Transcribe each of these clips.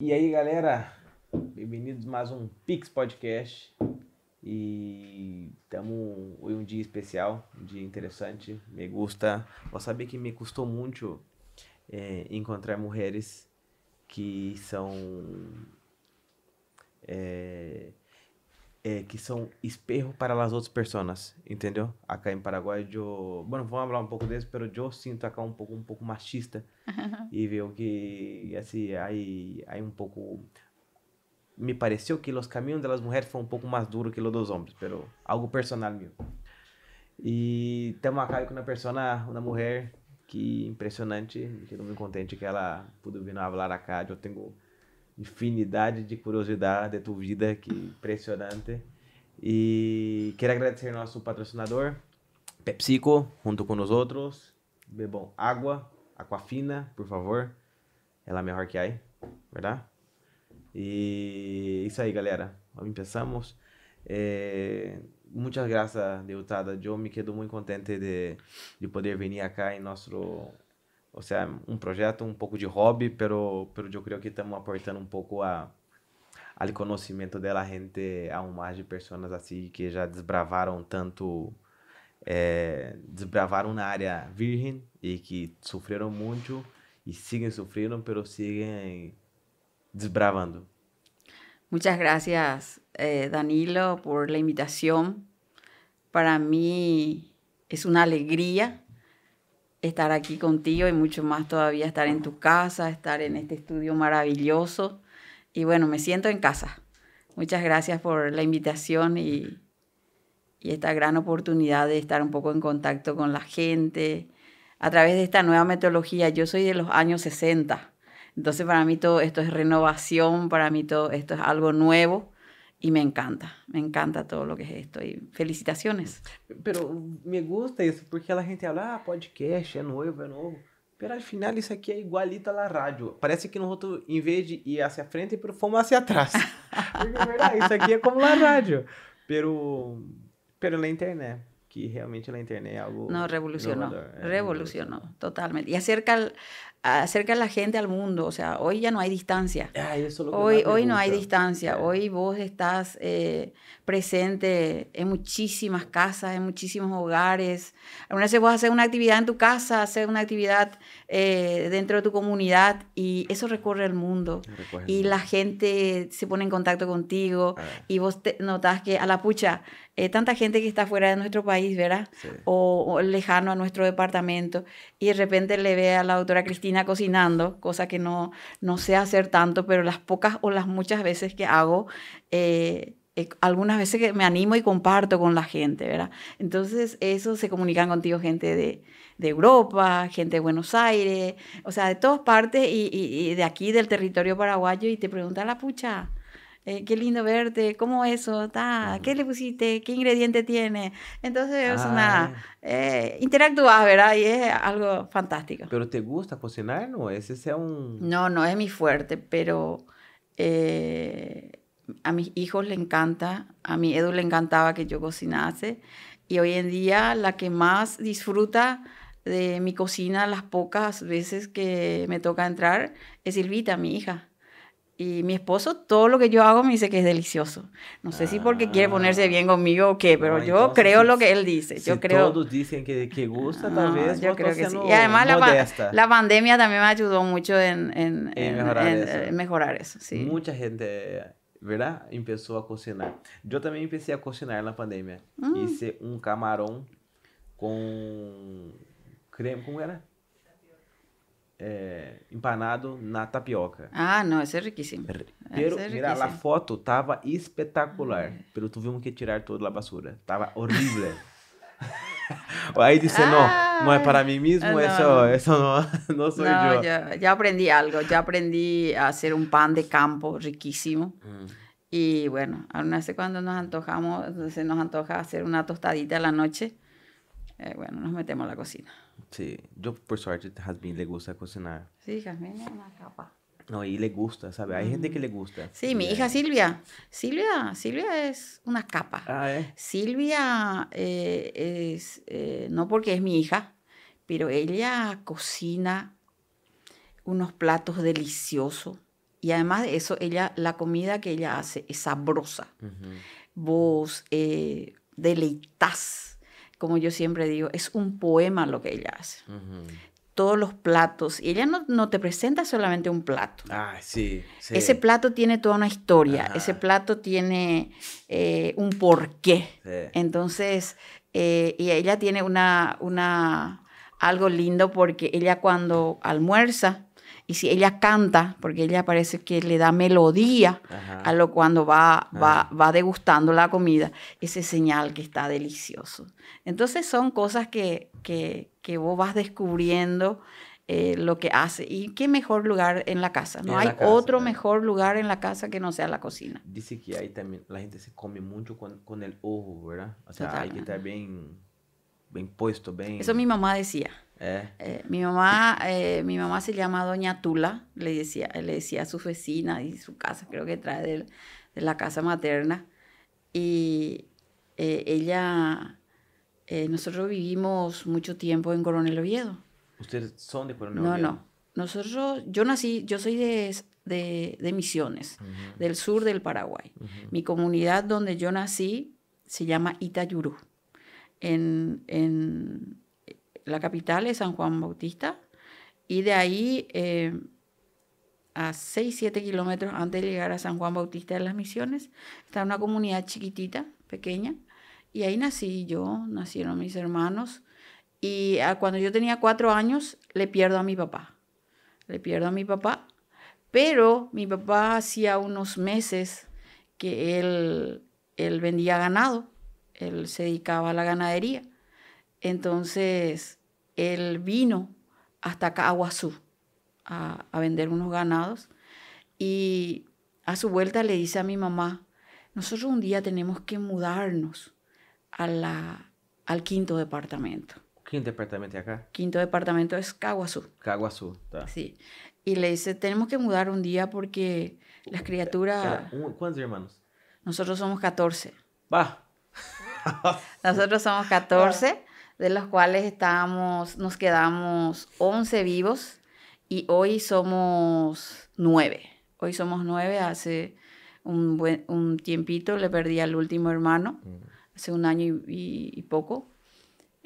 E aí, galera, bem-vindos mais um Pix Podcast. E estamos hoje um dia especial, um dia interessante. Me gusta. Vou saber que me custou muito é, encontrar mulheres que são é, é, que são espelho para as outras pessoas, entendeu? Acá em Paraguai, eu, bueno, vamos falar um pouco disso, mas eu sinto acá um pouco um pouco machista e vejo que assim aí aí um pouco me pareceu que os caminhos das mulheres foram um pouco mais duros que os dos homens, pero algo personal meu. E estamos acá com uma pessoa, uma mulher que impressionante, que estou muito contente que ela pudo vir falar acá. Eu tenho infinidade de curiosidade de tua vida, que impressionante. E quero agradecer nosso patrocinador, PepsiCo, junto com nós outros. Bebam água, Aquafina, por favor. Ela é melhor que há, verdade? E isso aí, galera. Começamos. É, muitas graças, deputada. Eu me quedo muito contente de, de poder vir acá em nosso o sea, um projeto um pouco de hobby, pero, pero eu creio que estamos aportando um pouco a, al conhecimento da gente a um mais de pessoas assim que já desbravaram tanto, é, desbravaram na área virgem e que sofreram muito e siguen sofrendo, pero siguen desbravando. Muchas gracias, eh, Danilo, por la invitación. Para mí es una alegría estar aquí contigo y mucho más todavía estar en tu casa, estar en este estudio maravilloso. Y bueno, me siento en casa. Muchas gracias por la invitación y, y esta gran oportunidad de estar un poco en contacto con la gente a través de esta nueva metodología. Yo soy de los años 60, entonces para mí todo esto es renovación, para mí todo esto es algo nuevo y me encanta, me encanta todo lo que es esto. Y felicitaciones. Pero me gusta isso, porque a gente habla, ah, podcast, é novo, é novo. Pero al final isso aqui é igualito à rádio. Parece que nosotros, em vez de ir hacia frente, fomos hacia atrás. porque é verdade, isso aqui é como a rádio. Pero, pero na internet. que realmente la internet es algo... No, revolucionó, revolucionó, totalmente. Y acerca, acerca a la gente al mundo, o sea, hoy ya no hay distancia. hoy hoy no hay distancia, hoy vos estás eh, presente en muchísimas casas, en muchísimos hogares. Algunas veces vos haces una actividad en tu casa, haces una actividad eh, dentro de tu comunidad y eso recorre el mundo. y la gente se pone en contacto contigo ah. y vos te notas que a la pucha eh, tanta gente que está fuera de nuestro país, ¿verdad? O, lejano a nuestro departamento, y de repente le ve a la doctora Cristina cocinando, cosa que no, no sé hacer tanto, pero las pocas o las muchas veces que hago, eh, eh, algunas veces que me animo y comparto con la gente, ¿verdad? Entonces, eso se comunican contigo gente de, de Europa, gente de Buenos Aires, o sea, de todas partes y, y, de aquí, del territorio paraguayo, y te preguntan la pucha eh, qué lindo verte, ¿cómo eso? Ta, ¿Qué le pusiste? ¿Qué ingrediente tiene? Entonces es una... Eh, interactúas, ¿verdad? Y es algo fantástico. ¿Pero te gusta cocinar? ¿No? Ese sea un... No, no es mi fuerte, pero eh, a mis hijos le encanta, a mi Edu le encantaba que yo cocinase y hoy en día la que más disfruta de mi cocina las pocas veces que me toca entrar es Silvita, mi hija. Y mi esposo, todo lo que yo hago me dice que es delicioso. No sé si porque quiere ponerse bien conmigo o qué, pero yo creo lo que él dice. yo creo... todos dicen que, que gusta, tal vez. Yo creo que sí. Y además la, la, pandemia también me ayudó mucho en, en, en, mejorar, eso. Sí. Mucha gente, ¿verdad? Empezó a cocinar. Yo también empecé a cocinar en la pandemia. Mm. Hice un camarón con ¿cómo era? É, empanado na tapioca. Ah, não, isso é riquíssimo. Pero, é mira, a foto tava espetacular, ah, pero tuvimos que tirar toda a basura. Tava horrível. Aí disse, ah, não, não é para mim mesmo, no, eso, eso no, no soy no, yo. Ya, ya aprendí algo, ya aprendí a hacer un pan de campo riquísimo. Mm. Y bueno, aún así cuando nos antojamos, se nos antoja hacer una tostadita a la noche, eh, bueno, nos metemos a la cocina. Sí, yo por suerte Jasmine le gusta cocinar. Sí, Jasmine es una capa. No, y le gusta, ¿sabe? Hay gente que le gusta. Sí, mi hija Silvia. Silvia, Silvia es una capa. Ah, ¿eh? Silvia eh, es, eh, no porque es mi hija, pero ella cocina unos platos deliciosos Y además de eso, ella, la comida que ella hace es sabrosa. Vos eh, deleitas, como yo siempre digo, es un poema lo que ella hace. Todos los platos. Y ella no, te presenta solamente un plato. Ah, sí. Ese plato tiene toda una historia. Ese plato tiene eh, un porqué. Entonces, eh, y ella tiene una, una, algo lindo porque ella cuando almuerza, y si ella canta, porque ella parece que le da melodía a lo cuando va, va, va, degustando la comida, ese señal que está delicioso. Entonces son cosas que, que, que vos vas descubriendo eh, lo que hace. Y qué mejor lugar en la casa. No hay otro mejor lugar en la casa que no sea la cocina. Dice que ahí también la gente se come mucho con, con el ojo, ¿verdad? O sea, hay que estar bien, bien puesto, bien... Eso mi mamá decía. Eh. Eh, mi, mamá, eh, mi mamá se llama Doña Tula, le decía, le decía a su vecina y su casa, creo que trae de, de la casa materna. Y ella, nosotros vivimos mucho tiempo en Coronel Oviedo. ¿Ustedes son de Coronel Oviedo? No, no. Nosotros, yo nací, yo soy de, de, de Misiones, del sur del Paraguay. Mi comunidad donde yo nací se llama Itayurú. En, en, la capital es San Juan Bautista, y de ahí eh, a 6, 7 kilómetros antes de llegar a San Juan Bautista de las Misiones, está una comunidad chiquitita, pequeña, y ahí nací yo, nacieron mis hermanos, y cuando yo tenía cuatro años le pierdo a mi papá, le pierdo a mi papá, pero mi papá hacía unos meses que él, él vendía ganado, él se dedicaba a la ganadería, entonces, él vino hasta acá a a, vender unos ganados y a su vuelta le dice a mi mamá, nosotros un día tenemos que mudarnos a la, al quinto departamento. ¿Quinto departamento acá? Quinto departamento es Caguazú. Caguazú, está. Sí. Y le dice, tenemos que mudar un día porque las criaturas... ¿Cuántos hermanos? Nosotros somos 14. Va. Nosotros somos 14 de los cuales estábamos, nos quedamos 11 vivos y hoy somos 9. Hoy somos 9, hace un, buen, un tiempito le perdí al último hermano, mm. hace un año y, poco.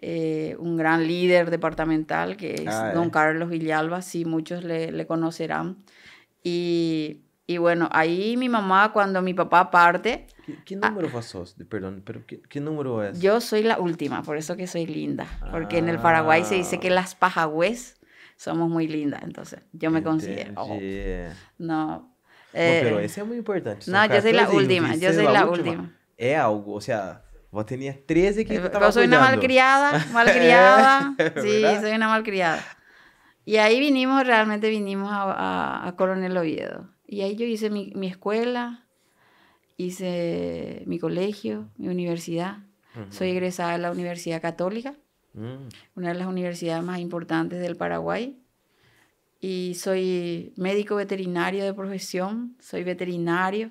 Eh, un gran líder departamental que es ah, don eh. Carlos Villalba, sí, muchos le, le conocerán. Y y bueno, ahí mi mamá, cuando mi papá parte... ¿Qué, ah, número sos? Perdón, pero ¿qué, número es? Yo soy la última, por eso que soy linda. Porque en el Paraguay se dice que las pajagües somos muy lindas, entonces yo me considero... Oh, no. Eh, pero ese es muy importante. No, yo soy la última, yo soy la, última. Es algo, o sea, vos tenías 13 que eh, Yo soy una malcriada, malcriada. sí, soy una malcriada. Y ahí vinimos, realmente vinimos a, a, a Coronel Oviedo. Y ahí yo hice mi, escuela, hice mi colegio, mi universidad. Soy egresada de la Universidad Católica, mm. una de las universidades más importantes del Paraguay. Y soy médico veterinario de profesión, soy veterinario.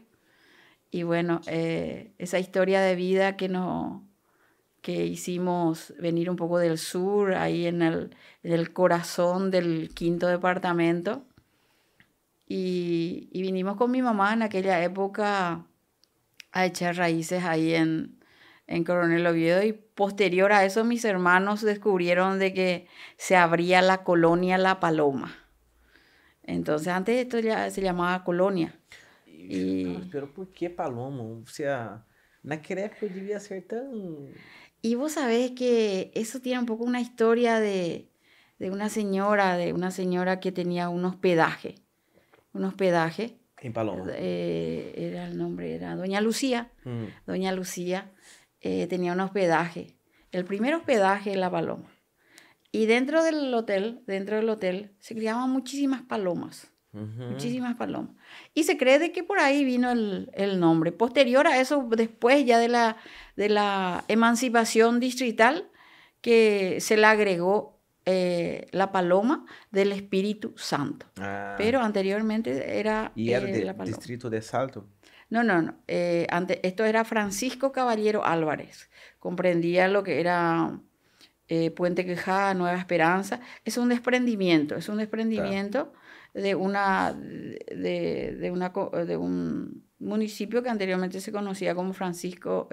Y bueno, eh, esa historia de vida que, no, que hicimos venir un poco del sur, ahí en el, en el corazón del quinto departamento, y, vinimos con mi mamá en aquella época a echar raíces ahí en, en Coronel Oviedo y posterior a eso mis hermanos descubrieron de que se abría la colonia La Paloma. Entonces antes esto ya se llamaba colonia. Y... Pero ¿por qué Paloma? O sea, naquela época debía ser tan... Y vos sabés que eso tiene un poco una historia de, de una señora, de una señora que tenía un hospedaje un hospedaje. En Paloma. Eh, era el nombre, era Doña Lucía. Mm. Doña Lucía eh, tenía un hospedaje. El primer hospedaje en La Paloma. Y dentro del hotel, dentro del hotel, se criaban muchísimas palomas. Muchísimas palomas. Y se cree de que por ahí vino el, el, nombre. Posterior a eso, después ya de la, de la emancipación distrital, que se le agregó eh, la paloma del Espíritu Santo. Ah. Pero anteriormente era... ¿Y era eh, del distrito de Salto? No, no, no. Eh, esto era Francisco Caballero Álvarez. Comprendía lo que era Puente Quejada, Nueva Esperanza. Es un desprendimiento, es un desprendimiento de, una, de, una, de un municipio que anteriormente se conocía como Francisco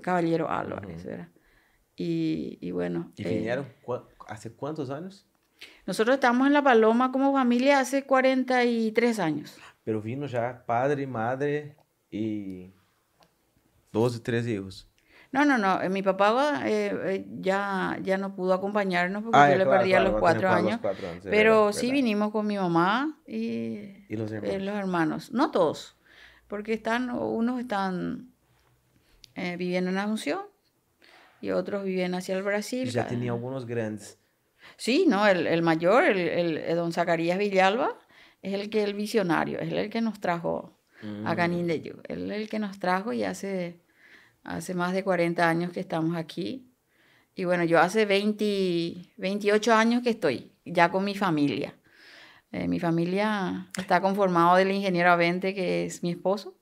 Caballero Álvarez, ¿verdad? Y, bueno. ¿Y vinieron hace cuántos años? Nosotros estamos en La Paloma como familia hace 43 años. Pero vino ya padre, madre y 12, 13 hijos. No, no, no. Eh, mi papá eh, eh, ya, ya no pudo acompañarnos porque ah, yo le perdí a los cuatro años. pero sí vinimos con mi mamá y, los, hermanos? No todos, porque están, unos están viviendo en Asunción y otros viven hacia el Brasil. ya tenía algunos grandes. Sí, no, el, mayor, el, don Zacarías Villalba, es el que el visionario, es el que nos trajo a Canín de Él es el que nos trajo y hace Hace más de 40 años que estamos aquí. Y bueno, yo hace 20, 28 años que estoy ya con mi familia. Eh, mi familia está conformado del ingeniero Avente, que es mi esposo,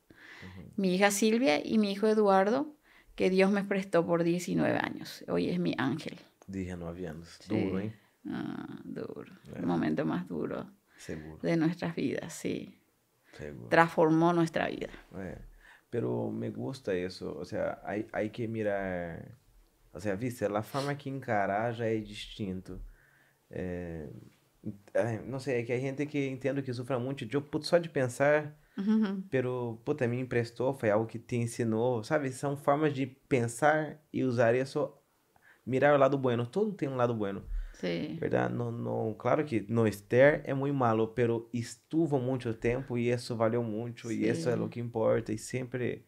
mi hija Silvia y mi hijo Eduardo, que Dios me prestó por 19 años. Hoy es mi ángel. 19 años. Duro, ¿eh? Ah, duro. El momento más duro de nuestras vidas, sí. Transformó nuestra vida. Pero me gusta eso, o sea, hay, hay que mirar, o sea, viste, a forma que encarar já é distinto. É, não sei, é que a gente que entendo que sofra muito, de, só de pensar, uhum. pero, puta, me emprestou, foi algo que te ensinou, sabe? São formas de pensar e usar isso, mirar o lado bueno, todo tem um lado bueno. Sí. ¿Verdad? No, no, claro que no estar es muy malo, pero estuvo mucho tiempo y eso valió mucho sí. y eso es lo que importa y siempre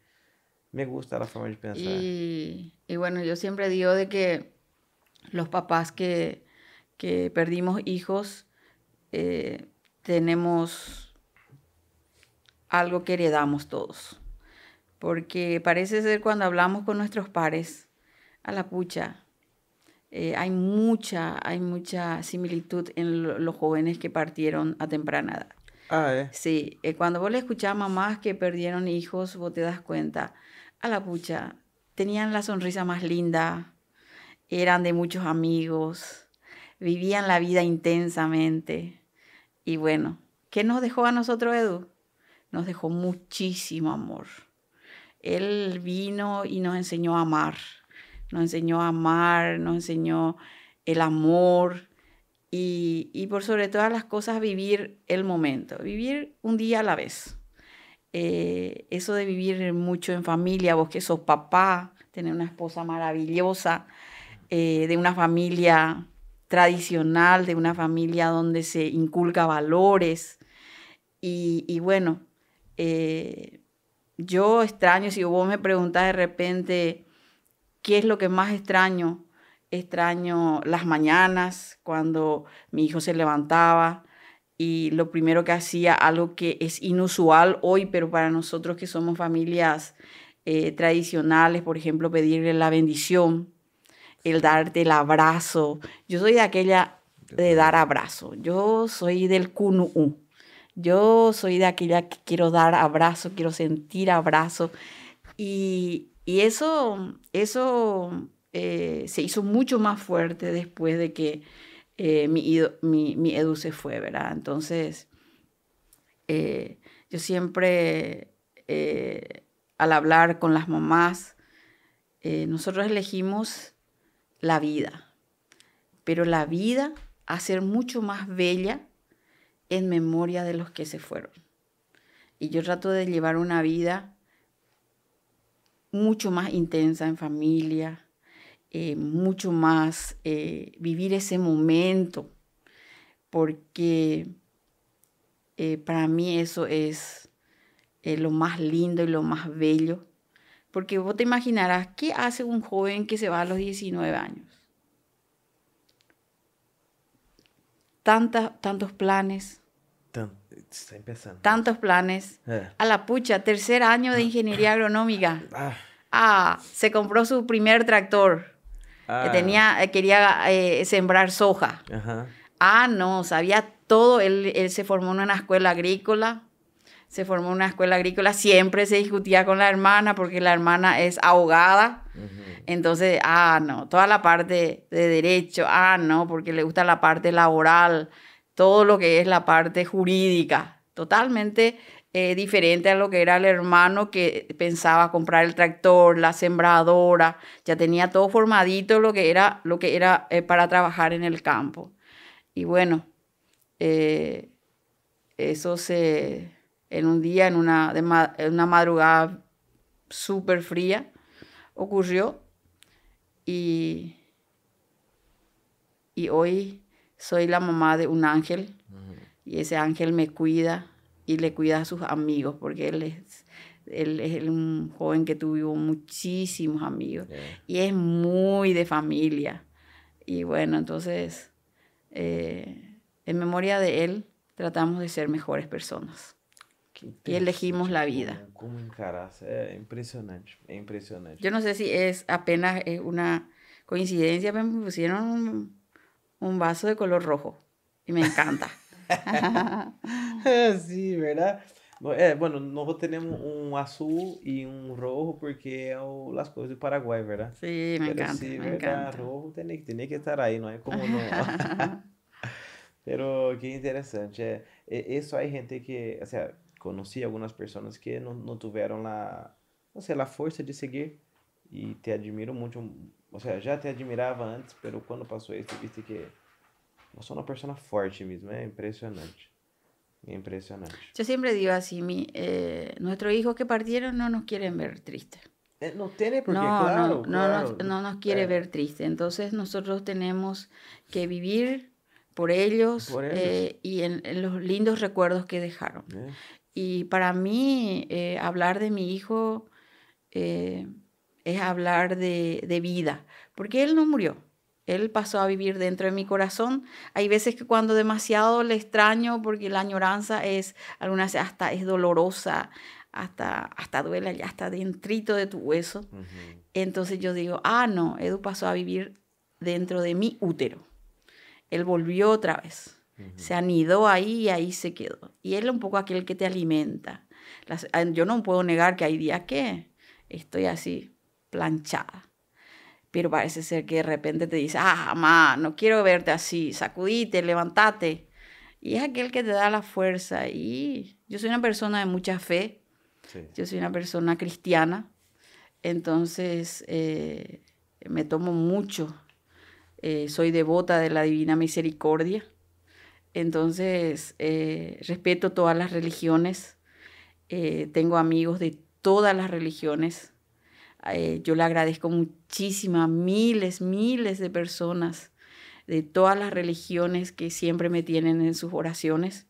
me gusta la forma de pensar. Y, y bueno, yo siempre digo de que los papás que, que perdimos hijos eh, tenemos algo que heredamos todos. Porque parece ser cuando hablamos con nuestros pares, a la pucha, eh, hay, mucha, hay mucha similitud en los jóvenes que partieron a temprana edad. Ah, ¿eh? Sí, eh, cuando vos le escuchás a mamás que perdieron hijos, vos te das cuenta, a la pucha, tenían la sonrisa más linda, eran de muchos amigos, vivían la vida intensamente. Y bueno, ¿qué nos dejó a nosotros Edu? Nos dejó muchísimo amor. Él vino y nos enseñó a amar nos enseñó a amar, nos enseñó el amor y, por sobre todas las cosas vivir el momento, vivir un día a la vez. Eh, eso de vivir mucho en familia, vos que sos papá, tener una esposa maravillosa, eh, de una familia tradicional, de una familia donde se inculca valores. Y, bueno, eh, yo extraño, si vos me preguntás de repente, ¿Qué es lo que más extraño? Extraño las mañanas cuando mi hijo se levantaba y lo primero que hacía, algo que es inusual hoy, pero para nosotros que somos familias eh, tradicionales, por ejemplo, pedirle la bendición, el darte el abrazo. Yo soy de aquella de dar abrazo. Yo soy del kunu. Yo soy de aquella que quiero dar abrazo, quiero sentir abrazo. Y, y eso, eso eh, se hizo mucho más fuerte después de que eh, mi, mi, Edu se fue, ¿verdad? Entonces, eh, yo siempre, al hablar con las mamás, nosotros elegimos la vida, pero la vida a ser mucho más bella en memoria de los que se fueron. Y yo trato de llevar una vida mucho más intensa en familia, eh, mucho más eh, vivir ese momento, porque eh, para mí eso es lo más lindo y lo más bello, porque vos te imaginarás, ¿qué hace un joven que se va a los 19 años? Tantos planes. Tantos planes. A la pucha, tercer año de ingeniería agronómica. Ah. Ah, se compró su primer tractor. Ah. tenía, eh, quería eh, sembrar soja. Ah, no, sabía todo. Él, él, se formó en una escuela agrícola. Se formó en una escuela agrícola. Siempre se discutía con la hermana porque la hermana es Entonces, ah, no, toda la parte de derecho. Ah, no, porque le gusta la parte laboral todo lo que es la parte jurídica, totalmente eh, diferente a lo que era el hermano que pensaba comprar el tractor, la sembradora, ya tenía todo formadito lo que era, lo que era eh, para trabajar en el campo. Y bueno, eh, eso se, en un día, en una, en una madrugada súper fría, ocurrió y, y hoy soy la mamá de un ángel y ese ángel me cuida y le cuida a sus amigos, porque él es, él es un joven que tuvo muchísimos amigos y es muy de familia. Y bueno, entonces, eh, en memoria de él, tratamos de ser mejores personas. Y elegimos la vida. ¿Cómo encaras? Es impresionante, es impresionante. Yo no sé si es apenas una coincidencia, pero me pusieron un, un vaso de color rojo y me encanta. sí, ¿verdad? É, bueno, nós temos um azul e um rojo porque é o, as cores do Paraguai, verdade? Sim, me encanta, sí, me encanta. rojo tem, tem que estar aí, não é como não. Pero que interessante. É, isso aí, gente que, conheci algumas pessoas que não, não tiveram a, não sei, a força de seguir e te admiro muito. O sea, já te admirava antes, pero quando passou isso, viste que Sos una persona fuerte mismo, es impresionante. Impresionante. Yo siempre digo así, mi, eh, nuestros hijos que partieron no nos quieren ver tristes. Eh, no tiene por qué, no, claro, no, no, no, nos quiere eh. ver tristes. Entonces nosotros tenemos que vivir por ellos, y en, los lindos recuerdos que dejaron. Y para mí, hablar de mi hijo es hablar de, de vida, porque él no murió. Él pasó a vivir dentro de mi corazón. Hay veces que cuando demasiado le extraño, porque la añoranza es, algunas hasta es dolorosa, hasta, hasta duele, ya hasta dentrito de tu hueso. Entonces yo digo, ah, no, Edu pasó a vivir dentro de mi útero. Él volvió otra vez. Se anidó ahí y ahí se quedó. Y él es un poco aquel que te alimenta. yo no puedo negar que hay días que estoy así, planchada pero parece ser que de repente te dice, ah, mamá, no quiero verte así, sacudite, levantate. Y es aquel que te da la fuerza. Y yo soy una persona de mucha fe, yo soy una persona cristiana, entonces eh, me tomo mucho, eh, soy devota de la Divina Misericordia, entonces eh, respeto todas las religiones, tengo amigos de todas las religiones, eh, yo le agradezco muchísimo a miles, miles de personas de todas las religiones que siempre me tienen en sus oraciones.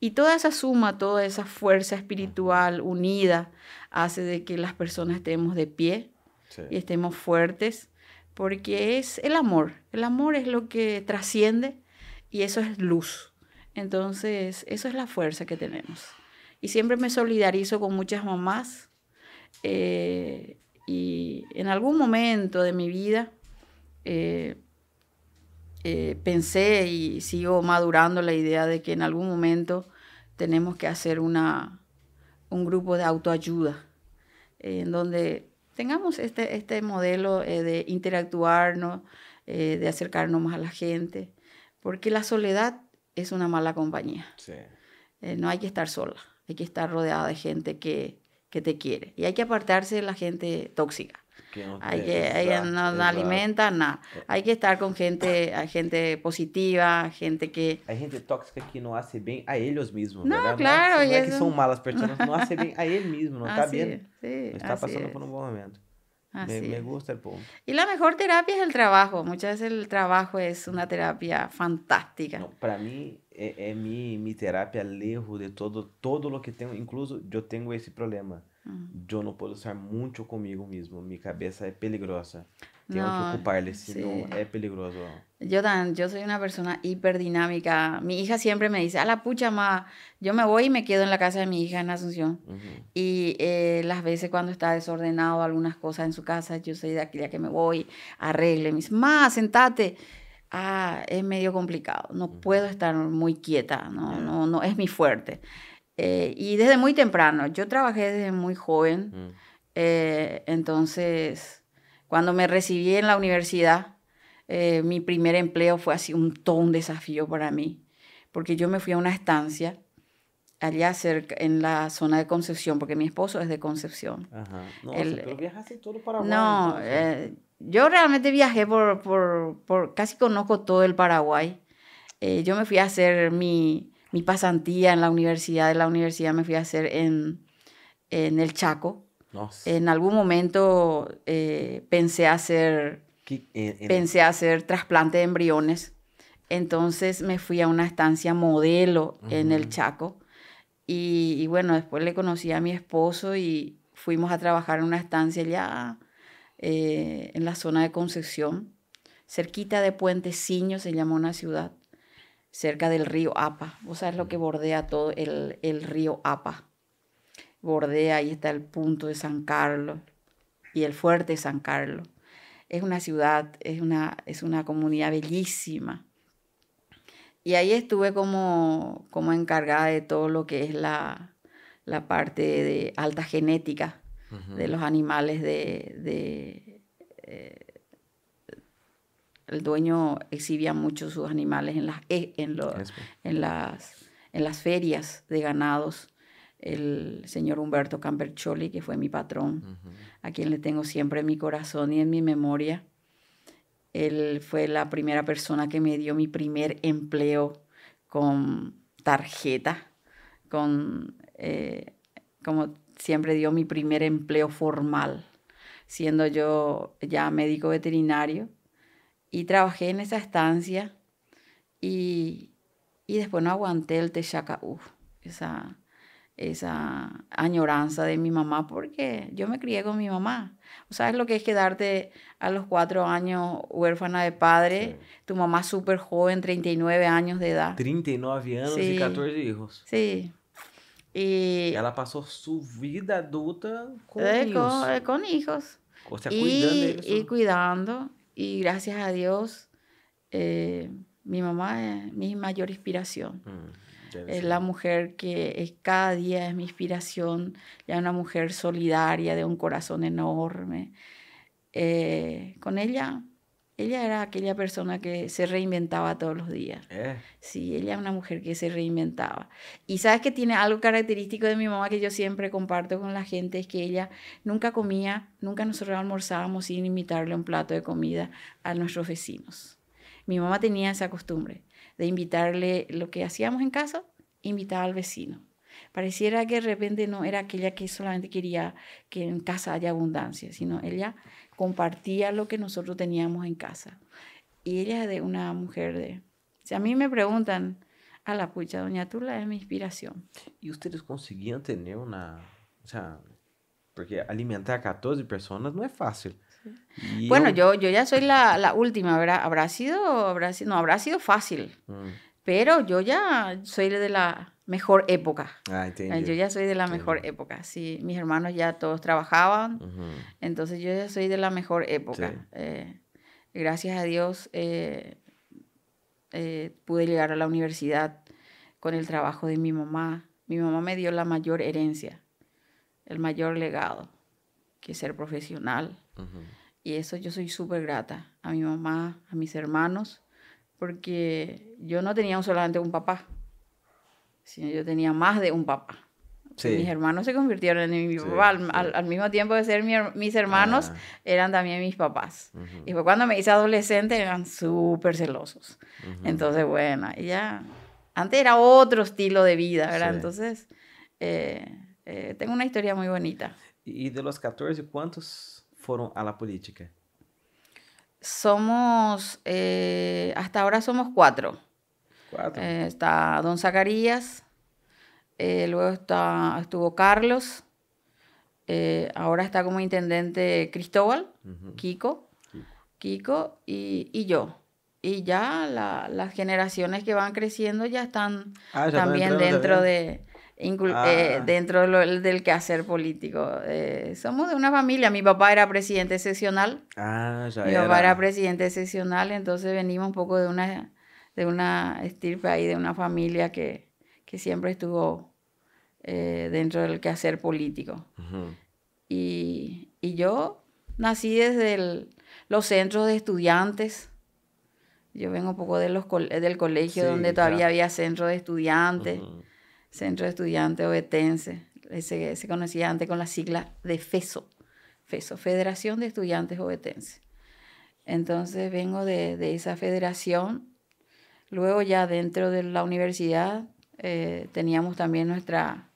Y toda esa suma, toda esa fuerza espiritual unida hace de que las personas estemos de pie y estemos fuertes, porque es el amor. El amor es lo que trasciende y eso es luz. Entonces, eso es la fuerza que tenemos. Y siempre me solidarizo con muchas mamás eh, y en algún momento de mi vida eh, eh, pensé y sigo madurando la idea de que en algún momento tenemos que hacer una, un grupo de autoayuda, en donde tengamos este, este modelo de interactuarnos, de acercarnos más a la gente, porque la soledad es una mala compañía. no hay que estar sola, hay que estar rodeada de gente que, que te quiere. Y hay que apartarse de la gente tóxica. Que no hay que, no, alimenta nada. Eh. Hay que estar con gente, gente positiva, gente que... Hay gente tóxica que no hace bien a ellos mismos, no, claro. No, es, que son malas personas, no hace bien a él mismo, no está bien. Sí, no está pasando por un buen momento. Me, me, gusta el punto. Y la mejor terapia es el trabajo. Muchas veces el trabajo es una terapia fantástica. para mí es, es mi, mi, terapia lejos de todo, todo lo que tengo. Incluso yo tengo ese problema. Yo no puedo estar mucho conmigo mismo. Mi cabeza es peligrosa. Tengo que ocuparle, si no es peligroso. Yo, yo soy una persona hiperdinámica. Mi hija siempre me dice, a la pucha, ma, yo me voy y me quedo en la casa de mi hija en Asunción. Y eh, las veces cuando está desordenado algunas cosas en su casa, yo soy de aquella que me voy, arregle, mis, ma, sentate. Ah, es medio complicado. No puedo estar muy quieta, no, no, no es mi fuerte. Eh, y desde muy temprano, yo trabajé desde muy joven, mm. eh, entonces cuando me recibí en la universidad, eh, mi primer empleo fue así un, todo un desafío para mí, porque yo me fui a una estancia allá cerca, en la zona de Concepción, porque mi esposo es de Concepción. Ajá. No, pero viajaste todo Paraguay. No, eh, yo realmente viajé por, por, por, casi conozco todo el Paraguay. Eh, yo me fui a hacer mi, mi, pasantía en la universidad, de la universidad me fui a hacer en, en el Chaco. En algún momento eh, pensé hacer, pensé hacer trasplante de embriones. Entonces me fui a una estancia modelo en el Chaco y, bueno, después le conocí a mi esposo y fuimos a trabajar en una estancia allá eh, en la zona de Concepción, cerquita de Puenteciño, se llama una ciudad, cerca del río Apa. Vos sabes lo que bordea todo el, el río Apa. Bordea, ahí está el punto de San Carlos y el fuerte de San Carlos. Es una ciudad, es una, es una comunidad bellísima y ahí estuve como, como encargada de todo lo que es la, la parte de alta genética de los animales de... Eh, el dueño exhibía mucho sus animales en las, e, en, en, las, en las ferias de ganados. El señor Humberto Campercholi, que fue mi patrón, a quien le tengo siempre en mi corazón y en mi memoria. Él fue la primera persona que me dio mi primer empleo con tarjeta, con, eh, como siempre dio mi primer empleo formal, siendo yo ya médico veterinario. Y trabajé en esa estancia y, y después no aguanté el Texacaú, esa, esa añoranza de mi mamá porque yo me crié con mi mamá. ¿Sabes lo que es quedarte a los cuatro años huérfana de padre? Tu mamá súper joven, 39 años de edad. 39 años y 14 hijos. Sí. Y ella pasó su vida adulta con eh, hijos. Con, eh, con hijos. O sea, y, cuidando y cuidando. Y gracias a Dios, eh, mi mamá es mi mayor inspiración. Mm es la mujer que cada día es mi inspiración, ya una mujer solidaria, de un corazón enorme. Eh, con ella, ella era aquella persona que se reinventaba todos los días. Eh. Sí, ella es una mujer que se reinventaba. Y sabes que tiene algo característico de mi mamá que yo siempre comparto con la gente, es que ella nunca comía, nunca nosotros almorzábamos sin invitarle un plato de comida a nuestros vecinos. Mi mamá tenía esa costumbre de invitarle lo que hacíamos en casa, invitar al vecino. Pareciera que de repente no era aquella que solamente quería que en casa haya abundancia, sino ella compartía lo que nosotros teníamos en casa. Y ella es de una mujer de... Si a mí me preguntan, a la pucha, doña Tula es mi inspiración. ¿Y ustedes conseguían tener una... O sea, porque alimentar a 14 personas no es fácil. Bueno, yo... yo, ya soy la, la, última, ¿verdad? Habrá sido, habrá sido, no, habrá sido fácil. Mm. Pero yo ya soy de la mejor época. Ah, yo ya soy de la mejor época. Sí, mis hermanos ya todos trabajaban, entonces yo ya soy de la mejor época. Eh, gracias a Dios eh, eh, pude llegar a la universidad con el trabajo de mi mamá. Mi mamá me dio la mayor herencia, el mayor legado, que ser profesional. Y eso yo soy súper grata a mi mamá, a mis hermanos, porque yo no tenía solamente un papá, sino yo tenía más de un papá. Mis hermanos se convirtieron en mi papá. Al, mismo tiempo de ser mis hermanos, ah. eran también mis papás. Y fue cuando me hice adolescente, eran súper celosos. Entonces, bueno, ya... Antes era otro estilo de vida, ¿verdad? Entonces, eh, eh, tengo una historia muy bonita. ¿Y de los 14, cuántos fueron a la política? Somos, eh, hasta ahora somos cuatro. Cuatro. Eh, está Don Zacarías, eh, luego está, estuvo Carlos, ahora está como intendente Cristóbal, Kiko, Kiko y, y, yo. Y ya las generaciones que van creciendo ya están ah, también dentro de... Eh, ah. dentro del quehacer político. Eh, somos de una familia. Mi papá era presidente seccional. Ah, ya Mi papá era presidente seccional, entonces venimos un poco de una, de una estirpe ahí, de una familia que, que siempre estuvo eh, dentro del quehacer político. y, y, yo nací desde los centros de estudiantes Yo vengo un poco de los, del colegio donde todavía había centro de estudiantes, centro de estudiantes obetense. Se, se conocía antes con la sigla de FESO, FESO, Federación de Estudiantes Obetenses. Entonces vengo de, de esa federación. Luego ya dentro de la universidad eh, teníamos también nuestra,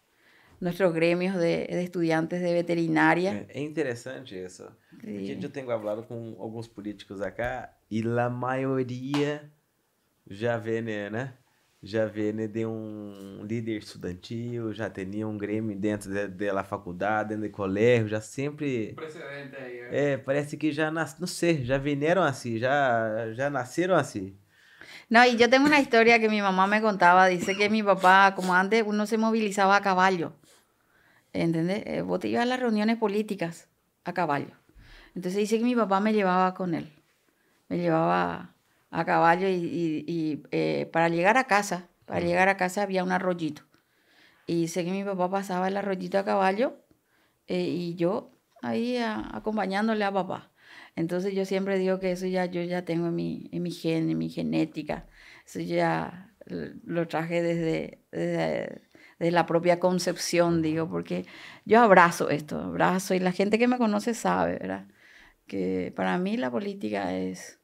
nuestros gremios de, de, estudiantes de veterinaria. É, interessante isso. Porque eu tenho falado com alguns políticos acá e a maioria já vê, né? Já vê né, de um líder estudantil, já tinha um grêmio dentro da de, de faculdade, dentro do colégio, já sempre. Precedente aí. É, é parece que já nas, não sei, já vieram assim, já, já nasceram assim. No, y yo tengo una historia que mi mamá me contaba. Dice que mi papá, como antes uno se movilizaba a caballo, ¿entendés? Eh, vos te ibas a las reuniones políticas a caballo. Entonces dice que mi papá me llevaba con él. Me llevaba a caballo y, eh, para llegar a casa, para llegar a casa había un arroyito. Y dice que mi papá pasaba el arroyito a caballo eh, y yo ahí acompañándole a papá. Entonces yo siempre digo que eso ya yo ya tengo en mi, en mi gen, en mi genética. Eso ya lo traje desde, desde, la propia concepción, digo, porque yo abrazo esto, abrazo, y la gente que me conoce sabe, ¿verdad? Que para mí la política es,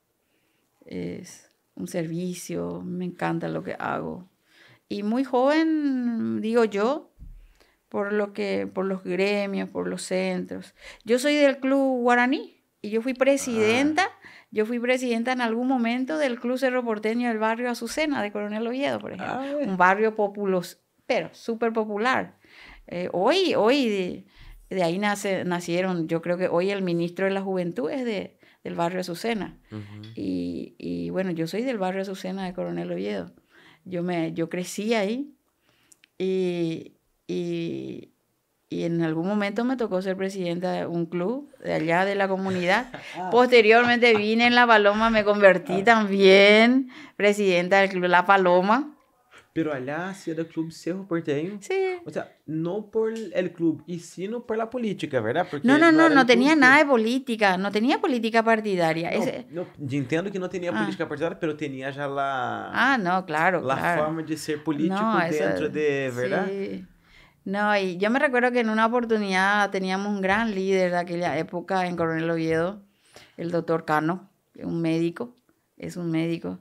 es un servicio, me encanta lo que hago. Y muy joven, digo yo, por lo que, por los gremios, por los centros. Yo soy del club guaraní, y yo fui presidenta, yo fui presidenta en algún momento del Club Cerro Porteño del barrio Azucena de Coronel Oviedo, por ejemplo. Ah, un barrio populoso, pero súper popular. Eh, hoy, hoy de, ahí nace, nacieron, yo creo que hoy el ministro de la Juventud es de, del barrio Azucena. y, y, bueno, yo soy del barrio Azucena de Coronel Oviedo. Yo, me, yo crecí ahí y, y, y en algún momento me tocó ser presidenta de un club de allá de la comunidad. Ah. Posteriormente vine en La Paloma, me convertí ah. también presidenta del club La Paloma. Pero allá era el club Cerro Porteño. Sí. O sea, no por el club, y sino por la política, ¿verdad? Porque no, no, no, no, tenía nada de política, no tenía política partidaria. No, no, yo entiendo que no tenía ah. política partidaria, pero tenía ya la... Ah, no, claro, La forma de ser político dentro de, ¿verdad? Sí. No, y yo me recuerdo que en una oportunidad teníamos un gran líder de aquella época en Coronel Oviedo, el doctor Cano, un médico, es un médico.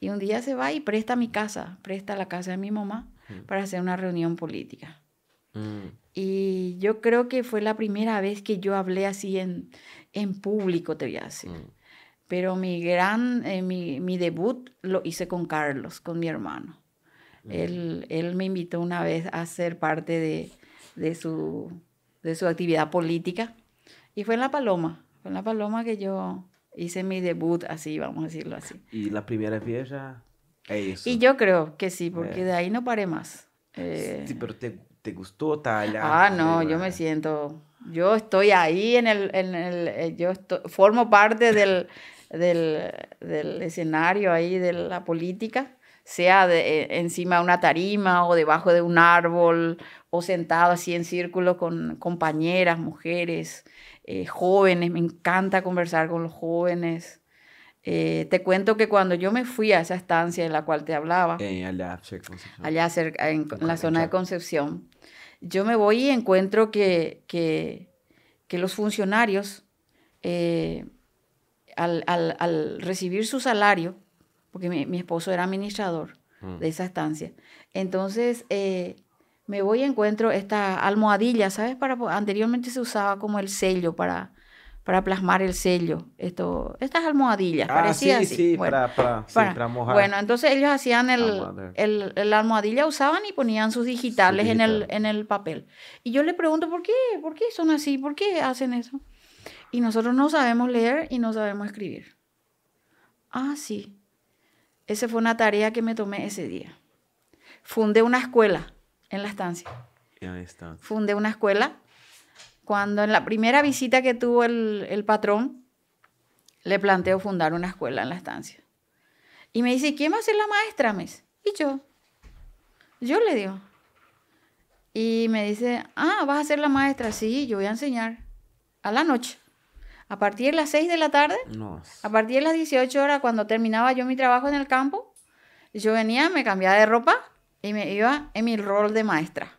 Y un día se va y presta mi casa, presta la casa de mi mamá mm. para hacer una reunión política. Mm. Y yo creo que fue la primera vez que yo hablé así en, en público, te voy a decir. Mm. Pero mi gran, eh, mi, mi debut lo hice con Carlos, con mi hermano. Él, él, me invitó una vez a ser parte de, de, su, de su actividad política y fue en La Paloma. Fue en La Paloma que yo hice mi debut, así, vamos a decirlo así. ¿Y la primera ya eso? Y yo creo que sí, porque de ahí no paré más. Eh, sí, pero te, te gustó allá. Ah, no, yo me siento, yo estoy ahí en el, en el eh, yo formo parte del, del, del escenario ahí de la política sea de, eh, encima de una tarima o debajo de un árbol o sentado así en círculo con compañeras, mujeres, eh, jóvenes. Me encanta conversar con los jóvenes. Eh, te cuento que cuando yo me fui a esa estancia en la cual te hablaba, allá, cerca, en, la zona de Concepción, yo me voy y encuentro que, que, que los funcionarios, al, al, al recibir su salario, porque mi, esposo era administrador mm. de esa estancia. Entonces, eh, me voy y encuentro esta almohadilla, ¿sabes? Para, anteriormente se usaba como el sello para, para plasmar el sello. Esto, estas almohadillas, ah, parecía sí, Sí, bueno, para, para, mojar. Bueno, entonces ellos hacían el, el, el, la almohadilla, usaban y ponían sus digitales en, el, en el papel. Y yo le pregunto, ¿por qué? ¿Por qué son así? ¿Por qué hacen eso? Y nosotros no sabemos leer y no sabemos escribir. Ah, sí. Esa fue una tarea que me tomé ese día. Fundé una escuela en la estancia. Ahí está. Fundé una escuela. Cuando en la primera visita que tuvo el, patrón, le planteo fundar una escuela en la estancia. Y me dice, ¿quién va a ser la maestra, mes? Y yo. Yo le digo. Y me dice, ah, vas a ser la maestra. Sí, yo voy a enseñar. A la noche. A partir de las 6 de la tarde, a partir de las 18 horas, cuando terminaba yo mi trabajo en el campo, yo venía, me cambiaba de ropa y me iba en mi rol de maestra.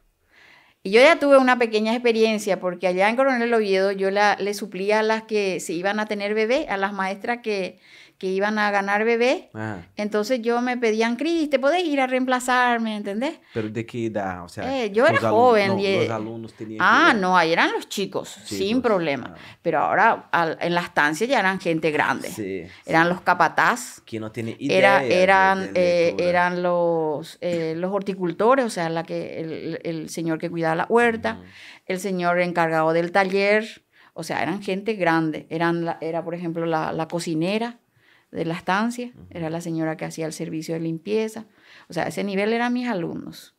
Y yo ya tuve una pequeña experiencia porque allá en Coronel Oviedo yo la, le suplía a las que se iban a tener bebé, a las maestras que, que iban a ganar bebé. Entonces yo me pedían, Cris, ¿te podés ir a reemplazarme? ¿Entendés? ¿Pero de qué edad? O sea, eh, yo era joven. los alumnos tenían Ah, no, ahí eran los chicos, sin problema. Ah. Pero ahora en la estancia ya eran gente grande. Sí, eran los capataz. Que no tiene idea. eran, eh, eran los, eh, los horticultores, o sea, la que, el, señor que cuidaba la huerta, el señor encargado del taller. O sea, eran gente grande. Eran era, por ejemplo, la, la cocinera de la estancia, era la señora que hacía el servicio de limpieza. O sea, ese nivel eran mis alumnos.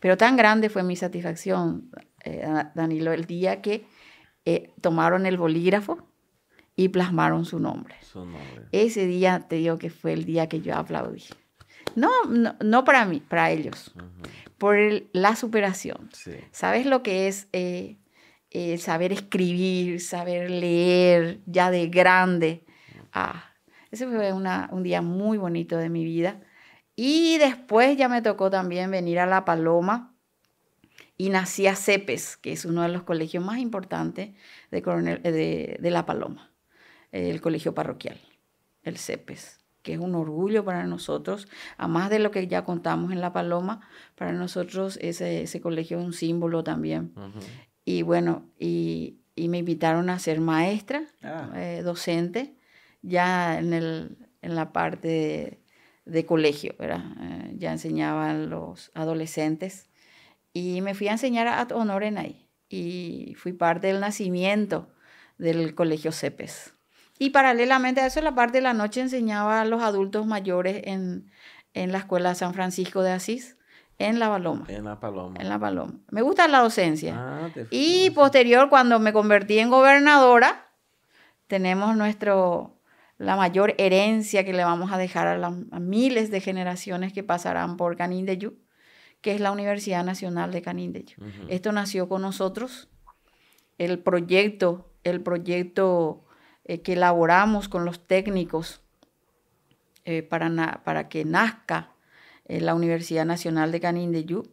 Pero tan grande fue mi satisfacción, eh, Danilo, el día que eh, tomaron el bolígrafo y plasmaron su nombre. Ese día te digo que fue el día que yo aplaudí. No, no, para mí, para ellos, por la superación. ¿Sabes lo que es eh, saber escribir, saber leer ya de grande? Ah, ese fue un día muy bonito de mi vida. Y después ya me tocó también venir a La Paloma y nací a CEPES, que es uno de los colegios más importantes de, de, La Paloma, el colegio parroquial, el CEPES que es un orgullo para nosotros, a más de lo que ya contamos en La Paloma, para nosotros ese, ese colegio es un símbolo también. Y bueno, y, me invitaron a ser maestra, ah. eh, docente, ya en, el, en la parte de, colegio, ¿verdad? Eh, ya enseñaban los adolescentes y me fui a enseñar a honor en ahí y fui parte del nacimiento del colegio CEPES. Y paralelamente a eso, la parte de la noche enseñaba a los adultos mayores en, en la escuela San Francisco de Asís, en La Paloma. En La Paloma. En La Paloma. Me gusta la docencia. Ah, y posterior, cuando me convertí en gobernadora, tenemos nuestro la mayor herencia que le vamos a dejar a, miles de generaciones que pasarán por Canindeyú, que es la Universidad Nacional de Canindeyú. Esto nació con nosotros. El proyecto, el proyecto eh, que elaboramos con los técnicos eh, para, para, que nazca eh, la Universidad Nacional de Canindeyú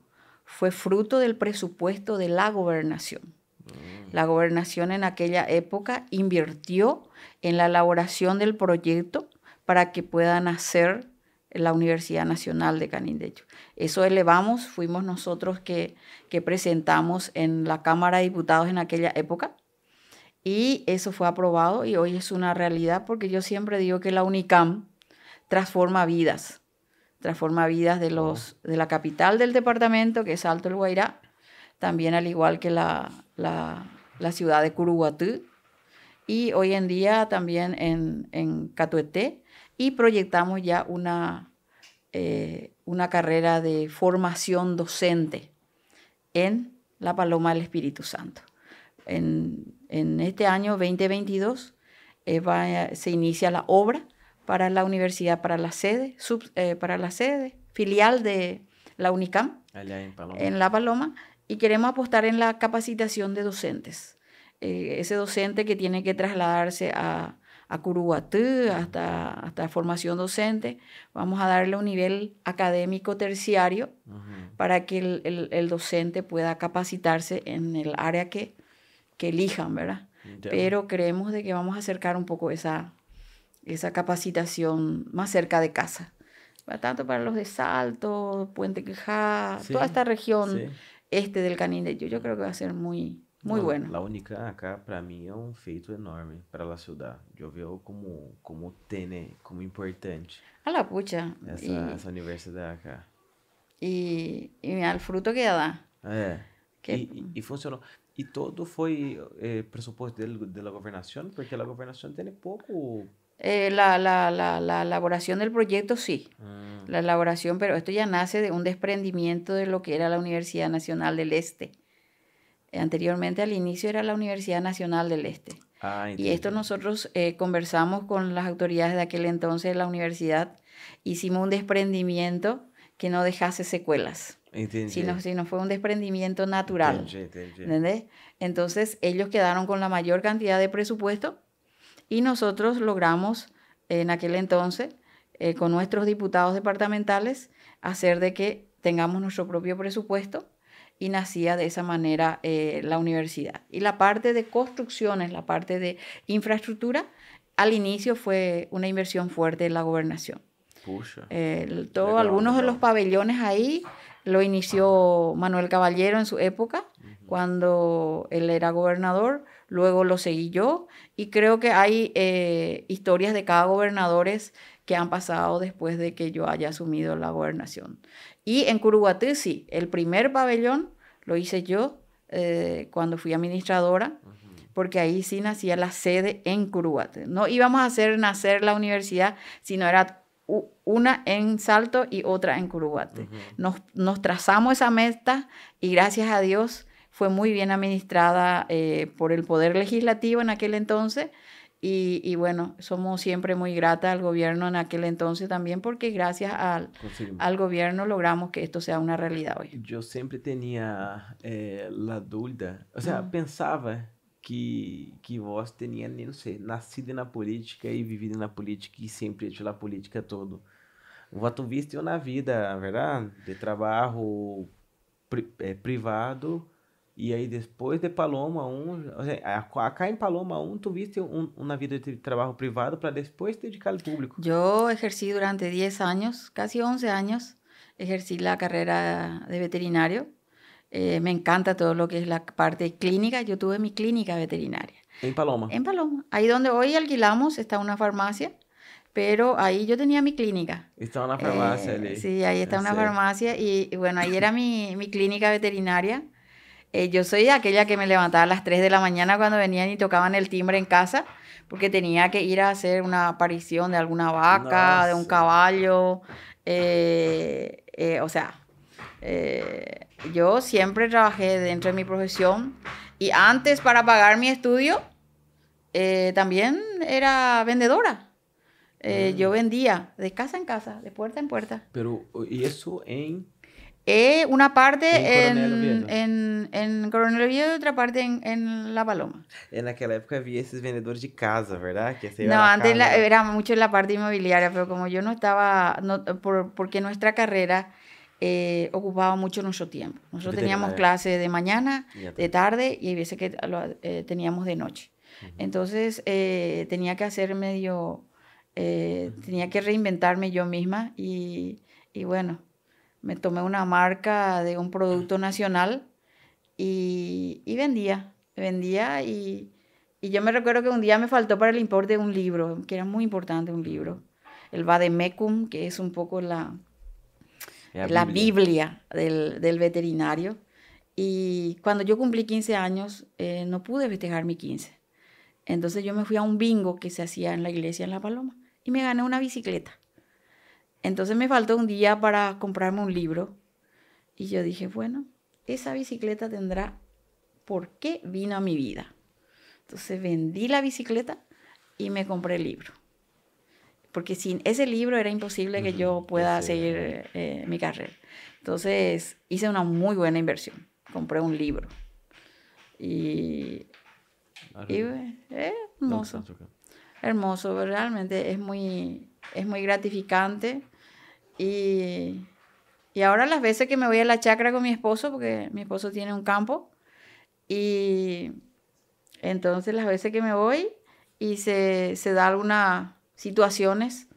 fue fruto del presupuesto de la gobernación. Mm. La gobernación en aquella época invirtió en la elaboración del proyecto para que pueda nacer la Universidad Nacional de Canindeyú. Eso elevamos, fuimos nosotros que, que presentamos en la Cámara de Diputados en aquella época y eso fue aprobado y hoy es una realidad porque yo siempre digo que la UNICAM transforma vidas, transforma vidas de, los, de la capital del departamento, que es Alto el Guairá, también al igual que la, la, la ciudad de Curuguatú, y hoy en día también en, en Catueté y proyectamos ya una, eh, una carrera de formación docente en La Paloma del Espíritu Santo. En, en este año 2022 eh, se inicia la obra para la universidad, para la sede, eh, para la sede filial de la UNICAM en La Paloma y queremos apostar en la capacitación de docentes. Eh, ese docente que tiene que trasladarse a, a Curuguatú, hasta, hasta formación docente, vamos a darle un nivel académico terciario para que el, el, docente pueda capacitarse en el área que, que elijan, ¿verdad? Pero creemos de que vamos a acercar un poco esa, esa capacitación más cerca de casa. Tanto para los de Salto, Puente Quijá, toda esta región este del Canindeyú, yo creo que va a ser muy, muy bueno. La única acá para mí es un feito enorme para la ciudad. Yo veo como, como tiene, como importante. A la pucha. Esa, universidad acá. Y, y el fruto que da. Eh. y, y, funcionó. Y todo fue eh, presupuesto de, la gobernación, porque la gobernación tiene poco... Eh, la, la, la, la, elaboración del proyecto sí, ah. la elaboración, pero esto ya nace de un desprendimiento de lo que era la Universidad Nacional del Este anteriormente al inicio era la Universidad Nacional del Este. Ah, y esto nosotros eh, conversamos con las autoridades de aquel entonces de la universidad, hicimos un desprendimiento que no dejase secuelas. Sino, sino fue un desprendimiento natural. Entonces ellos quedaron con la mayor cantidad de presupuesto y nosotros logramos en aquel entonces, eh, con nuestros diputados departamentales, hacer de que tengamos nuestro propio presupuesto y nacía de esa manera eh, la universidad. Y la parte de construcciones, la parte de infraestructura, al inicio fue una inversión fuerte en la gobernación. Eh, todo, algunos de los pabellones ahí lo inició Manuel Caballero en su época, cuando él era gobernador, luego lo seguí yo, y creo que hay eh, historias de cada gobernadores que han pasado después de que yo haya asumido la gobernación. Y en Curuguatí, sí, el primer pabellón lo hice yo eh, cuando fui administradora, porque ahí sí nacía la sede en Curuguatí. No íbamos a hacer nacer la universidad, sino era una en Salto y otra en Curuguate. nos, nos, trazamos esa meta y gracias a Dios fue muy bien administrada eh, por el Poder Legislativo en aquel entonces y, bueno, somos siempre muy gratas al gobierno en aquel entonces también porque gracias al, al gobierno logramos que esto sea una realidad hoy. Yo siempre tenía eh, la duda, o sea, pensaba que, que vos tenía, no sé, nacido la política y vivido la política y siempre hecho la política todo. Vos tuviste una vida, ¿verdad? De trabajo eh, privado e aí depois de Paloma 1, acá em Paloma 1 tuviste un, una vida de trabajo privado para después dedicar al público. Yo ejercí durante 10 años, casi 11 años, ejercí la carrera de veterinario. Eh, me encanta todo lo que es la parte clínica. Yo tuve mi clínica veterinaria. En Paloma. En Paloma. Ahí donde hoy alquilamos está una farmacia, pero ahí yo tenía mi clínica. Está una farmacia eh, Sí, ahí está una farmacia y, y, bueno, ahí era mi, mi clínica veterinaria. Eh, yo soy aquella que me levantaba a las 3 de la mañana cuando venían y tocaban el timbre en casa, porque tenía que ir a hacer una aparición de alguna vaca, de un caballo. Eh, eh, o sea, yo siempre trabajé dentro de mi profesión y antes para pagar mi estudio también era vendedora. Yo mm. vendía de casa en casa, de puerta en puerta. Pero, ¿y eso en eh, una parte en, en, en, Coronel Oviedo y otra parte en, en, La Paloma. En aquella época había esos vendedores de casa, ¿verdad? Que no, antes era mucho en la parte inmobiliaria, pero como yo no estaba, no, por, porque nuestra carrera eh, ocupaba mucho nuestro tiempo. Nosotros teníamos clases de mañana, de tarde y hay veces que lo, eh, teníamos de noche. Entonces eh, tenía que hacer medio, tenía que reinventarme yo misma y, y bueno me tomé una marca de un producto nacional y, vendía, vendía y, yo me recuerdo que un día me faltó para el importe de un libro, que era muy importante un libro, el Vademecum, que es un poco la, la Biblia, del, veterinario. Y cuando yo cumplí 15 años, eh, no pude festejar mi 15. Entonces yo me fui a un bingo que se hacía en la iglesia en La Paloma y me gané una bicicleta. Entonces me faltó un día para comprarme un libro y yo dije, bueno, esa bicicleta tendrá por qué vino a mi vida. Entonces vendí la bicicleta y me compré el libro. Porque sin ese libro era imposible que yo pueda seguir eh, mi carrera. Entonces hice una muy buena inversión. Compré un libro. Y, y eh, hermoso. Hermoso, realmente es muy, es muy gratificante y, y ahora las veces que me voy a la chacra con mi esposo, porque mi esposo tiene un campo, y entonces las veces que me voy y se, se da algunas situaciones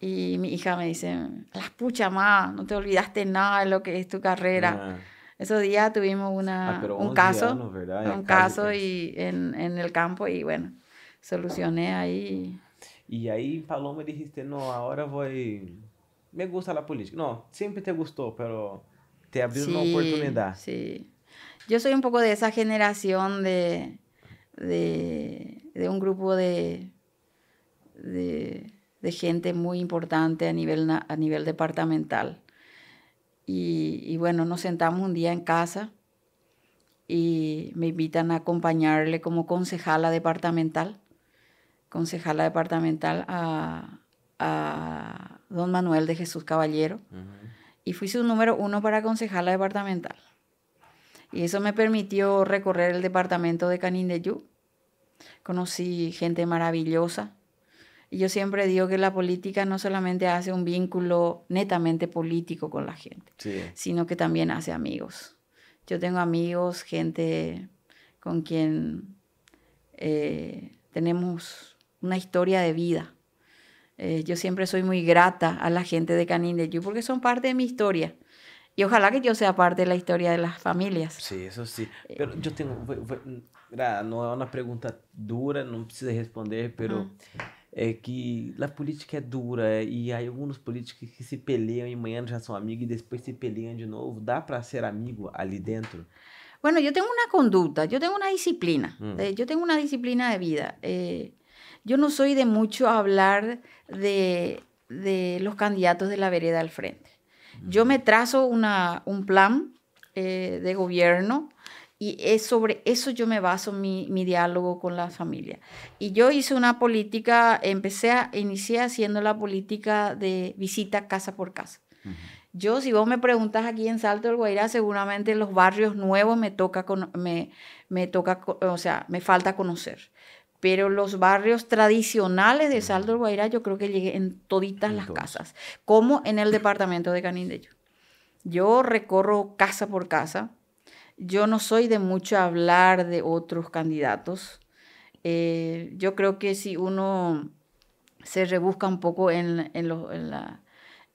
y mi hija me dice, las pucha más, no te olvidaste nada de lo que es tu carrera. Ah. Esos días tuvimos una, ah, un caso, un caso y en, en, el campo y bueno, solucioné ahí. Y ahí Paloma dijiste, no, ahora voy me gusta la política. No, siempre te gustó, pero te abrió una oportunidad. Sí. Yo soy un poco de esa generación de, de, un grupo de, de, gente muy importante a nivel, a nivel departamental. Y, y, bueno, nos sentamos un día en casa y me invitan a acompañarle como concejala departamental, concejala departamental a, a don Manuel de Jesús Caballero y fui su número uno para concejala departamental. Y eso me permitió recorrer el departamento de Canindeyú conocí gente maravillosa. Y yo siempre digo que la política no solamente hace un vínculo netamente político con la gente, sino que también hace amigos. Yo tengo amigos, gente con quien eh, tenemos una historia de vida. Eh, yo siempre soy muy grata a la gente de Canindeyú porque son parte de mi historia. Y ojalá que yo sea parte de la historia de las familias. Sí, eso sí. Pero yo tengo, no es una pregunta dura, no precisa responder, pero es que la política es dura y hay algunos políticos que se pelean y mañana ya son amigos y después se pelean de nuevo. ¿Da para ser amigo ali dentro? Bueno, yo tengo una conducta, yo tengo una disciplina, mm. yo tengo una disciplina de vida. Eh, yo no soy de mucho hablar de, de los candidatos de la vereda al frente. Yo me trazo una, un plan eh, de gobierno y es sobre eso yo me baso mi, mi, diálogo con la familia. Y yo hice una política, empecé a, inicié haciendo la política de visita casa por casa. Yo, si vos me preguntas aquí en Salto del Guairá, seguramente los barrios nuevos me toca, me, me toca, o sea, me falta conocer pero los barrios tradicionales de Salto del Guairá yo creo que llegué en toditas las casas, como en el departamento de Canindeyo. Yo recorro casa por casa. Yo no soy de mucho hablar de otros candidatos. Eh, yo creo que si uno se rebusca un poco en, en, en la,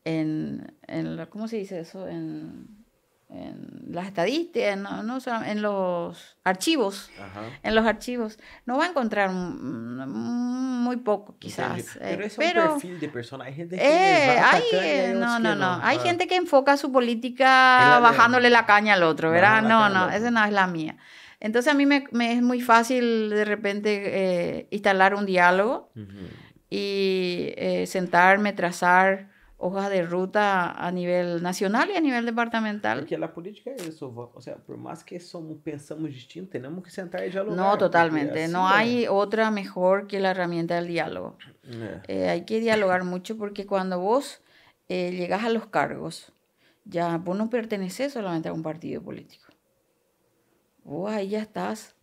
en, en, ¿cómo se dice eso? En, en las estadísticas, no, no en los archivos, en los archivos, no va a encontrar muy poco quizás. Pero es un perfil de persona, hay gente que eh, hay, no, no, no, hay gente que enfoca su política bajándole la caña al otro, ¿verdad? No, no, esa no es la mía. Entonces a mí me, es muy fácil de repente eh, instalar un diálogo y eh, sentarme, trazar hojas de ruta a nivel nacional y a nivel departamental. Porque la política es eso, o sea, por más que somos, pensamos distinto, tenemos que sentar y dialogar. No, totalmente, no hay otra mejor que la herramienta del diálogo. Eh. Eh, hay que dialogar mucho porque cuando vos eh, llegas a los cargos, ya vos no perteneces solamente a un partido político. Vos ahí ya estás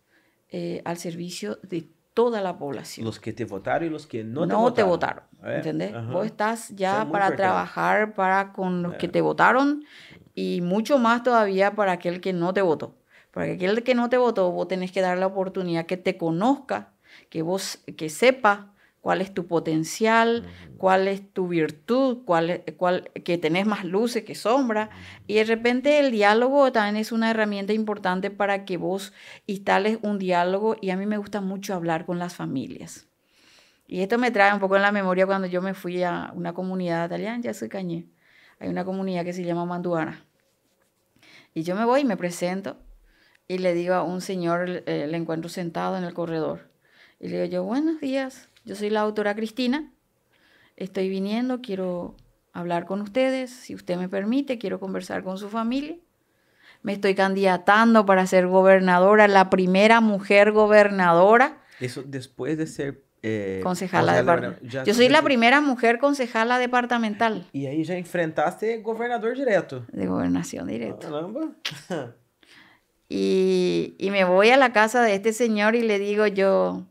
al servicio de toda la población. Los que te votaron y los que no, no te votaron. ¿Entendés? Vos estás ya para trabajar para con los que te votaron y mucho más todavía para aquel que no te votó. Para aquel que no te votó, vos tenés que dar la oportunidad que te conozca, que vos, que sepa cuál es tu potencial, cuál es tu virtud, cuál, cuál, que tenés más luces que sombra. Y de repente el diálogo también es una herramienta importante para que vos instales un diálogo y a mí me gusta mucho hablar con las familias. Y esto me trae un poco en la memoria cuando yo me fui a una comunidad italiana, ya soy cañé. Hay una comunidad que se llama Manduana. Y yo me voy y me presento y le digo a un señor, eh, le encuentro sentado en el corredor. Y le digo yo, buenos días, yo soy la autora Cristina, estoy viniendo, quiero hablar con ustedes, si usted me permite, quiero conversar con su familia. Me estoy candidatando para ser gobernadora, la primera mujer gobernadora. Eso después de ser eh, concejala departamental. Yo soy la primera mujer concejala departamental. Y ahí ya enfrentaste gobernador directo. De gobernación directa. Y, y, me voy a la casa de este señor y le digo yo,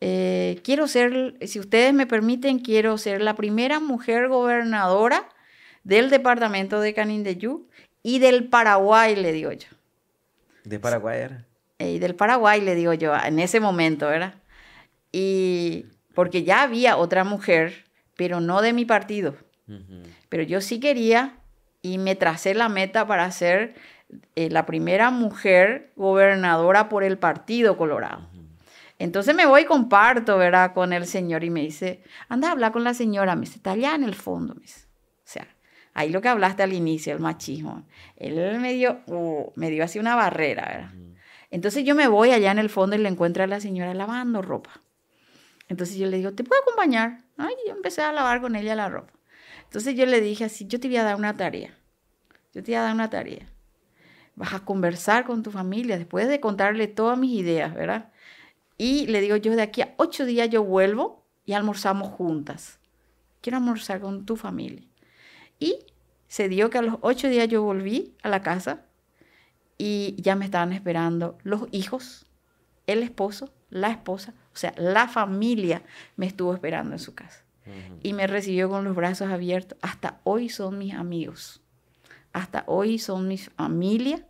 eh, quiero ser, si ustedes me permiten, quiero ser la primera mujer gobernadora del departamento de Canindeyú y del Paraguay, le digo yo. ¿De Paraguay era? Eh, y del Paraguay, le digo yo, en ese momento, ¿verdad? Y porque ya había otra mujer, pero no de mi partido. Pero yo sí quería y me tracé la meta para ser eh, la primera mujer gobernadora por el Partido Colorado. Entonces me voy y comparto, ¿verdad? Con el señor y me dice, anda a hablar con la señora, me dice, está allá en el fondo, me dice. O sea, ahí lo que hablaste al inicio, el machismo. Él me dio, uh, me dio así una barrera, ¿verdad? Entonces yo me voy allá en el fondo y le encuentro a la señora lavando ropa. Entonces yo le digo, ¿te puedo acompañar? Ay, yo empecé a lavar con ella la ropa. Entonces yo le dije así, yo te voy a dar una tarea. Yo te voy a dar una tarea. Vas a conversar con tu familia después de contarle todas mis ideas, ¿verdad? Y le digo, yo de aquí a ocho días yo vuelvo y almorzamos juntas. Quiero almorzar con tu familia. Y se dio que a los ocho días yo volví a la casa y ya me estaban esperando los hijos el esposo, la esposa, o sea, la familia me estuvo esperando en su casa. Y me recibió con los brazos abiertos. Hasta hoy son mis amigos. Hasta hoy son mi familia.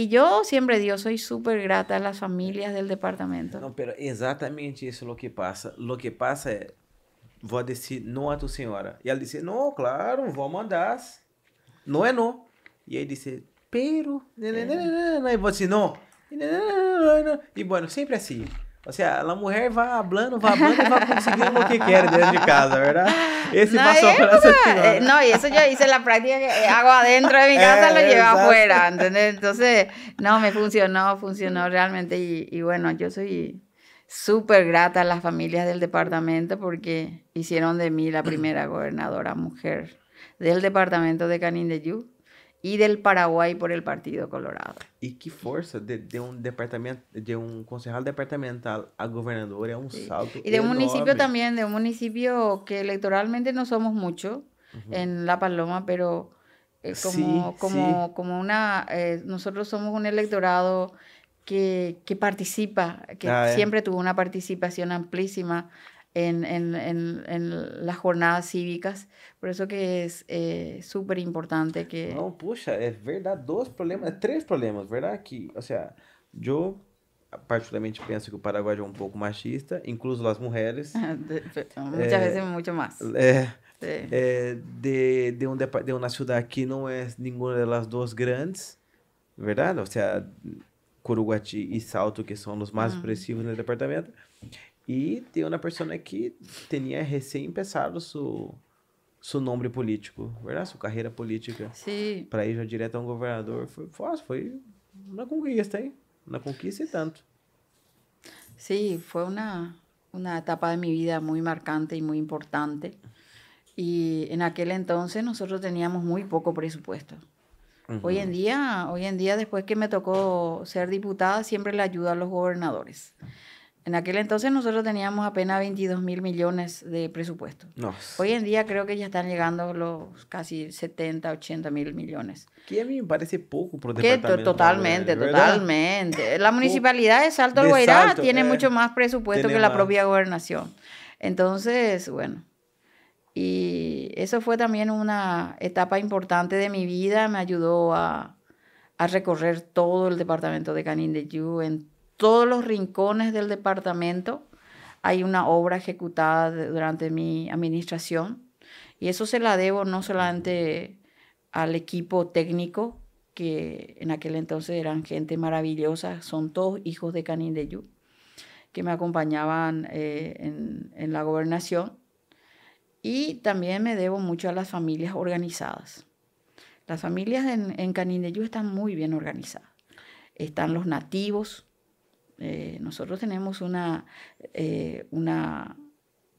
Y yo siempre digo, soy súper grata a las familias del departamento. No, pero exactamente eso es lo que pasa. Lo que pasa es, voy a decir no a tu señora. Y él dice, no, claro, vamos a andar. No es no. Y él dice, pero... Y vos decir, no. Y bueno, siempre así. O sea, a mulher vai hablando, vai hablando e vai conseguindo o que quer dentro de casa, ¿verdad? Ese no, pasó esa eh, No, y eso yo hice la práctica que hago adentro de mi casa, lo llevo afuera, ¿entendés? Entonces, no, me funcionó, funcionó realmente. Y, y bueno, yo soy súper grata a las familias del departamento porque hicieron de mí la primera gobernadora mujer del departamento de Canindeyú y del Paraguay por el Partido Colorado. Y qué fuerza de, de un departamento, de un concejal departamental a gobernador, es un salto. Y de un municipio también, de un municipio que electoralmente no somos mucho en La Paloma, pero eh, como, como, como una, eh, nosotros somos un electorado que, que participa, que ah, siempre tuvo una participación amplísima en, en, en, en, las jornadas cívicas. Por eso que es eh, súper importante que... No, pucha, es verdad, dos problemas, tres problemas, ¿verdad? Que, o sea, yo particularmente pienso que o Paraguai é um pouco machista, incluso as mulheres. Muitas é, vezes muito mais. É, é, de, de, um, de uma cidade que não é nenhuma das duas grandes, verdade? Ou seja, Curuguati e Salto, que são os mais expressivos no departamento. E tem uma pessoa que tinha recém começado seu, seu nome político, verdade? Sua carreira política. Sim. Para ir já direto a um governador. Foi fácil, foi uma conquista, hein? Uma conquista e tanto. Sí, fue una, una etapa de mi vida muy marcante y muy importante. Y en aquel entonces nosotros teníamos muy poco presupuesto. Uh -huh. Hoy en día, hoy en día después que me tocó ser diputada, siempre le ayudo a los gobernadores. En aquel entonces nosotros teníamos apenas 22 mil millones de presupuesto. No. Hoy en día creo que ya están llegando los casi 70, 80 mil millones. Que a mí me parece poco por departamento. Totalmente, totalmente. La municipalidad de Salto del Guairá tiene eh, mucho más presupuesto que la propia gobernación. Entonces, bueno. Y eso fue también una etapa importante de mi vida. Me ayudó a, a recorrer todo el departamento de Canindeyú en todos los rincones del departamento hay una obra ejecutada durante mi administración y eso se la debo no solamente al equipo técnico, que en aquel entonces eran gente maravillosa, son todos hijos de Canindeyú, que me acompañaban eh, en, la gobernación, y también me debo mucho a las familias organizadas. Las familias en, en Canindeyú están muy bien organizadas. Están los nativos, eh, nosotros tenemos una, eh, una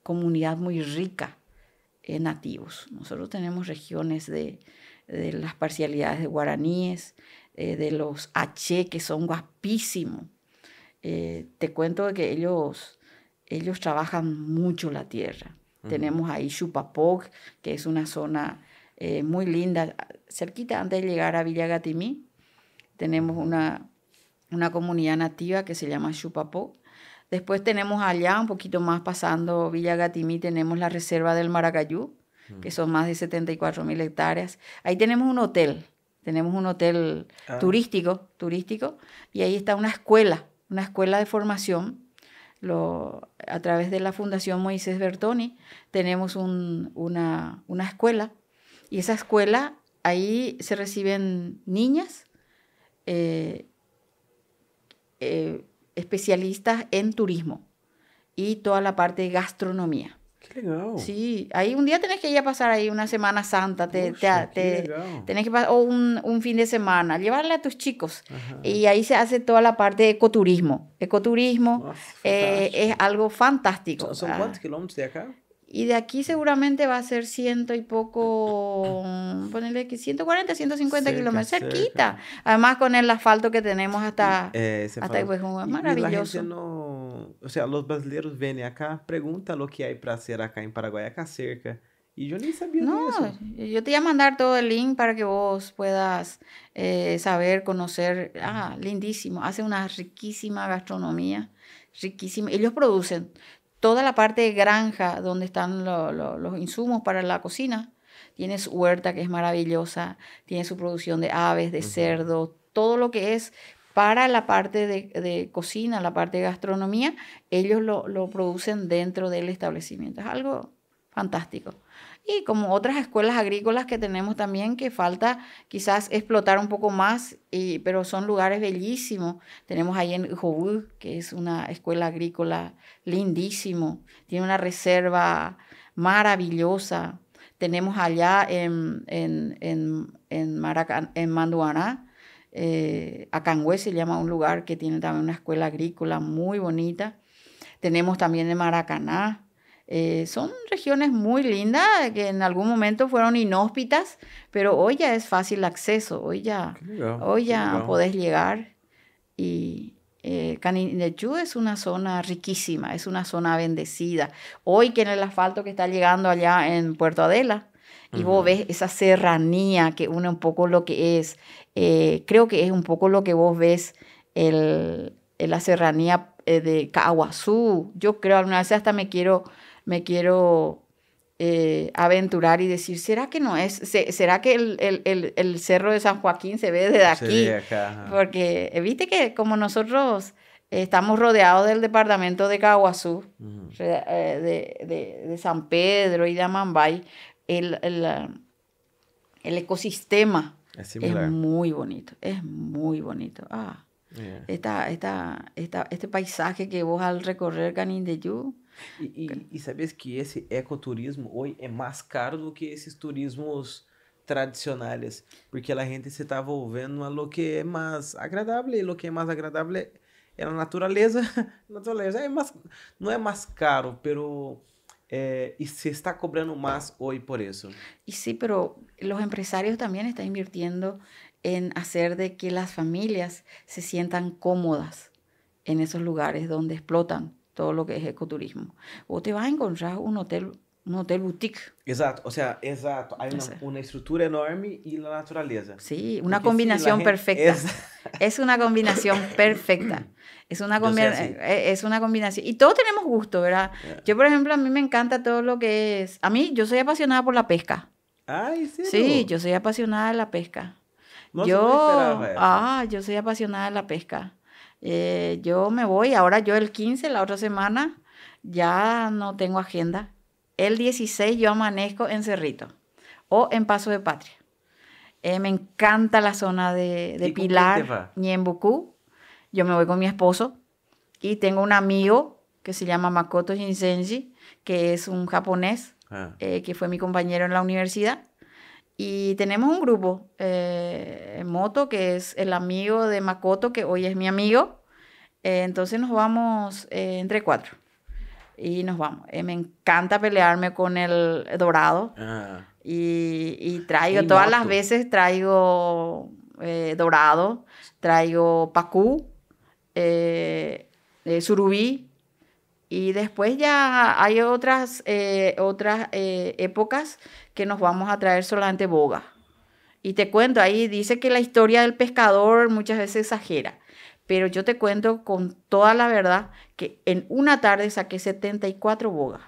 comunidad muy rica en nativos. Nosotros tenemos regiones de, de las parcialidades de guaraníes, eh, de los H, que son guapísimos. te cuento que ellos, ellos trabajan mucho la tierra. Tenemos ahí Chupapoc, que es una zona muy linda, cerquita antes de llegar a Villa Gatimí. Tenemos una, una comunidad nativa que se llama Chupapó. Después tenemos allá, un poquito más pasando Villa Gatimí, tenemos la reserva del Maracayú, que son más de 74 mil hectáreas. Ahí tenemos un hotel, tenemos un hotel ah. turístico, turístico, y ahí está una escuela, una escuela de formación. Lo, a través de la Fundación Moisés Bertoni tenemos una, una escuela, y esa escuela, ahí se reciben niñas eh, eh, especialistas en turismo y toda la parte de gastronomía. Qué legal. Sí, ahí un día tenés que ir a pasar ahí una Semana Santa, te, te, tenés que o un, un, fin de semana, llevarle a tus chicos. Y ahí se hace toda la parte de ecoturismo. Ecoturismo eh, es algo fantástico. ¿Son, cuántos kilómetros de acá? Y de aquí seguramente va a ser ciento y poco, ponerle que 140, 150 kilómetros, cerquita. Además con el asfalto que tenemos hasta, eh, hasta es maravilloso. Y la o sea, los brasileños vienen acá, preguntan lo que hay para hacer acá en Paraguay, acá cerca. Y yo ni sabía no, eso. Yo te voy a mandar todo el link para que vos puedas eh, saber, conocer. Ah, lindísimo. Hace una riquísima gastronomía. Riquísima. Ellos producen toda la parte de granja donde están los insumos para la cocina. Tiene su huerta que es maravillosa. Tiene su producción de aves, de cerdo, todo lo que es para la parte de, cocina, la parte de gastronomía, ellos lo, lo producen dentro del establecimiento. Es algo fantástico y como otras escuelas agrícolas que tenemos también que falta quizás explotar un poco más, pero son lugares bellísimos. Tenemos ahí en Jobú, que es una escuela agrícola lindísimo, tiene una reserva maravillosa. Tenemos allá en, en, en, en, en Manduaná, eh, Acangüe se llama un lugar que tiene también una escuela agrícola muy bonita. Tenemos también en Maracaná, eh, son regiones muy lindas que en algún momento fueron inhóspitas, pero hoy ya es fácil acceso, hoy ya, hoy ya podés llegar y eh, es una zona riquísima, es una zona bendecida. Hoy que en el asfalto que está llegando allá en Puerto Adela, y vos ves esa serranía que une un poco lo que es, eh, creo que es un poco lo que vos ves el, la serranía eh, de Caguazú. Yo creo, alguna vez hasta me quiero me quiero eh, aventurar y decir, ¿será que no es? ¿Será que el, cerro de San Joaquín se ve desde aquí? Porque eh, viste que como nosotros estamos rodeados del departamento de Caguazú, eh, de, San Pedro y de Amambay, el, el, ecosistema es, muy bonito, es muy bonito. Ah, esta, este paisaje que vos al recorrer Canindeyú, E, e, e sabias que esse ecoturismo hoje é mais caro do que esses turismos tradicionais, porque a gente se está volvendo a lo que é mais agradável, e lo que é mais agradável é a natureza. natureza é mais, não é mais caro, pero eh, y se está cobrando más hoy por eso. Y sí, pero los empresarios también están invirtiendo en hacer de que las familias se sientan cómodas en esos lugares donde explotan todo lo que es ecoturismo. O te vas a encontrar un hotel, un hotel boutique. Exacto, o sea, exacto. Hay una, una estructura enorme y la naturaleza. Sí, una combinación perfecta. Es... una combinación perfecta. Es una, eh, es una combinación. Y todos tenemos gusto, ¿verdad? Yo, por ejemplo, a mí me encanta todo lo que es... A mí, yo soy apasionada por la pesca. Ay, ¿sí? Sí, yo soy apasionada de la pesca. yo, ah, yo soy apasionada de la pesca. Eh, yo me voy, ahora yo el 15, la otra semana, ya no tengo agenda. El 16 yo amanezco en Cerrito o en Paso de Patria. Eh, me encanta la zona de, de Pilar, Ñembucú. Yo me voy con mi esposo y tengo un amigo que se llama Makoto Shinsenji, que es un japonés, ah. eh, que fue mi compañero en la universidad. Y tenemos un grupo eh, moto que es el amigo de Makoto, que hoy es mi amigo. Eh, entonces nos vamos eh, entre cuatro. Y nos vamos. me encanta pelearme con el dorado. Ah. Y, y, traigo, todas las veces traigo dorado, traigo pacú, surubí. Y después ya hay otras, otras épocas que nos vamos a traer solamente boga. Y te cuento, ahí dice que la historia del pescador muchas veces exagera, pero yo te cuento con toda la verdad que en una tarde saqué 74 bogas.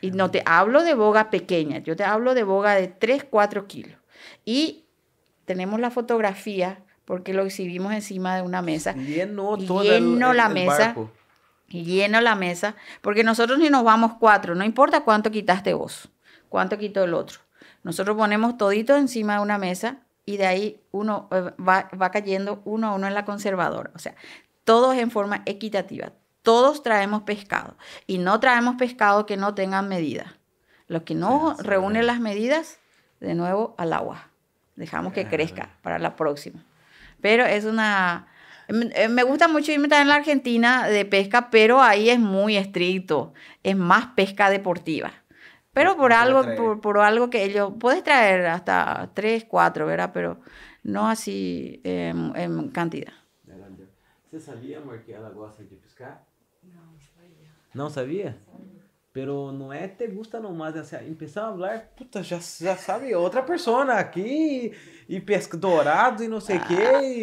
Y no te hablo de boga pequeña, yo te hablo de boga de 3, 4 kilos. Y tenemos la fotografía, porque lo exhibimos encima de una mesa. Lleno, lleno la mesa. Lleno la mesa, porque nosotros ni nos vamos cuatro, no importa cuánto quitaste vos cuánto quito el otro. Nosotros ponemos todito encima de una mesa y de ahí uno eh, va, va cayendo uno a uno en la conservadora. O sea, todos en forma equitativa. Todos traemos pescado y no traemos pescado que no tengan medida. Los que no reúnen las medidas, de nuevo al agua. Dejamos que crezca para la próxima. Pero es una... Eh, me gusta mucho irme también a la Argentina de pesca, pero ahí es muy estricto. Es más pesca deportiva. Pero por algo, por, por, algo que ellos, puedes traer hasta tres, cuatro, ¿verdad? Pero no así en, en cantidad. ¿Você sabia, amor, que ela gosta de pescar? Não sabia. Não sabia? Pero não é te gusta nomás, assim, empezar a falar, puta, já, já sabe, outra pessoa aqui, e, pesca dourado e não sei o ah. quê, e,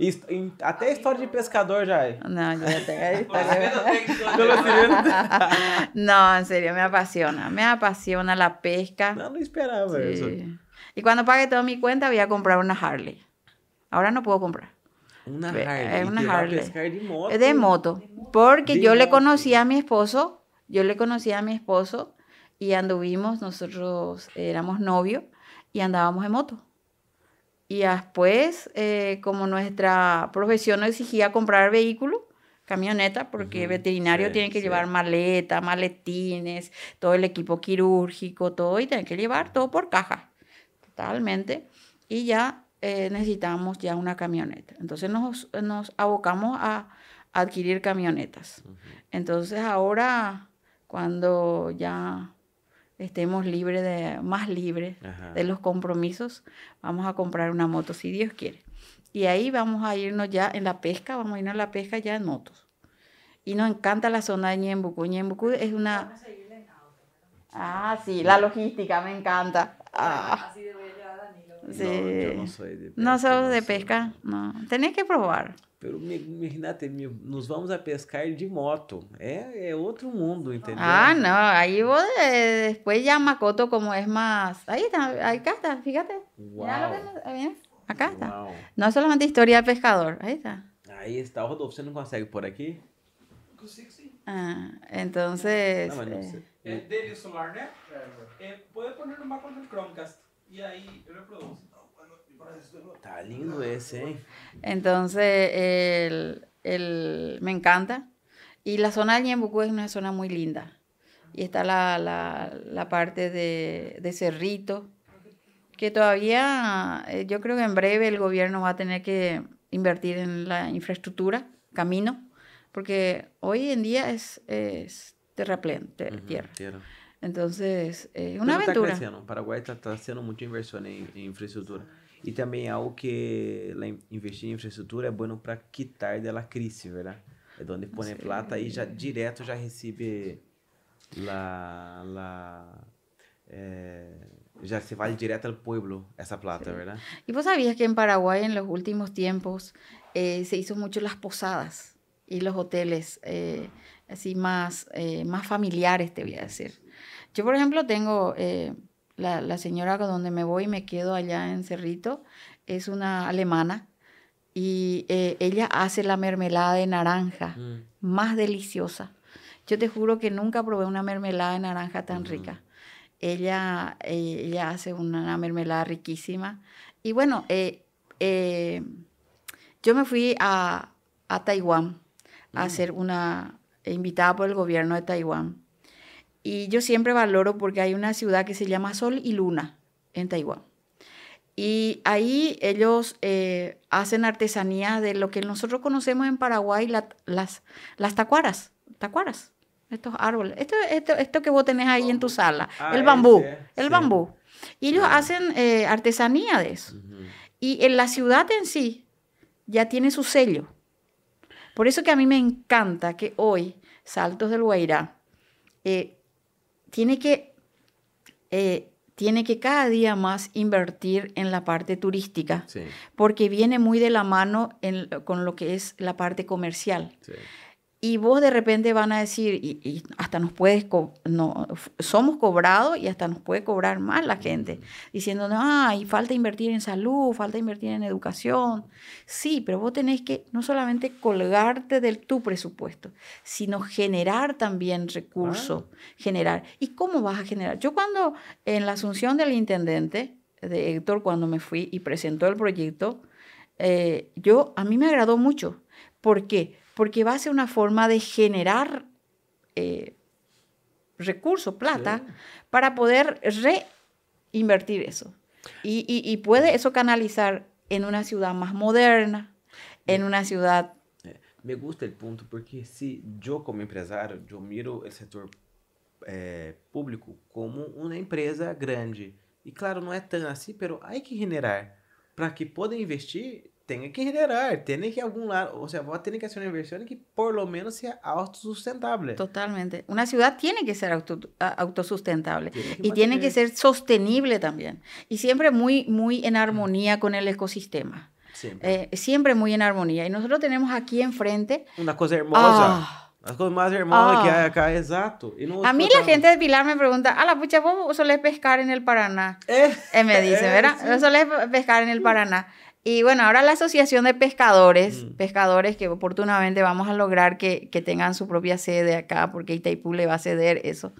e, até história de pescador já é. Não, já tem Não, en serio, me apasiona, me apasiona la pesca. Não, não esperava sí. isso. Y cuando pague toda mi cuenta voy a comprar una Harley. Ahora no puedo comprar. Una Harley. Es una Harley. de moto. Es de moto. Porque de yo moto. le conocí a mi esposo yo le conocí a mi esposo y anduvimos, nosotros éramos novios y andábamos en moto. Y después, eh, como nuestra profesión nos exigía comprar vehículo, camioneta, porque veterinario tiene que llevar maleta, maletines, todo el equipo quirúrgico, todo, y tiene que llevar todo por caja, totalmente. Y ya eh, necesitamos ya una camioneta. Entonces nos, nos abocamos a, adquirir camionetas. Entonces ahora cuando ya estemos libres de, más libres de los compromisos, vamos a comprar una moto, si Dios quiere. Y ahí vamos a irnos ya en la pesca, vamos a irnos a la pesca ya en motos. Y nos encanta la zona de Ñembucú. Ñembucú es una... Ah, sí, la logística, me encanta. Ah. Sí. No, yo no soy de pesca. No sos de pesca, no. Tenés que probar. Pero imagínate, nos vamos a pescar de moto. É, é outro mundo, entendeu? Ah, no, ahí vos eh, después ya Makoto como es más... Ahí está, acá está, fíjate. Wow. ¿Ves? Acá está. Wow. No es solamente historia de pescador, ahí está. Ahí está, Rodolfo, ¿você não consegue por aqui? Consigo sim. Ah, entonces... Não, mas não. É, dele o celular, né? É, pode pôr no mapa do Chromecast. E aí eu reproduzo. Está lindo ese, ¿eh? Entonces, el, el, me encanta. Y la zona de Ñembucú es una zona muy linda. Y está la, la, la parte de, de, Cerrito, que todavía, eh, yo creo que en breve el gobierno va a tener que invertir en la infraestructura, camino, porque hoy en día es, es terraplén, tierra. Entonces, es eh, una aventura. Paraguay está, haciendo mucha inversión en infraestructura. E também algo que investir em infraestrutura é bom para quitar dela crise, verdade? É onde põe plata e já direto já recebe lá, lá é, já se vale direto ao pueblo essa plata, sí. ¿verdad? E você sabia que em Paraguai, em los últimos tempos, eh, se hizo mucho las posadas y los hoteles eh, así más, eh, más familiares, te voy a decir. Yo, por ejemplo, tengo eh, la, la señora con donde me voy y me quedo allá en Cerrito es una alemana y eh, ella hace la mermelada de naranja mm. más deliciosa. Yo te juro que nunca probé una mermelada de naranja tan rica. Ella, eh, ella hace una, mermelada riquísima. Y bueno, eh, yo me fui a, a Taiwán a mm. ser una invitada por el gobierno de Taiwán y yo siempre valoro porque hay una ciudad que se llama Sol y Luna en Taiwán. Y ahí ellos eh, hacen artesanía de lo que nosotros conocemos en Paraguay, las, las tacuaras, tacuaras, estos árboles. Esto, esto, esto que vos tenés ahí en tu sala, ah, el bambú, el bambú. Y ellos hacen eh, artesanía de eso. Y en la ciudad en sí ya tiene su sello. Por eso que a mí me encanta que hoy Saltos del Guairá eh, tiene que, eh, tiene que cada día más invertir en la parte turística, porque viene muy de la mano con lo que es la parte comercial. Sí. Y vos de repente van a decir, y, hasta nos puedes, no, somos cobrados y hasta nos puede cobrar más la gente, diciendo, no, hay falta invertir en salud, falta invertir en educación. Sí, pero vos tenés que no solamente colgarte del tu presupuesto, sino generar también recursos, generar. ¿Y cómo vas a generar? Yo cuando en la asunción del intendente, de Héctor, cuando me fui y presentó el proyecto, eh, yo, a mí me agradó mucho. ¿Por qué? Porque va a ser una forma de generar eh, recursos, plata, para poder reinvertir eso. Y, puede eso canalizar en una ciudad más moderna, en una ciudad... Eh, me gusta el punto porque si yo como empresario, yo miro el sector eh, público como una empresa grande. Y claro, no es tan así, pero hay que generar para que puedan investir tiene que generar, tiene que algún lado, o sea, va a tener que hacer una inversión que por lo menos sea autosustentable. Totalmente. Una ciudad tiene que ser autosustentable y tiene que ser sostenible también. Y siempre muy, muy en armonía con el ecosistema. Siempre. Eh, siempre muy en armonía. Y nosotros tenemos aquí enfrente... Una cosa hermosa. Ah, las cosas más hermosas que hay acá, exacto. a mí la gente de Pilar me pregunta, a la pucha, ¿vos solés pescar en el Paraná? Eh, eh me dice, ¿verdad? Sí. solés pescar en el Paraná? Y bueno, ahora la Asociación de Pescadores, mm. pescadores que oportunamente vamos a lograr que, que, tengan su propia sede acá, porque Itaipú le va a ceder eso,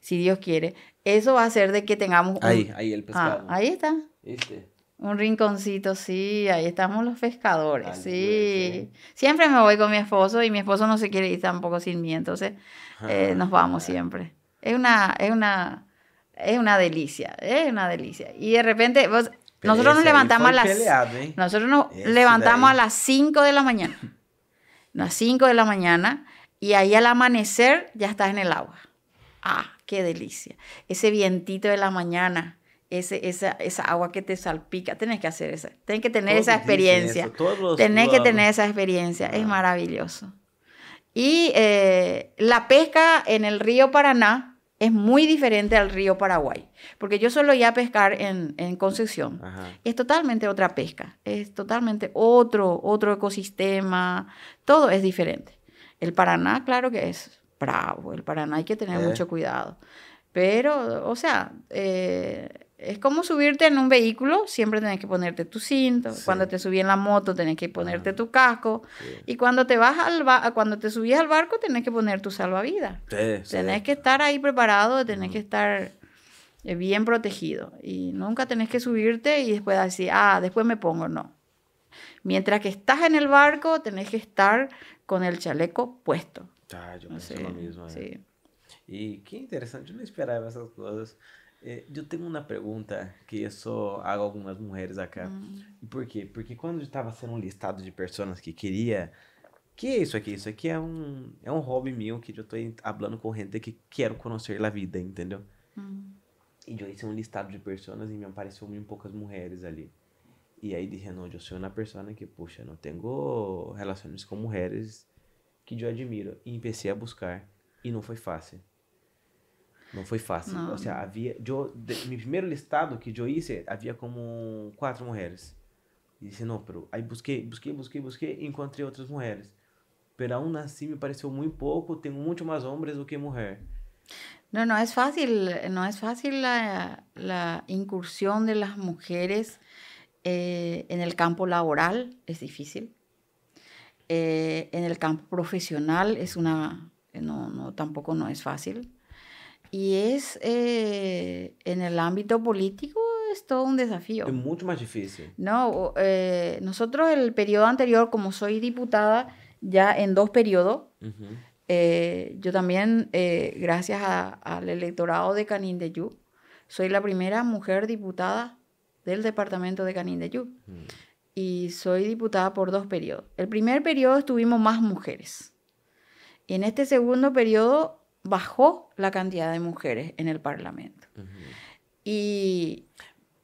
si Dios quiere. Eso va a hacer de que tengamos... Ahí, ahí el pescado. Ah, ahí está. ¿Viste? Un rinconcito, sí, ahí estamos los pescadores, sí. Siempre me voy con mi esposo y mi esposo no se quiere ir tampoco sin mí, entonces eh, nos vamos siempre. Es una, es una, es una delicia, es una delicia. Y de repente, nosotros nos levantamos a las, ¿eh? nosotros nos levantamos a las 5 de la mañana, a las 5 de la mañana, y ahí al amanecer ya estás en el agua. Ah, qué delicia. Ese vientito de la mañana ese, esa, esa agua que te salpica. Tenés que hacer eso. Tenés que tener esa experiencia. Tenés que tener esa experiencia. Es maravilloso. Y eh, la pesca en el río Paraná es muy diferente al río Paraguay. Porque yo solo ya pescar en, en Concepción. Es totalmente otra pesca. Es totalmente otro, otro ecosistema. Todo es diferente. El Paraná, claro que es bravo. El Paraná hay que tener eh. mucho cuidado. Pero, o sea, eh, es como subirte en un vehículo, siempre tenés que ponerte tu cinto. Cuando te subí en la moto, tenés que ponerte tu casco. Y cuando te vas al cuando te subís al barco, tenés que poner tu salvavidas. Sí, tenés que estar ahí preparado, tenés que estar eh, bien protegido. Y nunca tenés que subirte y después decir, ah, después me pongo. No. Mientras que estás en el barco, tenés que estar con el chaleco puesto. Ah, yo pensé lo mismo. Eh. Y qué interesante, yo no esperaba esas cosas. É, eu tenho uma pergunta que eu só hago algumas mulheres acá. Hum. E por quê? Porque quando estava sendo um listado de pessoas que queria... Que é isso aqui? Isso aqui é um, é um hobby meu que eu estou falando com gente que quero conhecer a vida, entendeu? Hum. E eu hice um listado de pessoas e me apareceu muito poucas mulheres ali. E aí dije, não, eu sou uma pessoa que, puxa, não tenho relações com mulheres que eu admiro. E comecei a buscar. E não foi fácil. Não foi fácil. Não. Ou seja, havia. Eu, de, meu primeiro listado que eu hice, havia como quatro mulheres. E disse, não, pero. Aí busquei, busquei, busquei, busquei e encontrei outras mulheres. Pero aún assim me pareceu muito pouco, tenho muito mais homens do que mulher. No, no es fácil, no es fácil la, la incursión de las mujeres eh, en el campo laboral, es difícil. Eh, en el campo profesional es una, no, no, tampoco no es fácil. Y es eh, en el ámbito político es todo un desafío. Es mucho más difícil. No, eh, nosotros el periodo anterior, como soy diputada ya en dos periodos, eh, yo también, gracias al electorado de Canindeyú, soy la primera mujer diputada del departamento de Canindeyú. Mm. Y soy diputada por dos periodos. El primer periodo estuvimos más mujeres. Y en este segundo periodo bajó la cantidad de mujeres en el Parlamento. Y,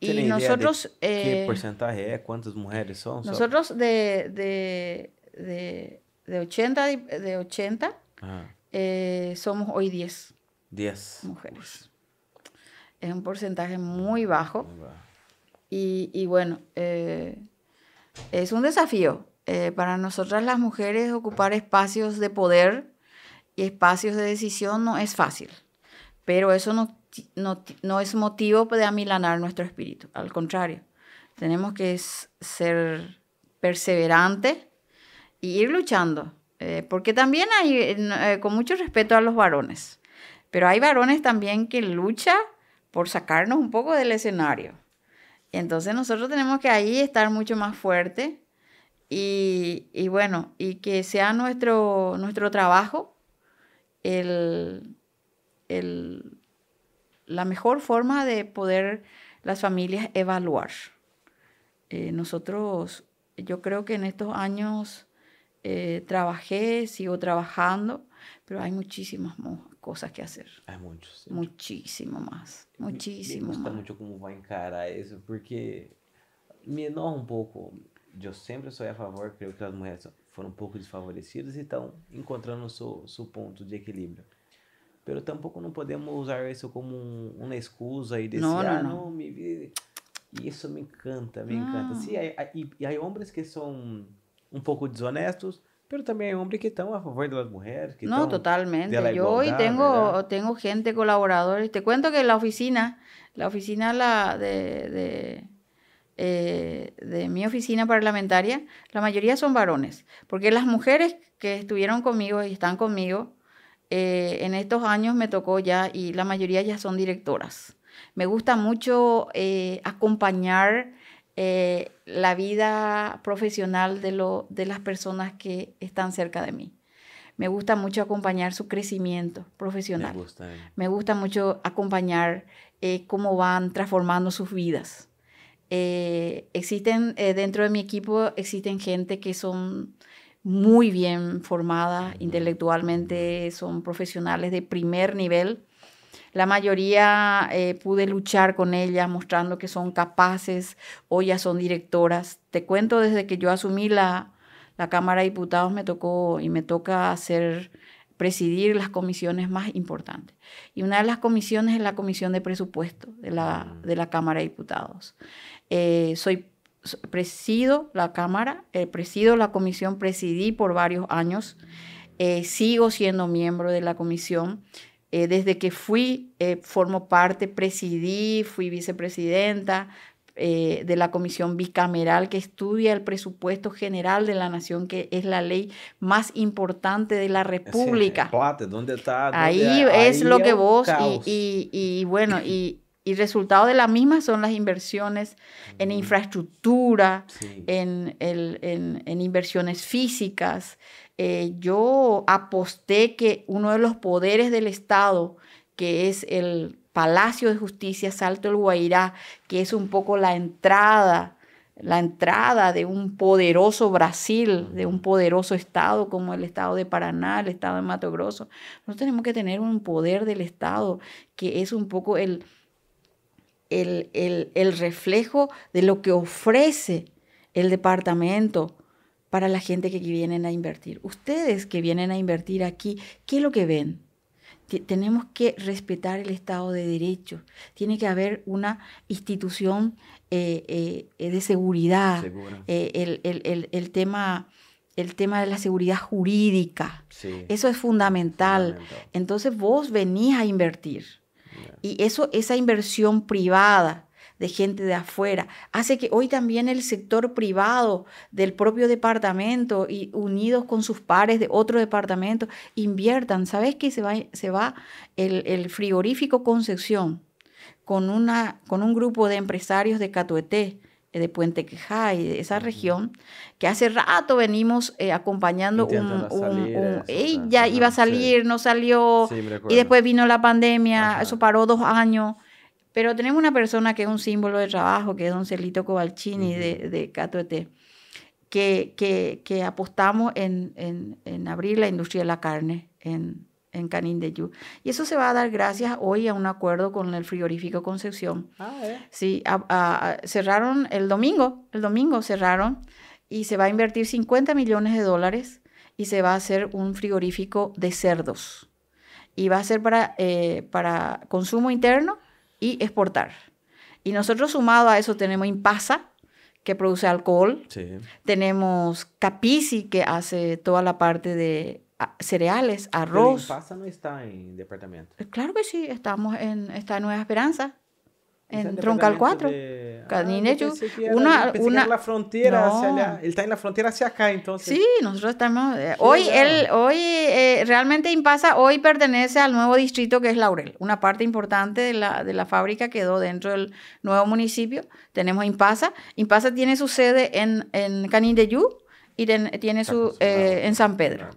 y nosotros... ¿Qué eh, porcentaje es? ¿Cuántas mujeres son? Nosotros de, de, de, de 80, de 80 eh, somos hoy 10. 10 mujeres. Es un porcentaje muy bajo. Y, y, bueno, eh, es un desafío para nosotras las mujeres ocupar espacios de poder y espacios de decisión no es fácil, pero eso no, no, es motivo de amilanar nuestro espíritu, al contrario, tenemos que ser perseverantes y ir luchando, eh, porque también hay, eh, con mucho respeto a los varones, pero hay varones también que luchan por sacarnos un poco del escenario. Entonces nosotros tenemos que ahí estar mucho más fuertes y, y, bueno, y que sea nuestro, nuestro trabajo el, el, la mejor forma de poder las familias evaluar. Eh, nosotros, yo creo que en estos años eh, trabajé, sigo trabajando, pero hay muchísimas cosas que hacer. Hay muchos. Muchísimo más, muchísimo me, me gusta mucho cómo va a encarar eso, porque me enoja un poco yo sempre sou a favor, creio que as mulheres foram um pouco desfavorecidas e estão encontrando seu, seu ponto de equilíbrio. Pero tampouco não podemos usar isso como um, uma excusa aí desse, não, ah, não, não, me... Isso me encanta, me encanta. Sim, e, e há homens que são um pouco desonestos, pero também há homens que estão a favor das mulheres. Que no, totalmente. Yo hoy tengo, tengo gente, colaboradores. Te cuento que la oficina, la oficina la de, de eh, de mi oficina parlamentaria, la mayoría son varones, porque las mujeres que estuvieron conmigo y están conmigo, eh, en estos años me tocó ya y la mayoría ya son directoras. Me gusta mucho eh, acompañar la vida profesional de, lo, de las personas que están cerca de mí. Me gusta mucho acompañar su crecimiento profesional. Me gusta, me gusta mucho acompañar cómo van transformando sus vidas. Eh, existen eh, dentro de mi equipo, existen gente que son muy bien formadas intelectualmente, son profesionales de primer nivel. La mayoría eh, pude luchar con ellas mostrando que son capaces, hoy ya son directoras. Te cuento desde que yo asumí la, la Cámara de Diputados me tocó y me toca hacer presidir las comisiones más importantes. Y una de las comisiones es la comisión de presupuesto de la, de la Cámara de Diputados. Eh, soy presido la Cámara, eh, presido la comisión, presidí por varios años, eh, sigo siendo miembro de la comisión. desde que fui, formo parte, presidí, fui vicepresidenta, de la comisión bicameral que estudia el presupuesto general de la nación, que es la ley más importante de la República. ¿dónde está? ahí es lo que vos, y, y, bueno, y, y resultado de la misma son las inversiones en infraestructura, en, en, inversiones físicas. Eh, yo aposté que uno de los poderes del Estado, que es el Palacio de Justicia Salto el Guairá, que es un poco la entrada, la entrada de un poderoso Brasil, de un poderoso Estado como el Estado de Paraná, el Estado de Mato Grosso. Nosotros tenemos que tener un poder del Estado que es un poco el, el, reflejo de lo que ofrece el departamento para la gente que vienen a invertir. Ustedes que vienen a invertir aquí, ¿qué es lo que ven? tenemos que respetar el Estado de Derecho. Tiene que haber una institución eh, eh, de seguridad. Eh, el, tema, el tema de la seguridad jurídica. Eso es fundamental. Entonces vos venís a invertir. Y eso, esa inversión privada de gente de afuera, hace que hoy también el sector privado del propio departamento y unidos con sus pares de otro departamento inviertan. ¿Sabes que se va, se va el, frigorífico Concepción con, una, con un grupo de empresarios de Catueté? De Puente Quejá y de esa región, que hace rato venimos eh, acompañando un... ya iba a salir, no salió, y después vino la pandemia, eso paró dos años, pero tenemos una persona que es un símbolo de trabajo, que es don Celito Cobalcini de, de Catuete, que, que, que apostamos en, en, en abrir la industria de la carne en, en Canindeyú. Y eso se va a dar gracias hoy a un acuerdo con el frigorífico Concepción. Ah, ¿eh? Sí, cerraron el domingo, el domingo cerraron y se va a invertir 50 millones de dólares y se va a hacer un frigorífico de cerdos. Y va a ser para, eh, para consumo interno y exportar. Y nosotros sumado a eso tenemos Impasa, que produce alcohol. Tenemos Capici, que hace toda la parte de cereales, arroz. Pero Pasa no está en departamento. Eh, claro que sí, estamos en esta Nueva Esperanza. En Troncal 4. De... Ah, una, una... la frontera hacia allá. Él está en la frontera hacia acá, entonces. Sí, nosotros estamos. Eh, hoy, él, hoy eh, realmente Impasa hoy pertenece al nuevo distrito que es Laurel. Una parte importante de la, de la fábrica quedó dentro del nuevo municipio. Tenemos Impasa. Impasa tiene su sede en, en Canindeyú y tiene su. en San Pedro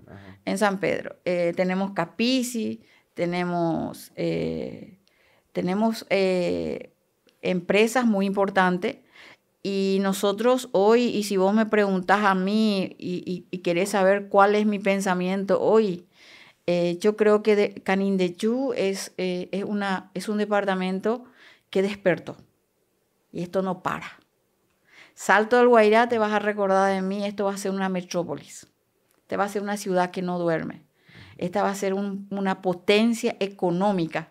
en San Pedro. Eh, tenemos Capici, tenemos, eh, tenemos eh, empresas muy importantes y nosotros hoy, y si vos me preguntás a mí y, y, querés saber cuál es mi pensamiento hoy, yo creo que de, Canindeyú es, es, una, es un departamento que despertó y esto no para. Salto del Guairá, te vas a recordar de mí, esto va a ser una metrópolis. Esta va a ser una ciudad que no duerme. Esta va a ser una potencia económica.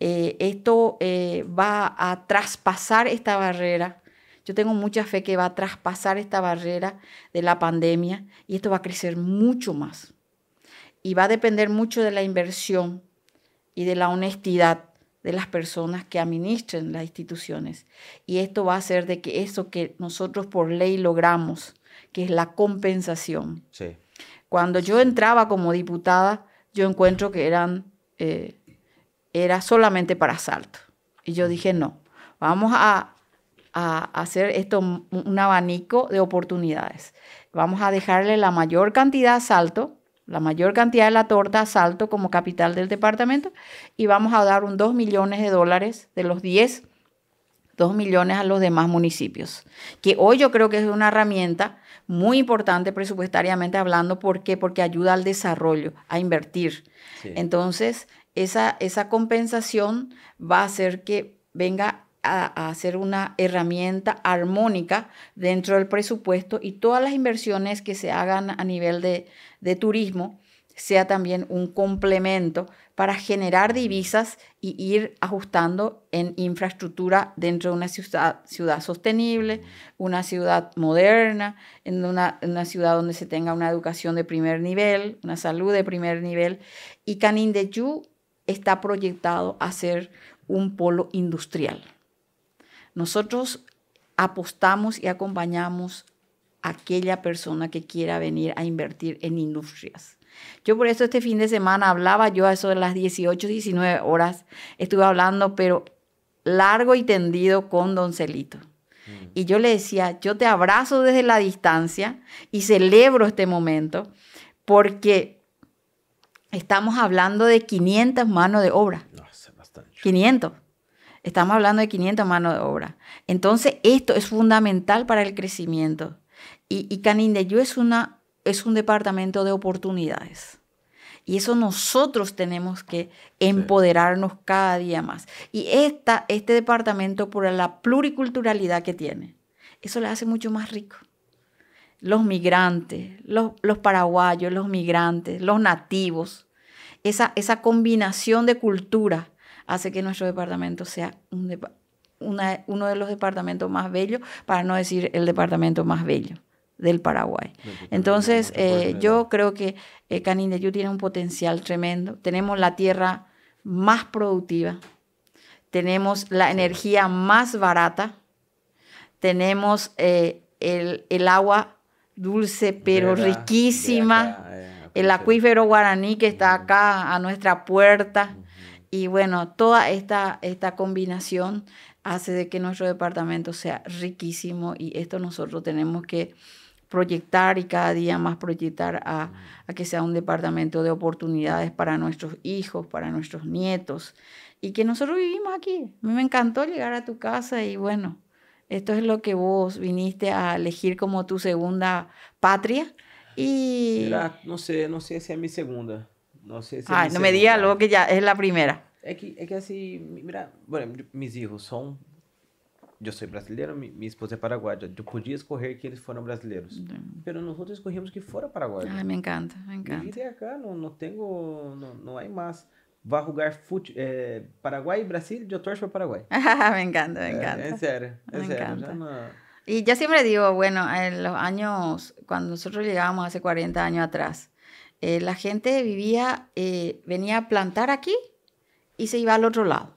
Eh, esto eh, va a traspasar esta barrera. Yo tengo mucha fe que va a traspasar esta barrera de la pandemia y esto va a crecer mucho más. Y va a depender mucho de la inversión y de la honestidad de las personas que administren las instituciones. Y esto va a hacer de que eso que nosotros por ley logramos, que es la compensación. Cuando yo entraba como diputada, yo encuentro que eran, eh, era solamente para asalto. Y yo dije, no, vamos a, a hacer esto un abanico de oportunidades. Vamos a dejarle la mayor cantidad de asalto la mayor cantidad de la torta a Salto como capital del departamento y vamos a dar un 2 millones de dólares de los 10, 2 millones a los demás municipios. Que hoy yo creo que es una herramienta muy importante presupuestariamente hablando. ¿Por qué? Porque ayuda al desarrollo, a invertir. Entonces, esa, esa compensación va a hacer que venga a, hacer una herramienta armónica dentro del presupuesto y todas las inversiones que se hagan a nivel de, turismo sea también un complemento para generar divisas y ir ajustando en infraestructura dentro de una ciudad, ciudad sostenible, una ciudad moderna, en una, una, ciudad donde se tenga una educación de primer nivel, una salud de primer nivel. Y Canindeyú está proyectado a ser un polo industrial. Nosotros apostamos y acompañamos a aquella persona que quiera venir a invertir en industrias. Yo por eso este fin de semana hablaba yo a eso de las 18, 19 horas, estuve hablando, pero largo y tendido con Don Celito. Mm. Y yo le decía, yo te abrazo desde la distancia y celebro este momento porque estamos hablando de 500 manos de obra. No, 500. Estamos hablando de 500 manos de obra. Entonces, esto es fundamental para el crecimiento. Y, y Canindeyú es, una, es un departamento de oportunidades. Y eso nosotros tenemos que empoderarnos cada día más. Y esta, este departamento, por la pluriculturalidad que tiene, eso le hace mucho más rico. Los migrantes, los, los paraguayos, los migrantes, los nativos, esa, esa combinación de cultura hace que nuestro departamento sea uno de los departamentos más bellos, para no decir el departamento más bello del Paraguay. Entonces, eh, yo creo que eh, Canindeyú tiene un potencial tremendo. Tenemos la tierra más productiva, tenemos la energía más barata, tenemos eh, el, agua dulce pero riquísima, el acuífero guaraní que está acá a nuestra puerta. Y bueno, toda esta, esta combinación hace de que nuestro departamento sea riquísimo y esto nosotros tenemos que proyectar y cada día más proyectar a, que sea un departamento de oportunidades para nuestros hijos, para nuestros nietos y que nosotros vivimos aquí. A mí me encantó llegar a tu casa y bueno, esto es lo que vos viniste a elegir como tu segunda patria y... no sé, no sé si es mi segunda. No sé si Ay, no me digas luego que ya es la primera. Es que, es que así, mira, bueno, mis hijos son. Yo soy brasileiro, mi, mi esposa es paraguaya. Yo podía escoger que eles fueran brasileiros. Pero nosotros escogimos que fuera paraguayo. Ay, me encanta, me encanta. De acá no, no tengo, no, no hay más. Va a jugar fut, eh, Paraguay y Brasil, yo torço para Paraguay. me encanta, me encanta. Eh, en serio, en me. Encanta. Y yo siempre digo, bueno, en los años, cuando nosotros llegábamos hace 40 años atrás, eh, la gente vivía, eh, venía a plantar aquí y se iba al otro lado.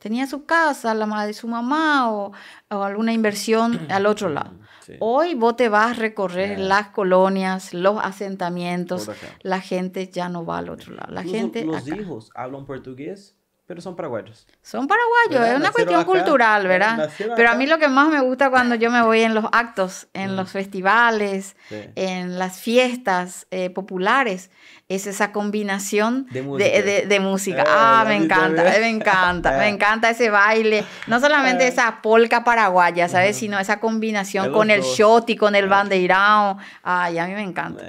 Tenía su casa, la madre de su mamá o, alguna inversión al otro lado. Hoy vos te vas a recorrer las colonias, los asentamientos, la gente ya no va al otro lado. La gente los hijos hablan portugués pero son paraguayos. Son paraguayos, es una cuestión cultural, ¿verdad? Pero a mí lo que más me gusta cuando yo me voy en los actos, en los festivales, en las fiestas eh, populares, es esa combinación de música. ah, me encanta, me encanta, me encanta ese baile. No solamente esa polca paraguaya, ¿sabes? Sino esa combinación con el shot y con el bandeirao. Ay, a mí me encanta.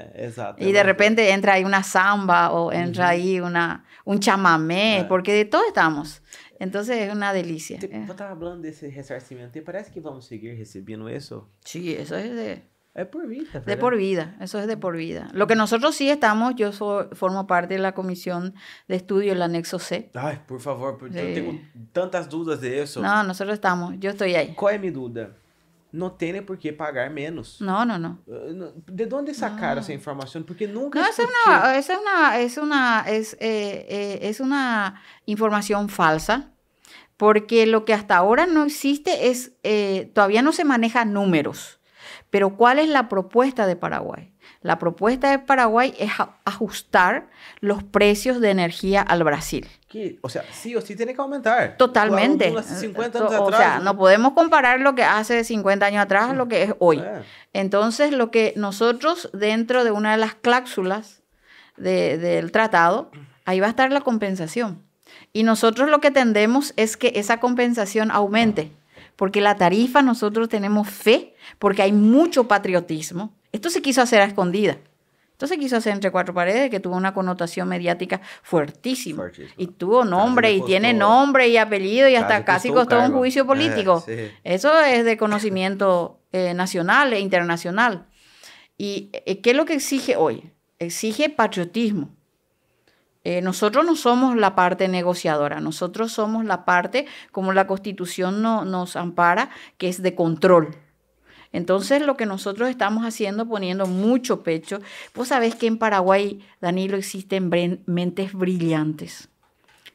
Y de repente entra ahí una samba o entra ahí una un chamamé, porque de todo estamos. Entonces es una delicia. Te, eh. hablando de ese resarcimiento. ¿Te parece que vamos a seguir recibiendo eso? Sí, eso es de... Es por vida. De por vida, eso es de por vida. Lo que nosotros sí estamos, yo formo parte de la comisión de estudio, el anexo C. Ay, por favor, yo tengo tantas dudas de eso. No, nosotros estamos, yo estoy ahí. ¿Cuál es mi duda? No tiene por qué pagar menos. No, no, no. Eh, ¿De dónde sacar esa información? Porque nunca. No, esa es una, es una, es una, es, eh, eh, es una información falsa. Porque lo que hasta ahora no existe es, todavía no se maneja números. Pero ¿cuál es la propuesta de Paraguay? La propuesta de Paraguay es ajustar los precios de energía al Brasil. O sea, sí o sí tiene que aumentar. Totalmente. o sea, no podemos comparar lo que hace 50 años atrás a lo que es hoy. Entonces, lo que nosotros, dentro de una de las cláusulas del tratado, ahí va a estar la compensación. Y nosotros lo que tendemos es que esa compensación aumente porque la tarifa nosotros tenemos fe, porque hay mucho patriotismo. Esto se quiso hacer a escondida. Esto se quiso hacer entre cuatro paredes, que tuvo una connotación mediática fuertísima. Y tuvo nombre, y tiene nombre y apellido, y hasta casi costó, un juicio político. Eso es de conocimiento eh, nacional e internacional. ¿Y eh, qué es lo que exige hoy? Exige patriotismo. Eh, nosotros no somos la parte negociadora, nosotros somos la parte, como la constitución no, nos ampara, que es de control. Entonces lo que nosotros estamos haciendo, poniendo mucho pecho, vos sabés que en Paraguay, Danilo, existen mentes brillantes,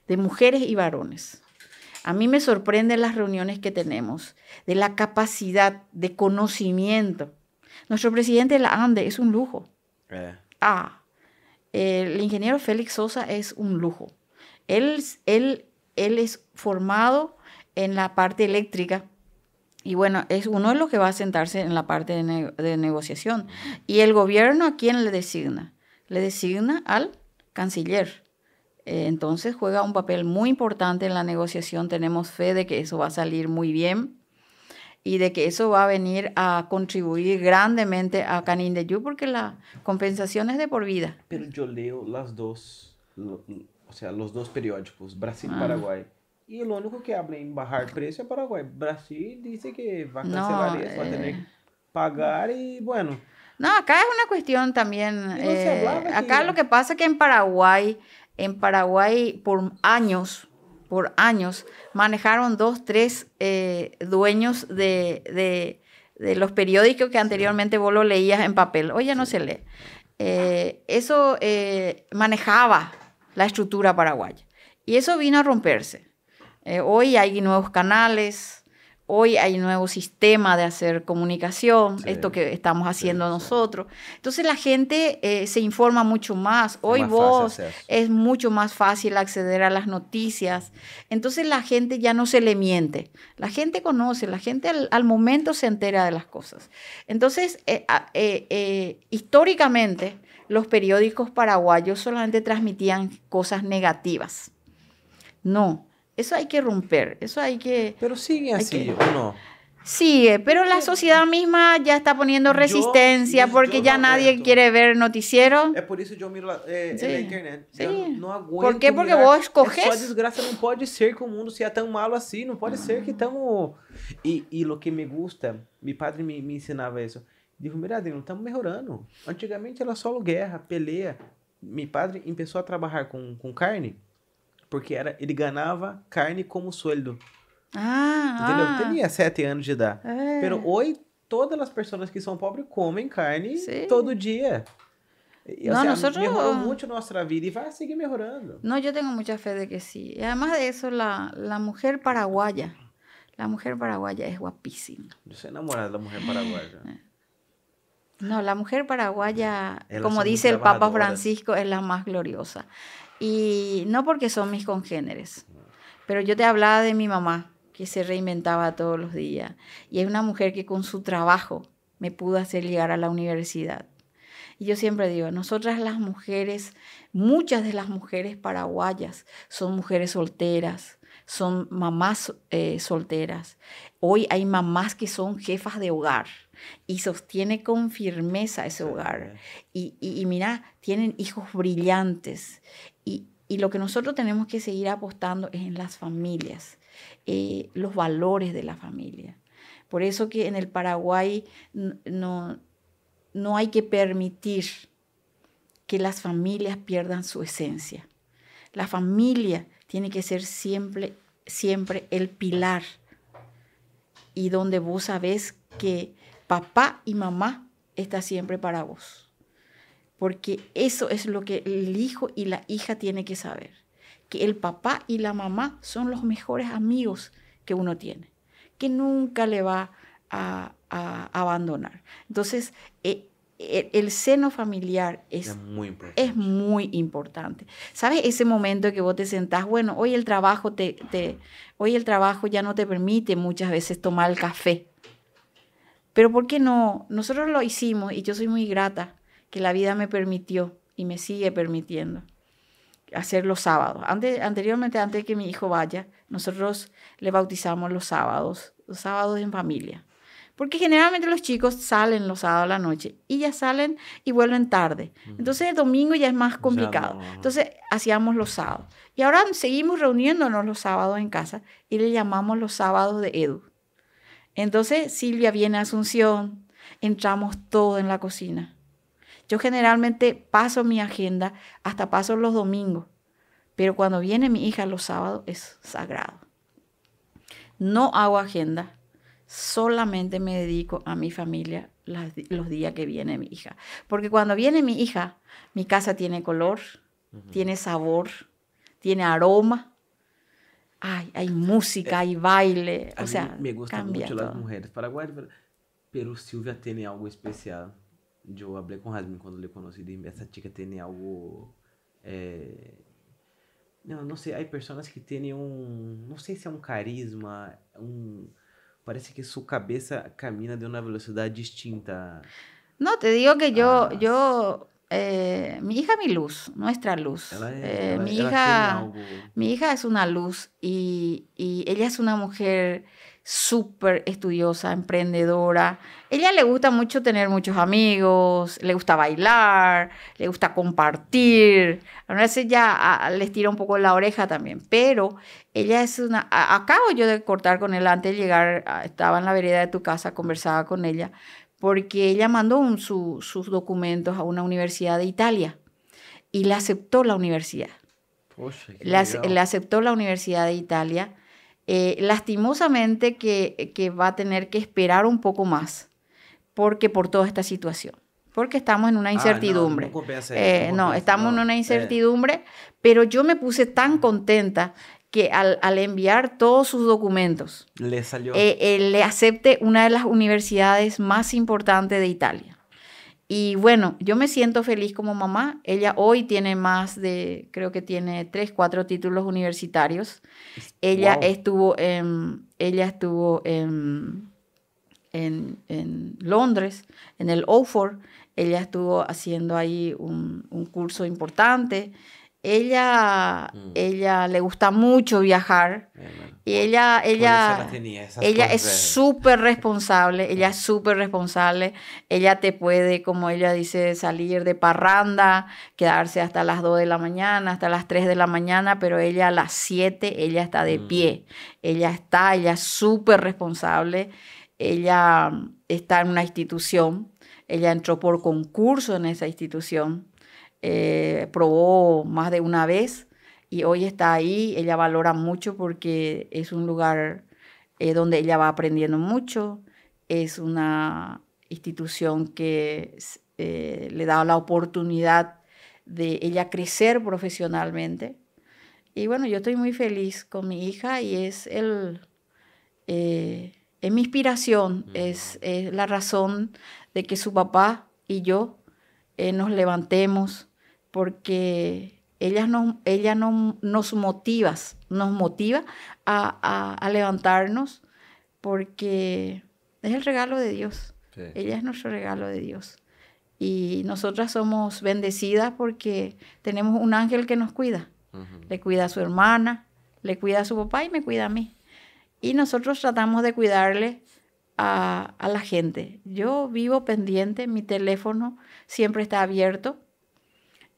de mujeres y varones. A mí me sorprenden las reuniones que tenemos, de la capacidad de conocimiento. Nuestro presidente de la ANDE es un lujo. Eh. Ah, el ingeniero Félix Sosa es un lujo. Él, él, él es formado en la parte eléctrica y bueno, es uno de los que va a sentarse en la parte de, negociación. ¿Y el gobierno a quién le designa? Le designa al canciller. Eh, entonces juega un papel muy importante en la negociación. Tenemos fe de que eso va a salir muy bien y de que eso va a venir a contribuir grandemente a Canin de Yu porque la compensación es de por vida. Pero yo leo las dos, o sea, los dos periódicos, Brasil y ah. Y el único que habla en bajar precio es Paraguay. Brasil dice que va a cancelar eso, va a tener que eh. pagar y bueno. No, acá es una cuestión también. Eh, acá lo que pasa es que en Paraguay, en Paraguay por años, por años, manejaron dos, tres eh, dueños de, los periódicos que anteriormente vos lo leías en papel. Hoy ya no se lee. Eh, eso eh, manejaba la estructura paraguaya. Y eso vino a romperse. Hoy hay nuevos canales, Hoy hay nuevo sistema de hacer comunicación, esto que estamos haciendo nosotros. Entonces la gente eh, se informa mucho más. Hoy vos es mucho más fácil acceder a las noticias. Entonces la gente ya no se le miente. La gente conoce, la gente al, momento se entera de las cosas. Entonces, eh, eh, históricamente los periódicos paraguayos solamente transmitían cosas negativas. No, eso hay que romper, eso hay que... Pero sigue así, ¿o no? Sigue, pero la sociedad misma ya está poniendo resistencia porque ya nadie quiere ver noticiero. Es por eso yo miro la, eh, sí. internet. Sí. no aguento ¿Por qué? Porque vos escoges. Essa desgraça não pode ser que o mundo seja tão malo assim. Não pode ser que estamos... E, e o que me gusta, meu padre me, me ensinava isso. Digo, mira, não estamos melhorando. Antigamente era só guerra, peleia. Meu padre começou a trabalhar com, com carne porque era, ele ganhava carne como sueldo. Ah, entendeu? Ah. Tinha sete anos de idade. É. Pero hoje, todas as pessoas que são pobres comem carne sí. todo dia. E, no, o sea, nosotros... mejoró mucho nuestra vida y va a seguir mejorando. No, yo tengo mucha fe de que sí. Y además de eso, la, la mujer paraguaya, la mujer paraguaya es guapísima. Yo soy enamorada de la mujer paraguaya. Eh. No, la mujer paraguaya, como dice el Papa Francisco, es la más gloriosa. Y no porque son mis congéneres, pero yo te hablaba de mi mamá, que se reinventaba todos los días. Y es una mujer que con su trabajo me pudo hacer llegar a la universidad. Y yo siempre digo, nosotras las mujeres, muchas de las mujeres paraguayas son mujeres solteras, son mamás eh, solteras. Hoy hay mamás que son jefas de hogar y sostiene con firmeza ese hogar. Y, y, y, mira, tienen hijos brillantes Y lo que nosotros tenemos que seguir apostando es en las familias, eh, los valores de la familia. Por eso que en el Paraguay no, no hay que permitir que las familias pierdan su esencia. La familia tiene que ser siempre, siempre el pilar y donde vos sabés que papá y mamá está siempre para vos. Porque eso es lo que el hijo y la hija tiene que saber, que el papá y la mamá son los mejores amigos que uno tiene, que nunca le va a, abandonar. Entonces, eh, el, seno familiar es, muy importante. es muy importante. ¿Sabes ese momento que vos te sentás? Bueno, hoy el trabajo te, hoy el trabajo ya no te permite muchas veces tomar el café. Pero ¿por qué no? Nosotros lo hicimos y yo soy muy grata que la vida me permitió y me sigue permitiendo hacer los sábados. Antes, anteriormente, antes de que mi hijo vaya, nosotros le bautizamos los sábados, los sábados en familia. Porque generalmente los chicos salen los sábados a la noche y ya salen y vuelven tarde. Entonces el domingo ya es más complicado. Entonces hacíamos los sábados. Y ahora seguimos reuniéndonos los sábados en casa y le llamamos los sábados de Edu. Entonces Silvia viene a Asunción, entramos todo en la cocina. Yo generalmente paso mi agenda, hasta paso los domingos, pero cuando viene mi hija los sábados es sagrado. No hago agenda, solamente me dedico a mi familia los días que viene mi hija. Porque cuando viene mi hija, mi casa tiene color, tiene sabor, tiene aroma. Ay, hay música, hay baile. o sea, me gustan mucho las mujeres paraguayas, pero Silvia tiene algo especial. Yo hablé con Jasmine cuando le conocí, dije, esa chica tiene algo... Eh, no, no sé, hay personas que tienen un, no sé si es un carisma, un parece que su cabeza camina de una velocidad distinta. No, te digo que yo, yo, eh, mi hija mi luz, nuestra luz. Eh, mi, hija, mi hija es una luz y, y ella es una mujer súper estudiosa, emprendedora. Ella le gusta mucho tener muchos amigos, le gusta bailar, le gusta compartir. A veces ya les tira un poco la oreja también, pero ella es una... Acabo yo de cortar con él antes de llegar, estaba en la vereda de tu casa, conversaba con ella, porque ella mandó sus documentos a una universidad de Italia y le aceptó la universidad. le aceptó la Universidad de Italia eh, lastimosamente que, va a tener que esperar un poco más, porque por toda esta situación, porque estamos en una ah, incertidumbre. Eh, no, estamos en una eh. incertidumbre, pero yo me puse tan contenta que al, enviar todos sus documentos, le, salió. le acepte una de las universidades más importantes de Italia. Y bueno, yo me siento feliz como mamá. Ella hoy tiene más de, creo que tiene tres, cuatro títulos universitarios. Ella estuvo en, ella estuvo en, en, Londres, en el Oxford. Ella estuvo haciendo ahí un, un curso importante. Ella, mm. ella le gusta mucho viajar. Y ella, ella, ella es súper responsable, ella es súper responsable, ella te puede, como ella dice, salir de parranda, quedarse hasta las 2 de la mañana, hasta las 3 de la mañana, pero ella a las 7, ella está de mm. pie, ella está, ella es súper responsable, ella está en una institución, ella entró por concurso en esa institución eh, probó más de una vez y hoy está ahí. Ella valora mucho porque es un lugar eh, donde ella va aprendiendo mucho. Es una institución que eh, le da la oportunidad de ella crecer profesionalmente. Y bueno, yo estoy muy feliz con mi hija y es el... es mi inspiración, es, es, la razón de que su papá y yo nos levantemos, porque ella, no, ella no, nos motiva, nos motiva a, levantarnos porque es el regalo de Dios. Ella es nuestro regalo de Dios. Y nosotras somos bendecidas porque tenemos un ángel que nos cuida. Le cuida a su hermana, le cuida a su papá y me cuida a mí. Y nosotros tratamos de cuidarle a, a la gente. Yo vivo pendiente, mi teléfono siempre está abierto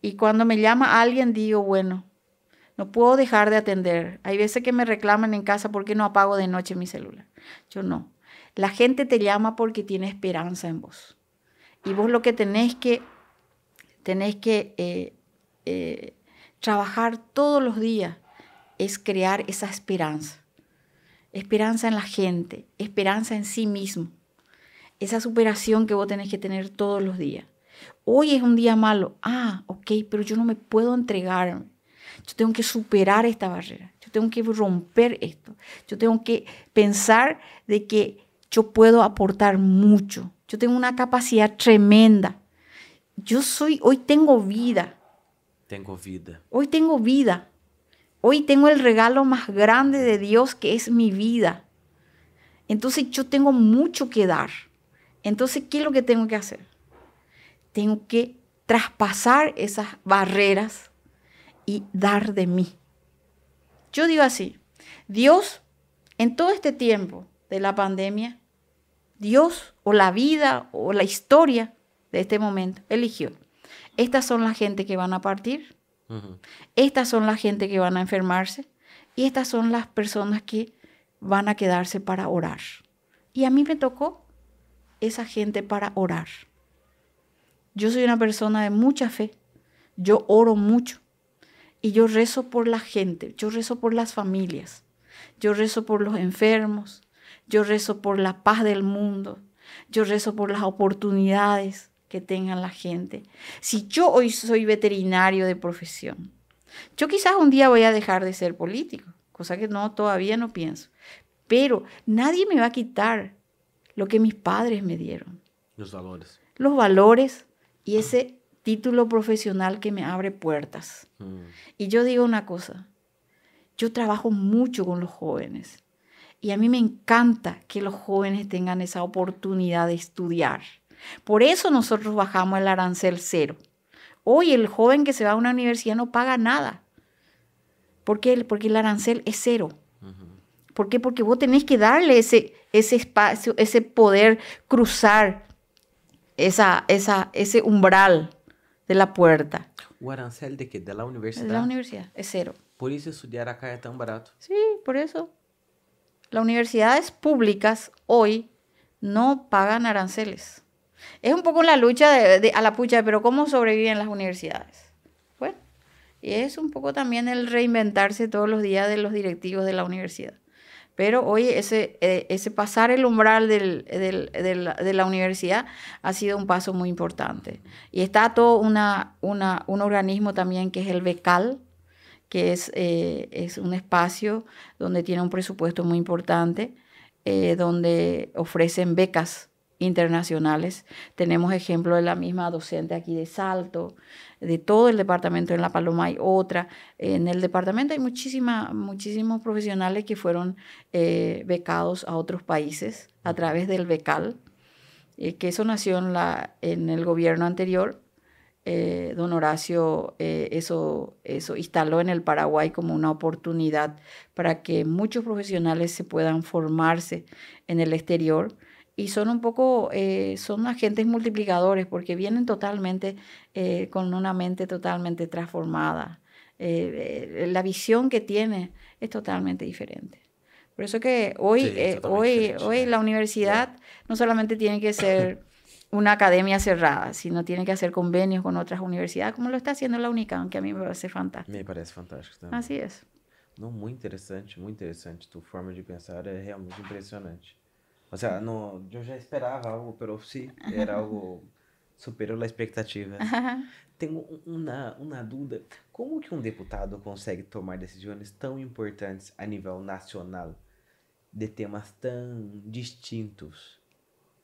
y cuando me llama alguien, digo, bueno, No puedo dejar de atender. Hay veces que me reclaman en casa porque no apago de noche mi celular. Yo no. La gente te llama porque tiene esperanza en vos. Y vos lo que tenés que, tenés que eh, eh, trabajar todos los días es crear esa esperanza. Esperanza en la gente, esperanza en sí mismo. Esa superación que vos tenés que tener todos los días. Hoy es un día malo. Ah, ok, pero yo no me puedo entregar. Yo tengo que superar esta barrera. Yo tengo que romper esto. Yo tengo que pensar de que yo puedo aportar mucho. Yo tengo una capacidad tremenda. Yo soy, hoy tengo vida. Tengo vida. Hoy tengo vida. Hoy tengo el regalo más grande de Dios que es mi vida. Entonces yo tengo mucho que dar. Entonces, ¿qué es lo que tengo que hacer? Tengo que traspasar esas barreras y dar de mí. Yo digo así, Dios en todo este tiempo de la pandemia, Dios o la vida o la historia de este momento eligió. Estas son la gente que van a partir, estas son la gente que van a enfermarse y estas son las personas que van a quedarse para orar. Y a mí me tocó esa gente para orar. Yo soy una persona de mucha fe. Yo oro mucho. Y yo rezo por la gente, yo rezo por las familias, yo rezo por los enfermos, yo rezo por la paz del mundo, yo rezo por las oportunidades que tengan la gente. Si yo hoy soy veterinario de profesión, yo quizás un día voy a dejar de ser político, cosa que no todavía no pienso, pero nadie me va a quitar lo que mis padres me dieron. Los valores. Los valores y ese título profesional que me abre puertas. Mm. Y yo digo una cosa, yo trabajo mucho con los jóvenes y a mí me encanta que los jóvenes tengan esa oportunidad de estudiar. Por eso nosotros bajamos el arancel cero. Hoy el joven que se va a una universidad no paga nada. ¿Por qué? Porque el arancel es cero. ¿Por qué? Porque vos tenés que darle ese, ese espacio, ese poder cruzar esa, esa, ese umbral de la puerta. ¿O arancel de qué? ¿De la universidad? De la universidad, es cero. Por eso estudiar acá es tan barato. Sí, por eso. Las universidades públicas hoy no pagan aranceles. Es un poco la lucha de, a la pucha, pero ¿cómo sobreviven las universidades? Bueno, y es un poco también el reinventarse todos los días de los directivos de la universidad. Pero hoy ese, eh, ese pasar el umbral del, de la universidad ha sido un paso muy importante. Y está todo una, una, un organismo también que es el BECAL, que es, eh, es un espacio donde tiene un presupuesto muy importante, eh, donde ofrecen becas internacionales. Tenemos ejemplo de la misma docente aquí de Salto, de todo el departamento. En La Paloma hay otra. En el departamento hay muchísima, muchísimos profesionales que fueron eh, becados a otros países a través del becal, eh, que eso nació en, el gobierno anterior. Eh, don Horacio eso, eso instaló en el Paraguay como una oportunidad para que muchos profesionales se puedan formarse en el exterior y son un poco, eh, son agentes multiplicadores porque vienen totalmente eh, con una mente totalmente transformada. Eh, la visión que tiene es totalmente diferente. Por eso que hoy, hoy, hoy la universidad no solamente tiene que ser una academia cerrada, sino tiene que hacer convenios con otras universidades, como lo está haciendo la UNICAM, que a mí me parece fantástico. Me parece fantástico también. Así es. No, muy interesante, muy interesante. Tu forma de pensar es realmente impresionante. O sea, no, yo ya esperaba algo, pero sí, era algo superó a expectativa. Tenho uma, uma dúvida. Como que um deputado consegue tomar decisões tão importantes a nível nacional de temas tão distintos?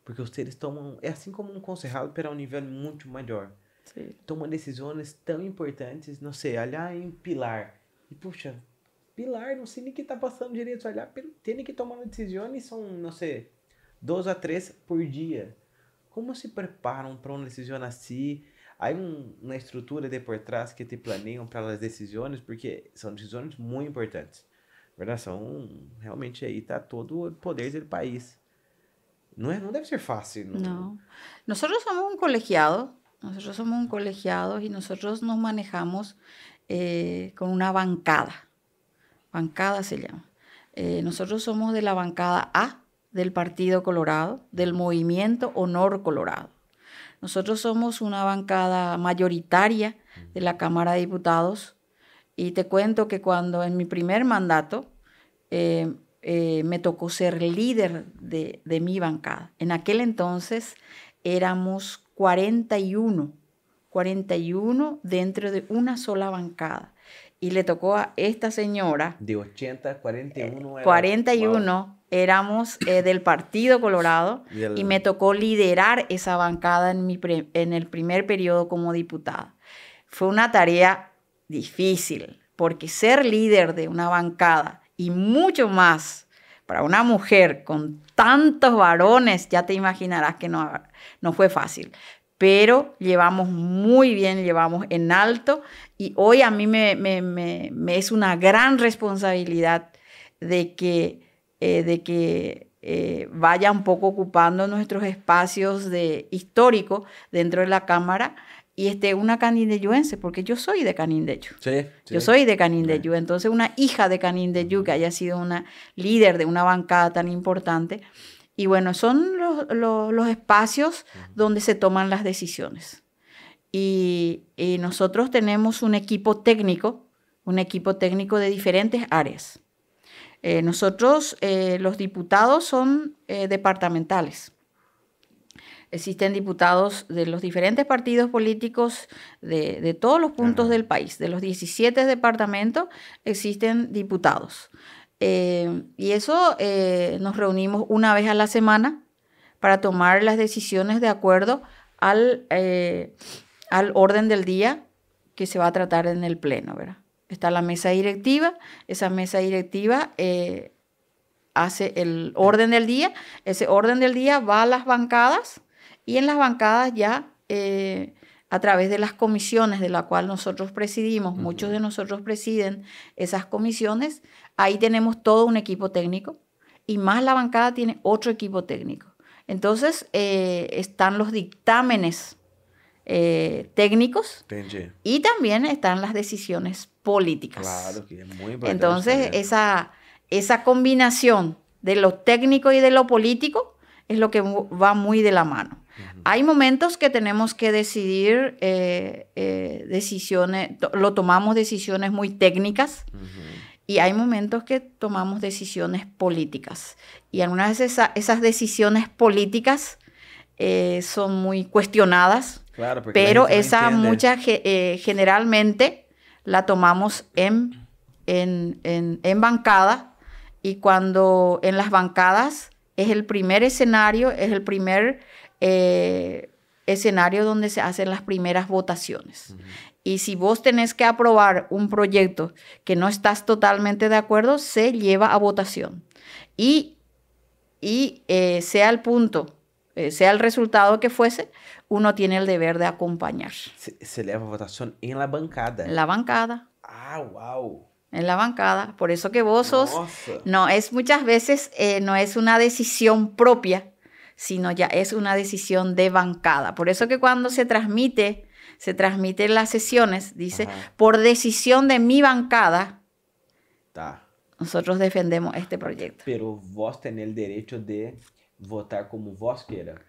Porque os seres tomam... É assim como um concejal, para um nível muito maior. Sim. Toma decisões tão importantes, não sei, olhar em Pilar. E, puxa, Pilar, não sei nem o que está passando direito. Olhar, tem que tomar decisões, são, não sei, duas a três por dia. Como se preparam para uma decisão assim? Há um, uma estrutura de por trás que te planeiam para as decisões, porque são decisões muito importantes. Verdade? São, realmente aí está todo o poder do país. Não, é, não deve ser fácil. Não. Nós somos um colegiado Nosotros somos un colegiado y nosotros nos manejamos eh, con una bancada. Bancada se llama. Eh, nosotros somos de la bancada A del Partido Colorado, del Movimiento Honor Colorado. Nosotros somos una bancada mayoritaria de la Cámara de Diputados y te cuento que cuando en mi primer mandato eh, me tocó ser líder de, de mi bancada, en aquel entonces éramos 41, 41 dentro de una sola bancada. Y le tocó a esta señora. De 80, 41. 41 éramos eh, del Partido Colorado y, me tocó liderar esa bancada en, mi en el primer periodo como diputada. Fue una tarea difícil, porque ser líder de una bancada y mucho más para una mujer con tantos varones, ya te imaginarás que no, no fue fácil. Pero llevamos muy bien, llevamos en alto y hoy a mí me, es una gran responsabilidad de que, eh, de que eh, vaya un poco ocupando nuestros espacios de histórico dentro de la Cámara y este, una canindeyuense, porque yo soy de Canindeyu. Sí, Yo soy de Canindeyu. Entonces, una hija de Canindeyu que haya sido una líder de una bancada tan importante. Y bueno, son los, los, espacios donde se toman las decisiones. Y, y, nosotros tenemos un equipo técnico, un equipo técnico de diferentes áreas. Eh, nosotros, eh, los diputados, son eh, departamentales. Existen diputados de los diferentes partidos políticos de, todos los puntos del país. De los 17 departamentos existen diputados. Eh, y eso eh, nos reunimos una vez a la semana para tomar las decisiones de acuerdo al, eh, al orden del día que se va a tratar en el Pleno. ¿verdad? Está la mesa directiva. Esa mesa directiva hace el orden del día. Ese orden del día va a las bancadas y en las bancadas ya, eh, a través de las comisiones de la cual nosotros presidimos, muchos de nosotros presiden esas comisiones, ahí tenemos todo un equipo técnico y más la bancada tiene otro equipo técnico. Entonces eh, están los dictámenes eh, técnicos y también están las decisiones políticas. Claro, que es muy importante. Entonces esa, esa combinación de lo técnico y de lo político es lo que va muy de la mano. Hay momentos que tenemos que decidir eh, decisiones, lo tomamos decisiones muy técnicas y hay momentos que tomamos decisiones políticas. Y algunas de esas decisiones políticas eh, son muy cuestionadas, pero esa mucha generalmente la tomamos en, en, en bancada y cuando en las bancadas es el primer escenario, es el primer eh, escenario donde se hacen las primeras votaciones. Y si vos tenés que aprobar un proyecto que no estás totalmente de acuerdo, se lleva a votación. Y, y eh, sea el punto, eh, sea el resultado que fuese, uno tiene el deber de acompañar. Se, lleva a votación en la bancada. En la bancada. Ah, wow en la bancada. Por eso que vos sos, no es muchas veces, no es una decisión propia, sino ya es una decisión de bancada. Por eso que cuando se transmite, se transmiten las sesiones, dice, por decisión de mi bancada, nosotros defendemos este proyecto. Pero vos tenés el derecho de votar como vos quieras.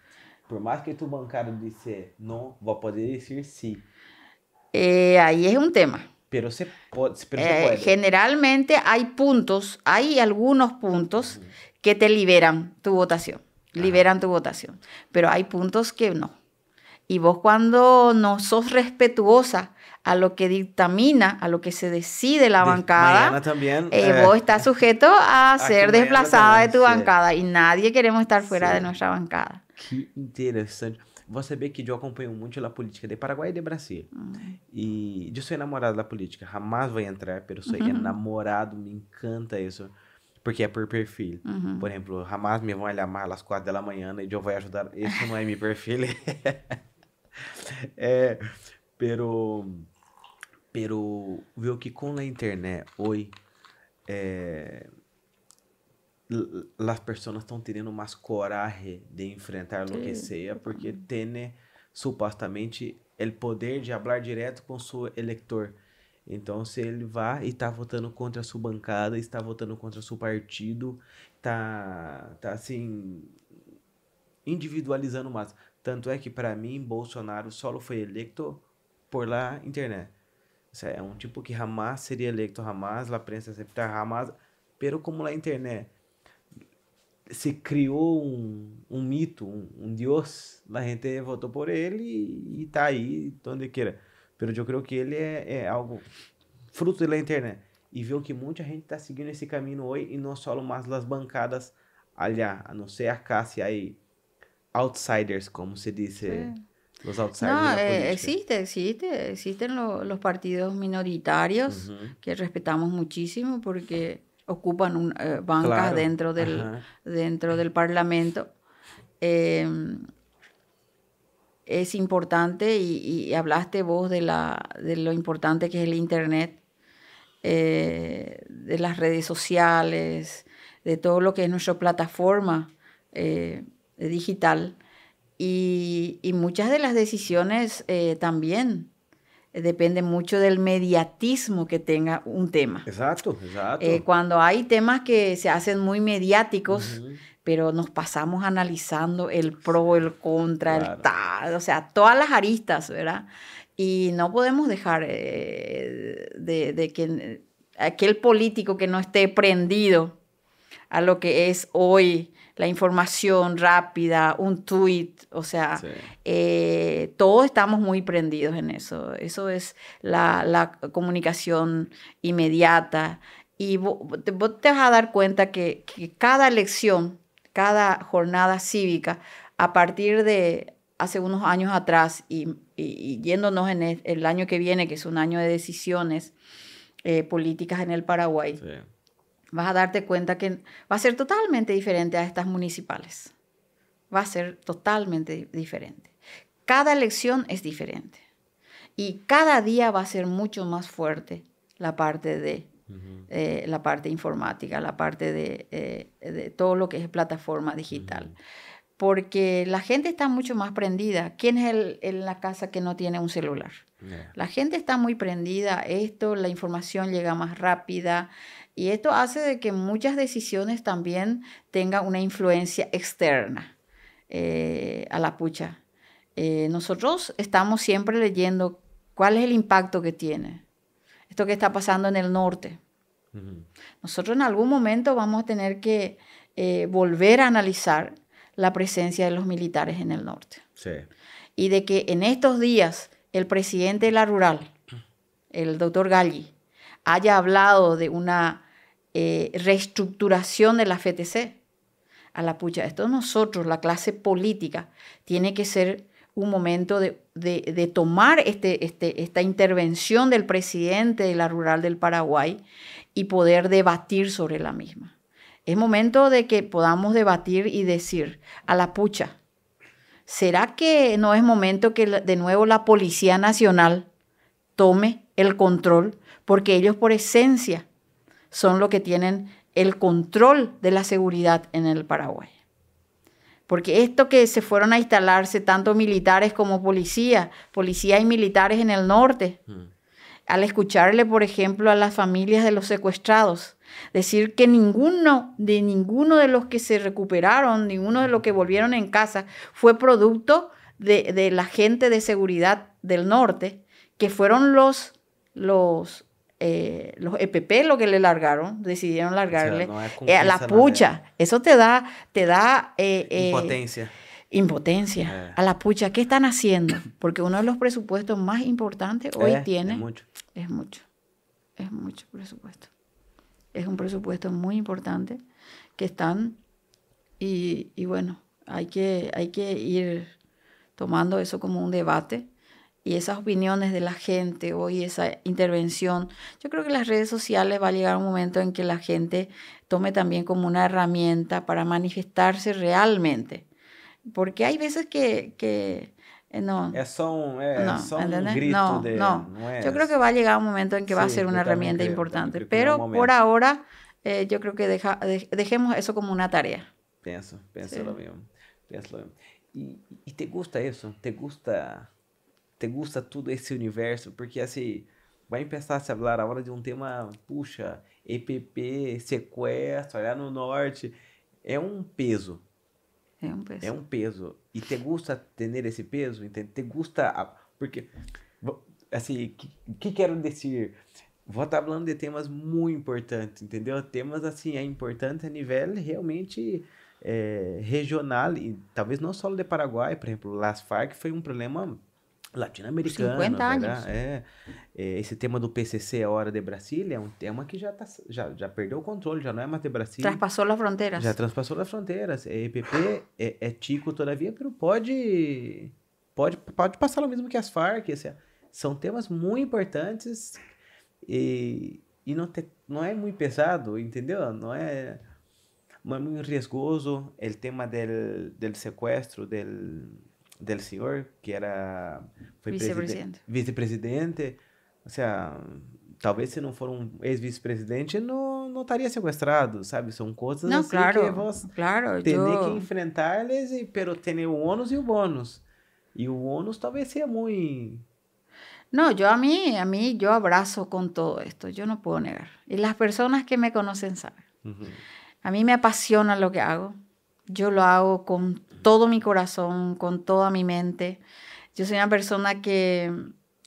Por más que tu bancada dice no, vos podés decir sí. Eh, ahí es un tema. Pero se, puede, eh, generalmente hay puntos, hay algunos puntos que te liberan tu votación liberan tu votación. Pero hay puntos que no. Y vos cuando no sos respetuosa a lo que dictamina, a lo que se decide la bancada, también, eh, eh, vos estás sujeto a ser desplazada de tu bancada y nadie queremos estar fuera de nuestra bancada. Qué interesante. Vos sabés que yo acompaño mucho la política de Paraguay y de Brasil. Y yo soy enamorado de la política. Jamás voy a entrar, pero soy enamorado, me encanta eso. porque é por perfil. Uhum. Por exemplo, jamais me vão chamar às quatro da manhã e eu vou ajudar. Isso não é meu perfil. é, pero, pero viu que com a internet hoje é, as pessoas estão tendo mais coragem de enfrentar o que seja porque tem supostamente o poder de falar direto com seu eleitor. Então, se ele vai e está votando contra a sua bancada, está votando contra o seu partido, tá, tá assim, individualizando mais. Tanto é que, para mim, Bolsonaro só foi eleito por lá internet. é um tipo que jamais seria eleito, jamais, a prensa aceptar, jamais, pero como lá internet se criou um, um mito, um, um Deus, a gente votou por ele e, e tá aí, onde queira. Pero eu creio que ele é, é algo fruto da internet. E viu que muita gente está seguindo esse caminho hoje e não só mais as bancadas allá, a não ser a Cássia aí, outsiders, como se diz. Sí. Los outsiders no, eh, existe, existe, existen lo, los partidos minoritarios uh -huh. que respetamos muchísimo porque ocupan un, eh, bancas claro. dentro, del, dentro del Parlamento. Eh, es importante y, y, hablaste vos de, la, de lo importante que es el Internet, eh, de las redes sociales, de todo lo que es nuestra plataforma eh, digital. Y, y, muchas de las decisiones eh, también dependen mucho del mediatismo que tenga un tema. Exacto, exacto. Eh, cuando hay temas que se hacen muy mediáticos, uh -huh pero nos pasamos analizando el pro, el contra, claro. el tal, o sea, todas las aristas, ¿verdad? Y no podemos dejar eh, de, de, que aquel político que no esté prendido a lo que es hoy la información rápida, un tweet, o sea, sí. eh, todos estamos muy prendidos en eso. Eso es la, la comunicación inmediata. Y vos, vos, te vas a dar cuenta que, que cada elección cada jornada cívica a partir de hace unos años atrás y, y, y yéndonos en el, el, año que viene, que es un año de decisiones eh, políticas en el Paraguay, sí. Vas a darte cuenta que va a ser totalmente diferente a estas municipales. Va a ser totalmente diferente. Cada elección es diferente. Y cada día va a ser mucho más fuerte la parte de eh, la parte informática, la parte de, eh, de, todo lo que es plataforma digital. Uh -huh. Porque la gente está mucho más prendida. ¿Quién es el en la casa que no tiene un celular? Yeah. La gente está muy prendida. Esto, la información llega más rápida. Y esto hace de que muchas decisiones también tengan una influencia externa eh, a la pucha. Eh, nosotros estamos siempre leyendo cuál es el impacto que tiene esto que está pasando en el norte. Uh -huh. Nosotros en algún momento vamos a tener que eh, volver a analizar la presencia de los militares en el norte. Sí. Y de que en estos días el presidente de la rural, el doctor Galli, haya hablado de una eh, reestructuración de la FTC. A la pucha, esto nosotros, la clase política, tiene que ser un momento de, de, de tomar este, este, esta intervención del presidente de la rural del Paraguay y poder debatir sobre la misma. Es momento de que podamos debatir y decir a la pucha, ¿será que no es momento que de nuevo la Policía Nacional tome el control? Porque ellos por esencia son los que tienen el control de la seguridad en el Paraguay. Porque esto que se fueron a instalarse tanto militares como policía, policía y militares en el norte, mm. al escucharle, por ejemplo, a las familias de los secuestrados, decir que ninguno de ninguno de los que se recuperaron, ninguno de los que volvieron en casa, fue producto de, de la gente de seguridad del norte, que fueron los, los eh, los EPP lo que le largaron, decidieron largarle o sea, no eh, a la pucha. Manera. Eso te da, te da eh, eh impotencia. Impotencia. A la pucha, ¿qué están haciendo? Porque uno de los presupuestos más importantes hoy tiene. Es mucho. Es mucho. Es mucho presupuesto. Es un presupuesto muy importante que están. Y, y bueno, hay que, hay que ir tomando eso como un debate y esas opiniones de la gente hoy, esa intervención, yo creo que las redes sociales va a llegar un momento en que la gente tome también como una herramienta para manifestarse realmente. Porque hay veces que, que eh, no. Es un, es no, un grito no, de, no. no. Yo creo que va a llegar un momento en que sí, va a ser una herramienta creo, importante. Pero por ahora, eh, yo creo que deja, de, dejemos eso como una tarea. Pienso, pienso sí. lo mismo. Pienso lo mismo. e, e te gusta isso, te gusta, te gusta todo esse universo, porque assim, vai começar a se falar agora de um tema, puxa, EPP, sequestro, olhar no norte, é um peso. É um peso. É um peso. E te gusta ter esse peso, entende? Te gusta, porque, assim, o que, que quero dizer? Vou estar falando de temas muito importantes, entendeu? Temas, assim, é importante a nível realmente é, regional, e talvez não só de Paraguai, por exemplo, Las Farc foi um problema latino-americano. 50 anos. É, é, esse tema do PCC, a Hora de Brasília, é um tema que já, tá, já, já perdeu o controle, já não é mais de Brasília. Transpassou as fronteiras. Já transpassou as fronteiras. É, EPP é, é tico todavia, mas pode, pode, pode passar o mesmo que as Farc. Assim, são temas muito importantes e, e não, te, não é muito pesado, entendeu? Não é é muito riesgoso o tema del, del secuestro del, senhor, que era vice-presidente. Vice-presidente. Ou seja, talvez se não for um ex-vice-presidente, não, não estaria sequestrado, sabe? São coisas não, assim claro, que vos claro, tem yo... que enfrentar-les, pero tem o ônus e o bônus. E o ônus talvez seja muito... No, yo a mí, a mí, yo abrazo con todo esto, yo no puedo negar. Y las personas que me conocen saben. Uh -huh. A mí me apasiona lo que hago. Yo lo hago con todo mi corazón, con toda mi mente. Yo soy una persona que,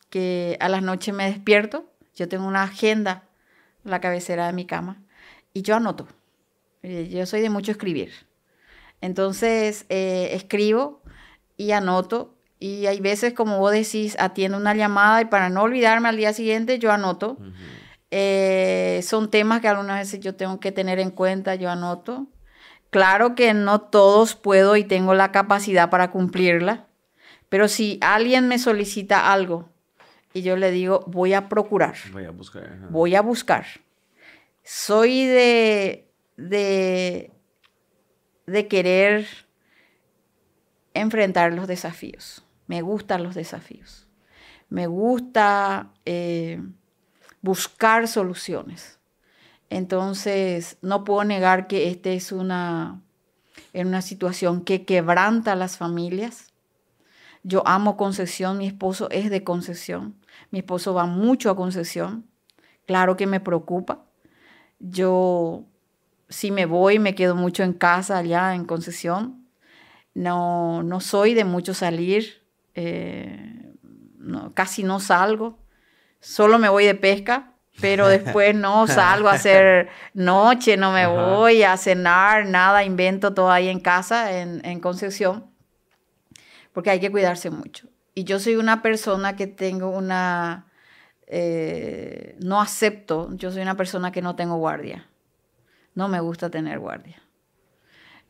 que a las noches me despierto. Yo tengo una agenda en la cabecera de mi cama y yo anoto. Eh, yo soy de mucho escribir. Entonces, eh, escribo y anoto. Y hay veces, como vos decís, atiendo una llamada y para no olvidarme al día siguiente, yo anoto. Uh -huh. Eh, son temas que algunas veces yo tengo que tener en cuenta, yo anoto. Claro que no todos puedo y tengo la capacidad para cumplirla, pero si alguien me solicita algo y yo le digo, voy a procurar, voy a buscar, ajá. voy a buscar. Soy de, de, de querer enfrentar los desafíos. Me gustan los desafíos. Me gusta... Eh, buscar soluciones. Entonces, no puedo negar que esta es una, en una situación que quebranta a las familias. Yo amo Concesión, mi esposo es de Concesión, mi esposo va mucho a Concesión. Claro que me preocupa. Yo, si me voy, me quedo mucho en casa allá en Concesión. No, no soy de mucho salir, eh, casi no salgo solo me voy de pesca, pero después no salgo a hacer noche, no me Ajá. voy a cenar, nada, invento todo ahí en casa, en, en, Concepción, porque hay que cuidarse mucho. Y yo soy una persona que tengo una... Eh, no acepto, yo soy una persona que no tengo guardia. No me gusta tener guardia.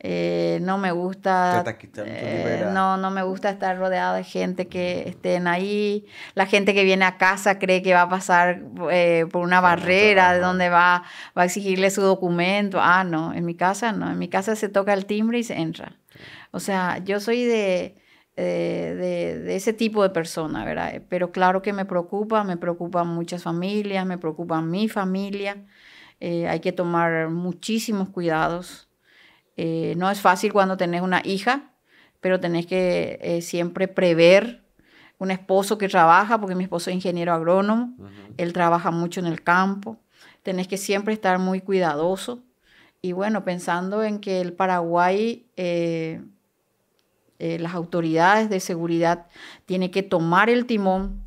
Eh, no me gusta eh, no no me gusta estar rodeado de gente que estén ahí la gente que viene a casa cree que va a pasar eh, por una barrera de donde va, va a exigirle su documento ah no en mi casa no en mi casa se toca el timbre y se entra o sea yo soy de de, de, de ese tipo de persona, ¿verdad? Pero claro que me preocupa, me preocupan muchas familias, me preocupa mi familia. hay que tomar muchísimos cuidados. Eh, no es fácil cuando tenés una hija, pero tenés que eh, siempre prever un esposo que trabaja, porque mi esposo es ingeniero agrónomo, uh -huh. él trabaja mucho en el campo, tenés que siempre estar muy cuidadoso. Y bueno, pensando en que el Paraguay, eh, eh, las autoridades de seguridad tienen que tomar el timón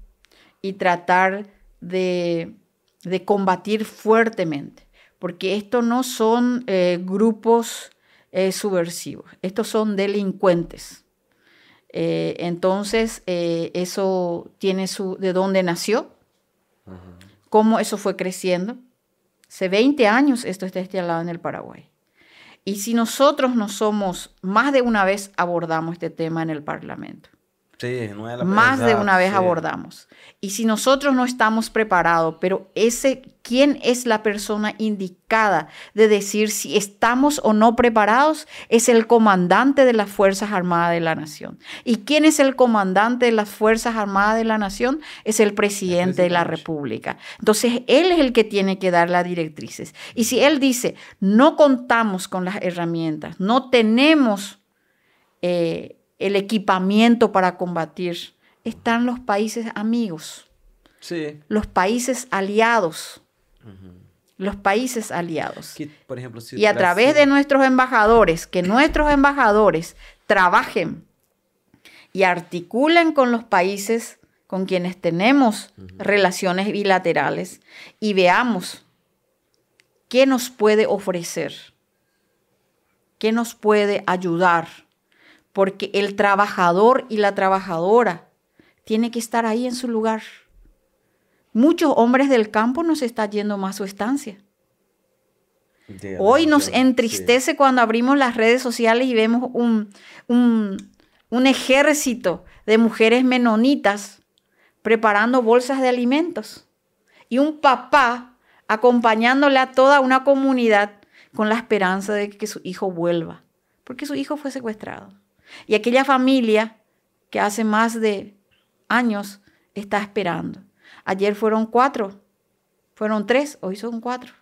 y tratar de, de combatir fuertemente, porque estos no son eh, grupos eh, subversivos. Estos son delincuentes. Eh, entonces, eh, eso tiene su... ¿De dónde nació? Uh -huh. ¿Cómo eso fue creciendo? Hace 20 años esto está instalado en el Paraguay. Y si nosotros no somos, más de una vez abordamos este tema en el Parlamento. Sí, no es la Más de una vez sí. abordamos. Y si nosotros no estamos preparados, pero ese, ¿quién es la persona indicada de decir si estamos o no preparados? Es el comandante de las Fuerzas Armadas de la Nación. ¿Y quién es el comandante de las Fuerzas Armadas de la Nación? Es el presidente de la República. Entonces, él es el que tiene que dar las directrices. Y si él dice, no contamos con las herramientas, no tenemos... Eh, el equipamiento para combatir, están los países amigos, sí. los países aliados. Los países aliados. por ejemplo, y a través de nuestros embajadores, que nuestros embajadores trabajen y articulen con los países con quienes tenemos relaciones bilaterales y veamos qué nos puede ofrecer, qué nos puede ayudar, porque el trabajador y la trabajadora tiene que estar ahí en su lugar. Muchos hombres del campo nos está yendo más su estancia. Hoy nos entristece cuando abrimos las redes sociales y vemos un, un ejército de mujeres menonitas preparando bolsas de alimentos y un papá acompañándole a toda una comunidad con la esperanza de que su hijo vuelva, porque su hijo fue secuestrado. Y aquella familia que hace más de años está esperando. Ayer fueron cuatro, fueron tres, hoy son cuatro.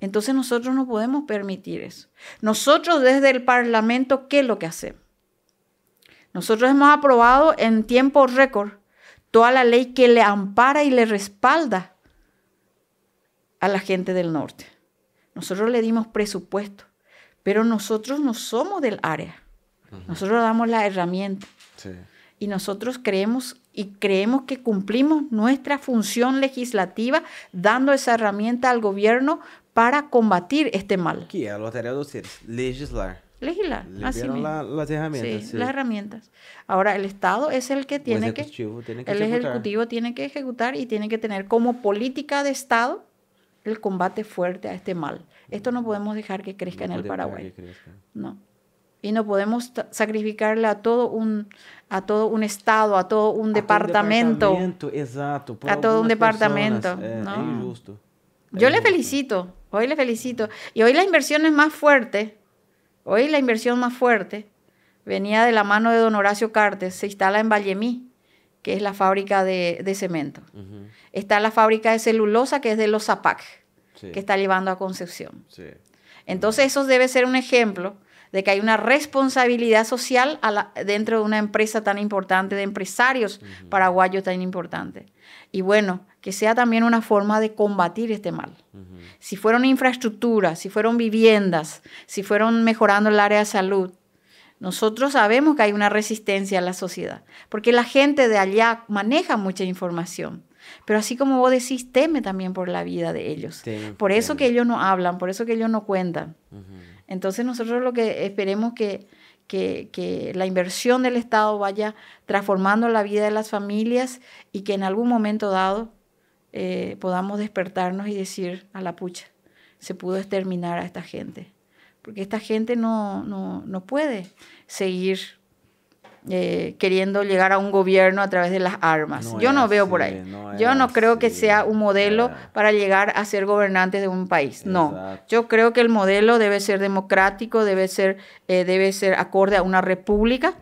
Entonces nosotros no podemos permitir eso. Nosotros desde el Parlamento, ¿qué es lo que hacemos? Nosotros hemos aprobado en tiempo récord toda la ley que le ampara y le respalda a la gente del norte. Nosotros le dimos presupuesto, pero nosotros no somos del área. Nosotros damos la herramienta. Y nosotros creemos y creemos que cumplimos nuestra función legislativa dando esa herramienta al gobierno para combatir este mal. ¿Qué es la tarea de Legislar legislar. así las herramientas. Sí, las herramientas. Ahora, el Estado es el que tiene que... el Ejecutivo tiene que ejecutar y tiene que tener como política de Estado el combate fuerte a este mal. Esto no podemos dejar que crezca en el Paraguay. No. Y no podemos sacrificarle a todo un a todo un estado, a todo un departamento. exacto, a todo un departamento. No. Yo le felicito, hoy le felicito. Y hoy la inversión es más fuerte Hoy la inversión más fuerte venía de la mano de don Horacio Cartes, se instala en Vallemí, que es la fábrica de, cemento. Está la fábrica de celulosa, que es de los Zapac, que está llevando a Concepción. Entonces eso debe ser un ejemplo de que hay una responsabilidad social dentro de una empresa tan importante, de empresarios paraguayos tan importantes. Y bueno, que sea también una forma de combatir este mal. Si fueron infraestructuras, si fueron viviendas, si fueron mejorando el área de salud, nosotros sabemos que hay una resistencia a la sociedad, porque la gente de allá maneja mucha información. Pero así como vos decís, teme también por la vida de ellos. por eso que ellos no hablan, por eso que ellos no cuentan. Entonces nosotros lo que esperemos que, que, la inversión del Estado vaya transformando la vida de las familias y que en algún momento dado eh, podamos despertarnos y decir a la pucha, se pudo exterminar a esta gente. Porque esta gente no, no, no puede seguir eh, queriendo llegar a un gobierno a través de las armas. Yo no veo por ahí. Yo no creo que sea un modelo para llegar a ser gobernantes de un país. No. Yo creo que el modelo debe ser democrático, debe ser, eh, debe ser acorde a una república.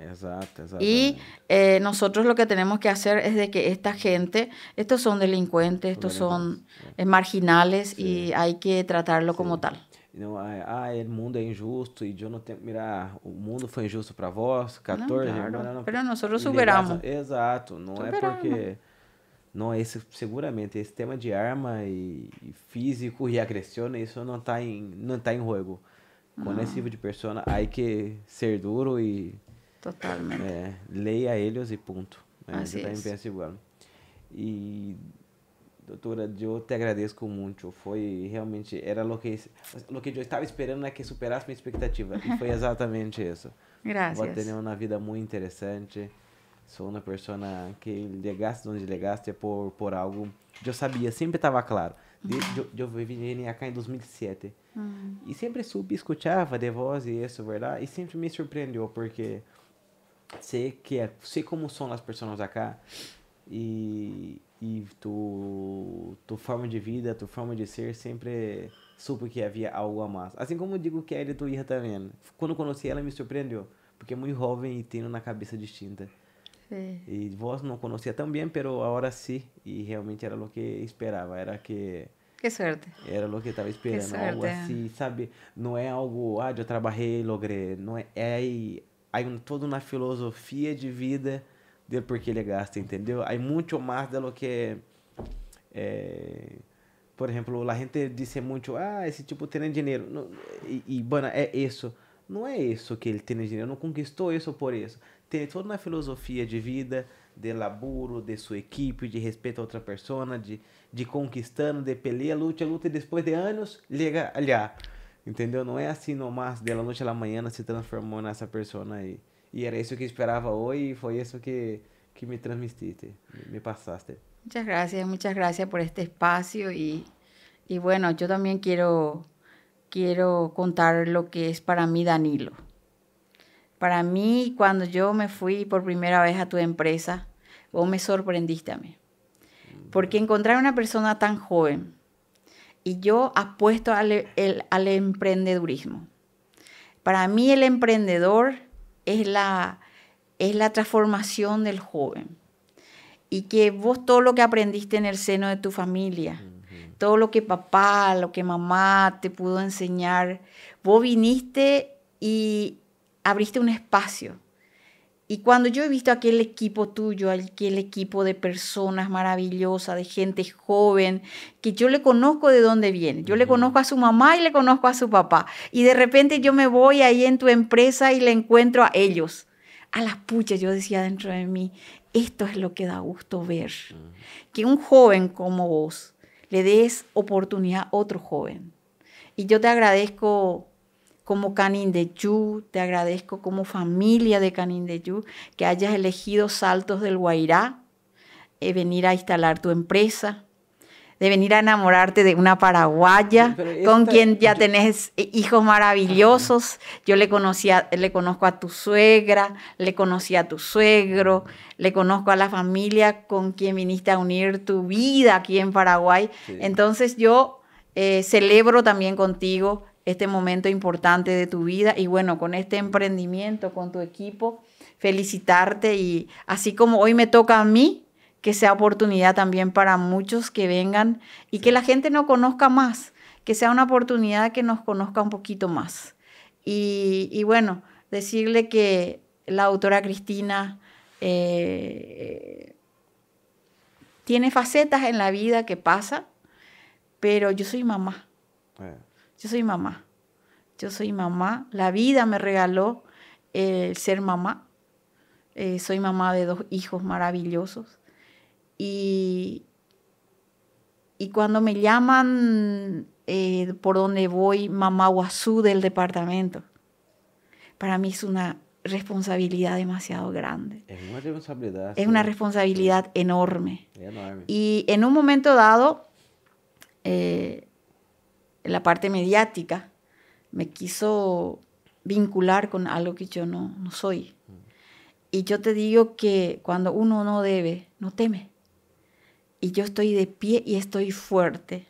Y eh, nosotros lo que tenemos que hacer es de que esta gente, estos son delincuentes, estos son marginales y hay que tratarlo como tal. Não, ah, o mundo é injusto e eu não tenho. Mira, o mundo foi injusto para vós, 14 não, claro. não, Pero nós superamos. Exato, não Superamos. é porque. Não, esse, seguramente, esse tema de arma e, e físico e agressão, isso não está em, não tá em jogo. Com esse tipo de pessoa, há que ser duro e. Totalmente. É, leia eles e ponto. É, assim também penso igual. E Doutora, eu te agradeço muito. Foi realmente, era o que, o que eu estava esperando é que superasse minha expectativa. E foi exatamente isso. Graças. Vou ter uma vida muito interessante. Sou uma pessoa que chegaste onde chegaste por, por algo. Eu sabia, sempre estava claro. Eu, eu vim cá em 2007. Uhum. E sempre subi, escutava de voz e isso, verdade? E sempre me surpreendeu, porque sei que é, sei como são as pessoas acá. E, e tu, tu forma de vida, tu forma de ser sempre supo que havia algo a mais. Assim como eu digo que a tua irmã também. Quando conheci ela me surpreendeu, porque é muito jovem e tem uma cabeça distinta. Sim. E vós não conhecia tão bem, mas agora sim, e realmente era o que esperava, era que que sorte. Era o que estava esperando, algo assim, sabe? Não é algo, ah, eu trabalhei, logrei, não é, é aí, há toda uma filosofia de vida de por que ele gasta, entendeu? Há muito mais do que é, por exemplo, a gente diz muito, ah, esse tipo tem dinheiro. e, e, bueno, é isso. Não é isso que ele tem dinheiro, não conquistou isso por isso. Tem toda uma filosofia de vida, de laburo, de sua equipe, de respeito a outra pessoa, de, de conquistando, de peleia, luta, luta, e depois de anos, liga allá. Entendeu? Não é assim nomás, de la noite à manhã se transformou nessa pessoa aí. E era isso que esperava hoje e foi isso que, que me transmitiste, me passaste. Muchas gracias, muchas gracias por este espacio y, y bueno, yo también quiero, quiero contar lo que es para mí Danilo. Para mí, cuando yo me fui por primera vez a tu empresa, vos me sorprendiste a mí. Porque encontrar una persona tan joven y yo apuesto al, al emprendedurismo. Para mí el emprendedor es la, es la transformación del joven y que vos todo lo que aprendiste en el seno de tu familia, todo lo que papá, lo que mamá te pudo enseñar, vos viniste y abriste un espacio. Y cuando yo he visto aquel equipo tuyo, aquel equipo de personas maravillosas, de gente joven, que yo le conozco de dónde viene, yo le conozco a su mamá y le conozco a su papá, y de repente yo me voy ahí en tu empresa y le encuentro a ellos, a las puchas, yo decía dentro de mí, esto es lo que da gusto ver. Que un joven como vos le des oportunidad a otro joven. Y yo te agradezco como Canin de Yu, te agradezco como familia de Canin de Yu, que hayas elegido Saltos del Guairá, eh, venir a instalar tu empresa, de venir a enamorarte de una paraguaya con quien ya tenés hijos maravillosos. Yo le, conocía, le conozco a tu suegra, le conocí a tu suegro, le conozco a la familia con quien viniste a unir tu vida aquí en Paraguay. Entonces yo eh, celebro también contigo este momento importante de tu vida y bueno, con este emprendimiento, con tu equipo, felicitarte y así como hoy me toca a mí, que sea oportunidad también para muchos que vengan y que la gente no conozca más, que sea una oportunidad que nos conozca un poquito más. Y, bueno, decirle que la autora Cristina eh, tiene facetas en la vida que pasa, pero yo soy mamá. Eh. Yo soy mamá. Yo soy mamá. La vida me regaló el ser mamá. Eh, soy mamá de dos hijos maravillosos. Y, y cuando me llaman eh, por donde voy, mamá Guazú del departamento, para mí es una responsabilidad demasiado grande. Es una responsabilidad. Es una responsabilidad enorme. Y en un momento dado, eh, la parte mediática me quiso vincular con algo que yo no, no soy. Y yo te digo que cuando uno no debe, no teme y yo estoy de pie y estoy fuerte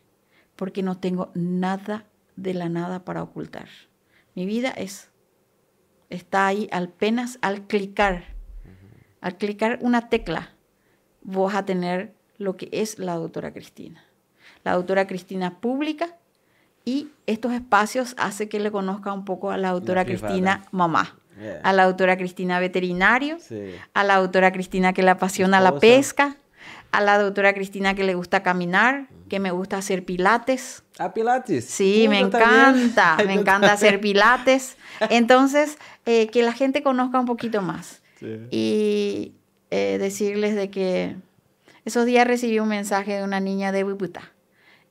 porque no tengo nada de la nada para ocultar. Mi vida es, está ahí apenas al clicar, al clicar una tecla, vas a tener lo que es la doctora Cristina. La doctora Cristina pública y estos espacios hace que le conozca un poco a la doctora Cristina mamá. A la doctora Cristina veterinario, a la doctora Cristina que le apasiona la pesca, a la doctora Cristina que le gusta caminar, que me gusta hacer pilates. ¿A pilates? Sí, me encanta, me encanta hacer pilates. Entonces, eh, que la gente conozca un poquito más. Y eh, decirles de que esos días recibí un mensaje de una niña de Wiputa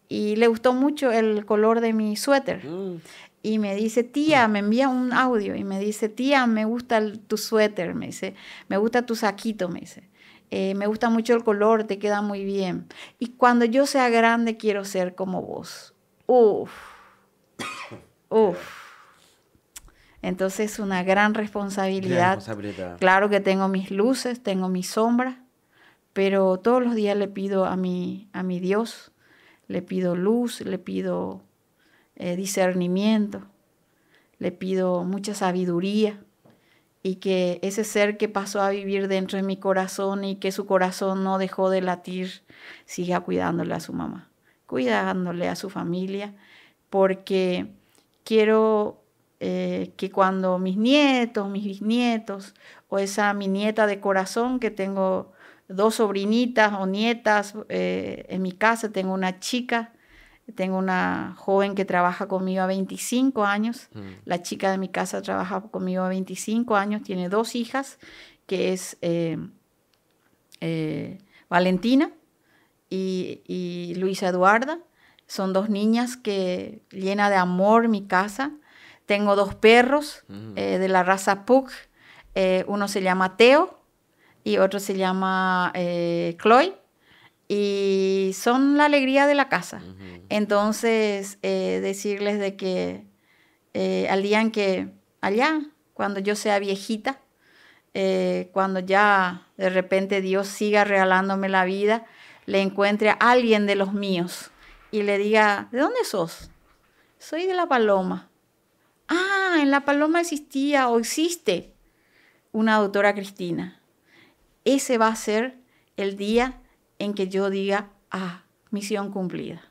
y le gustó mucho el color de mi suéter. Mm. Y me dice, tía, me envía un audio y me dice, tía, me gusta tu suéter, me dice, me gusta tu saquito, me dice. Eh, me gusta mucho el color, te queda muy bien. Y cuando yo sea grande quiero ser como vos. Uf, uf. Entonces una gran responsabilidad. Claro que tengo mis luces, tengo mis sombras, pero todos los días le pido a mi, a mi Dios, le pido luz, le pido eh, discernimiento, le pido mucha sabiduría y que ese ser que pasó a vivir dentro de mi corazón y que su corazón no dejó de latir, siga cuidándole a su mamá, cuidándole a su familia, porque quiero eh, que cuando mis nietos, mis bisnietos, o esa mi nieta de corazón, que tengo dos sobrinitas o nietas, eh, en mi casa tengo una chica, tengo una joven que trabaja conmigo a 25 años, mm. la chica de mi casa trabaja conmigo a 25 años, tiene dos hijas, que es eh, Valentina y, y Luisa Eduarda. Son dos niñas que llena de amor mi casa. Tengo dos perros mm. eh, de la raza Pug. Eh, uno se llama Teo y otro se llama eh, Chloe. Y son la alegría de la casa. Entonces, decirles de que al día en que allá, cuando yo sea viejita, cuando ya de repente Dios siga regalándome la vida, le encuentre a alguien de los míos y le diga, ¿de dónde sos? Soy de la Paloma. Ah, en la Paloma existía o existe una doctora Cristina. Ese va a ser el día en que yo diga, ah, misión cumplida.